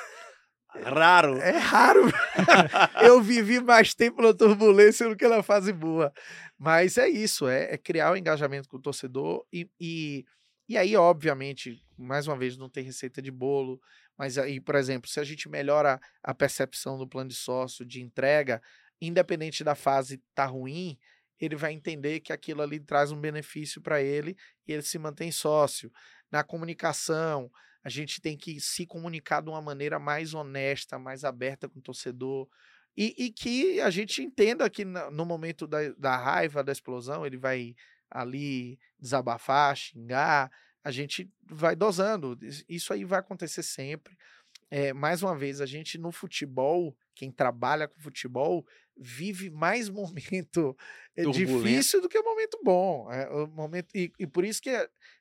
Raro. é raro. eu vivi mais tempo na turbulência do que na fase boa. Mas é isso, é, é criar o engajamento com o torcedor e, e, e aí, obviamente, mais uma vez, não tem receita de bolo, mas aí, por exemplo, se a gente melhora a percepção do plano de sócio, de entrega, independente da fase tá ruim, ele vai entender que aquilo ali traz um benefício para ele e ele se mantém sócio. Na comunicação, a gente tem que se comunicar de uma maneira mais honesta, mais aberta com o torcedor. E, e que a gente entenda que no momento da, da raiva, da explosão, ele vai ali desabafar, xingar, a gente vai dosando. Is- Isso aí vai acontecer sempre. É, mais uma vez, a gente no futebol, quem trabalha com futebol, vive mais momento Turbulento. difícil do que momento bom. É, o momento, e, e por isso que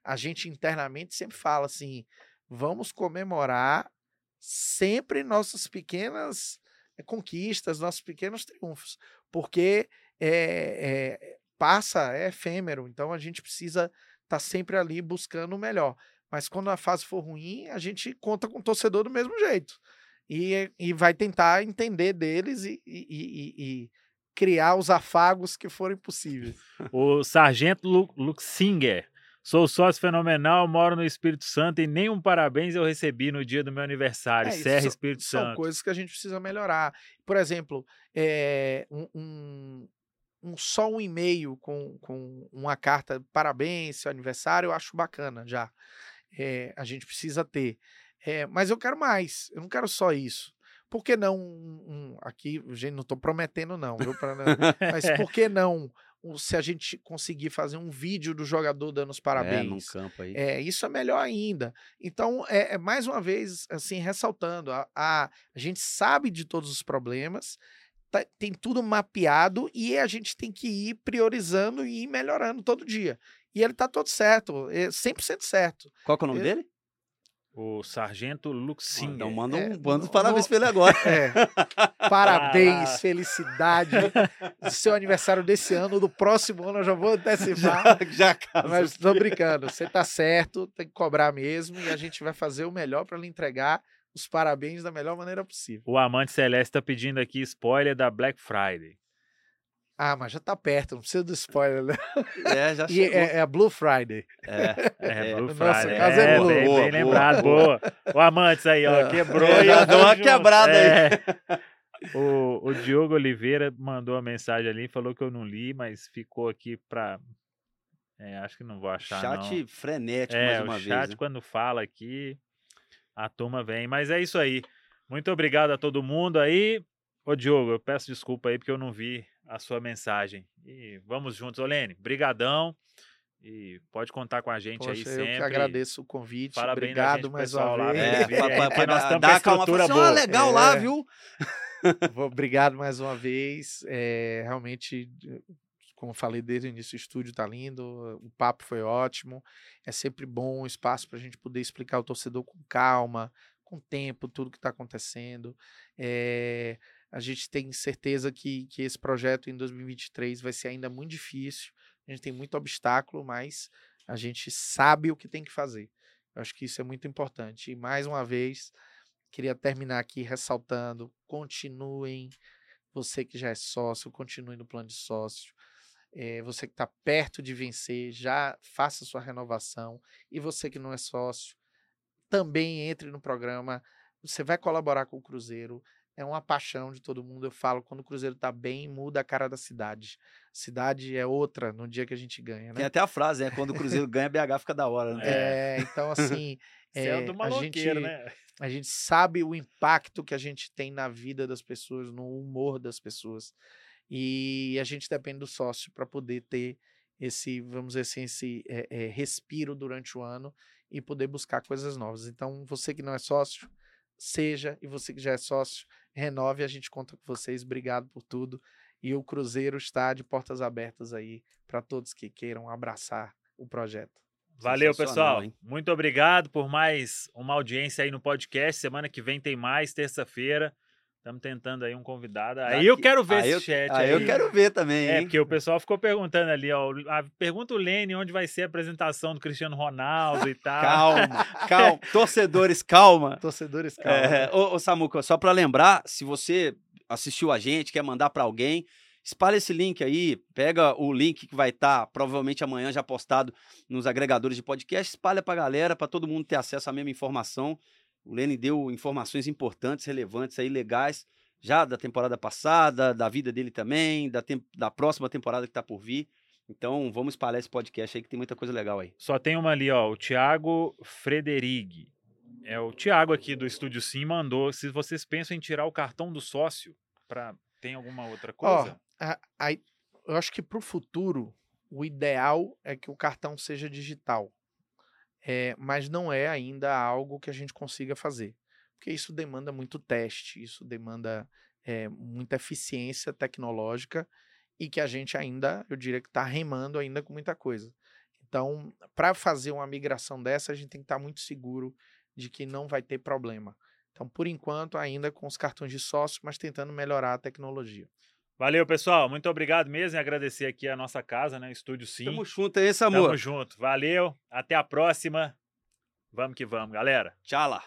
a gente internamente sempre fala assim: vamos comemorar sempre nossas pequenas eh, conquistas, nossos pequenos triunfos, porque é, é, passa, é efêmero, então a gente precisa estar sempre ali buscando o melhor. Mas quando a fase for ruim, a gente conta com o torcedor do mesmo jeito. E, e vai tentar entender deles e, e- e- criar os afagos que forem possíveis. O Sargento Lu Luxinger. Sou sócio fenomenal, moro no Espírito Santo e nenhum parabéns eu recebi no dia do meu aniversário. É, Serra são- Espírito São Santo. coisas que a gente precisa melhorar. Por exemplo, é, um, um- um- só um e-mail com, com uma carta parabéns, seu aniversário, eu acho bacana já. É, a gente precisa ter. É, mas eu quero mais, eu não quero só isso. Por que não um, um- aqui, gente, não estou prometendo não, viu? Pra mas por que não se a gente conseguir fazer um vídeo do jogador dando os É, parabéns? campo aí. É, isso é melhor ainda. Então, é, é mais uma vez, assim, ressaltando, a, a, a gente sabe de todos os problemas, tá- tem tudo mapeado e a gente tem que ir priorizando e ir melhorando todo dia. E ele tá todo certo, é 100% certo. Qual é o nome eu- dele? O Sargento Luxinger. Então manda É, um bando no- parabéns pra ele agora. É. Parabéns, Ah. felicidade. do seu aniversário desse ano, do próximo ano eu já vou antecipar. Já casa. Mas tô brincando, você tá certo, tem que cobrar mesmo e a gente vai fazer o melhor para lhe entregar os parabéns da melhor maneira possível. O Amante Celeste tá pedindo aqui spoiler da Black Friday. Ah, mas já tá perto, não precisa do spoiler, né? É, já E chegou. é, é a Blue Friday. É, É, É, Blue no Friday. nosso caso é Blue. bem, Boa, bem boa, lembrado, boa. boa. O Amantes aí, ó, É. quebrou. É, e já eu deu uma junto. quebrada aí. É. O, o Diogo Oliveira mandou uma mensagem ali, falou que eu não li, mas ficou aqui pra... É, acho que não vou achar, Chat não. frenético É, mais o uma chat vez. né? quando fala aqui, a turma vem. Mas é isso aí. Muito obrigado a todo mundo aí. Ô Diogo, eu peço desculpa aí porque eu não vi a sua mensagem. E vamos juntos, Olene. Brigadão. E pode contar com a gente Poxa, aí eu sempre. que agradeço o convite. Bem da Obrigado gente, mais pessoal, uma lá, vez. né? É, pra, é pra, que pra nós a calma. assim, ó, boa. legal lá, É. viu? Vou- Obrigado mais uma vez. É, realmente, como eu falei desde o início, o estúdio tá lindo, o papo foi ótimo. É sempre bom um espaço para a gente poder explicar ao torcedor com calma, com tempo, tudo que está acontecendo. É, a gente tem certeza que, que esse projeto em 2023 vai ser ainda muito difícil. A gente tem muito obstáculo, mas a gente sabe o que tem que fazer. Eu acho que isso é muito importante. E mais uma vez, queria terminar aqui ressaltando: continuem. Você que já é sócio, continue no plano de sócio. Eh, você que está perto de vencer, já faça sua renovação. E você que não é sócio, também entre no programa. Você vai colaborar com o Cruzeiro. É uma paixão de todo mundo. Eu falo, quando o Cruzeiro está bem, muda a cara da cidade. Cidade é outra no dia que a gente ganha, né? Tem até a frase, né? Quando o Cruzeiro ganha, BH fica da hora. Né? É, então, assim, Você é, é, do a, maloqueiro, gente, né? a gente sabe o impacto que a gente tem na vida das pessoas, no humor das pessoas. E a gente depende do sócio para poder ter esse, vamos dizer assim, esse é, é, respiro durante o ano e poder buscar coisas novas. Então, você que não é sócio, seja, e você que já é sócio, renove, a gente conta com vocês. Obrigado por tudo. E o Cruzeiro está de portas abertas aí para todos que queiram abraçar o projeto. Valeu, pessoal. hein? Muito obrigado por mais uma audiência aí no podcast. Semana que vem tem mais, terça-feira. Estamos tentando aí um convidado. Aí Daqui- eu quero ver aí esse eu, chat aí aí. eu quero ver também, É, hein? porque o pessoal ficou perguntando ali, ó. a- pergunta o Lene onde vai ser a apresentação do Cristiano Ronaldo e tal. Calma, calma. Torcedores, calma. Torcedores, calma. É, ô, ô, Samuca, só para lembrar, se você assistiu a gente, quer mandar para alguém, espalha esse link aí, pega o link que vai estar provavelmente amanhã já postado nos agregadores de podcast, espalha pra galera, para todo mundo ter acesso à mesma informação. O Lene deu informações importantes, relevantes aí, legais, já da temporada passada, da vida dele também, da, da próxima temporada que tá por vir. Então, vamos espalhar esse podcast aí que tem muita coisa legal aí. Só tem uma ali, ó. O Thiago Frederig. É o Thiago aqui do Estúdio Sim mandou. Se vocês pensam em tirar o cartão do sócio, pra... tem alguma outra Ó, coisa? a- aí, eu acho que para o futuro, o ideal é que o cartão seja digital. É, mas não é ainda algo que a gente consiga fazer. Porque isso demanda muito teste, isso demanda é, muita eficiência tecnológica e que a gente ainda, eu diria que está remando ainda com muita coisa. Então, para fazer uma migração dessa, a gente tem que estar muito seguro de que não vai ter problema. Então, por enquanto, ainda com os cartões de sócio, mas tentando melhorar a tecnologia. Valeu, pessoal. Muito obrigado mesmo e agradecer aqui a nossa casa, né? Estúdio Sim. Tamo junto aí, Samuca. Tamo junto. Valeu. Até a próxima. Vamos que vamos, galera. Tchau lá.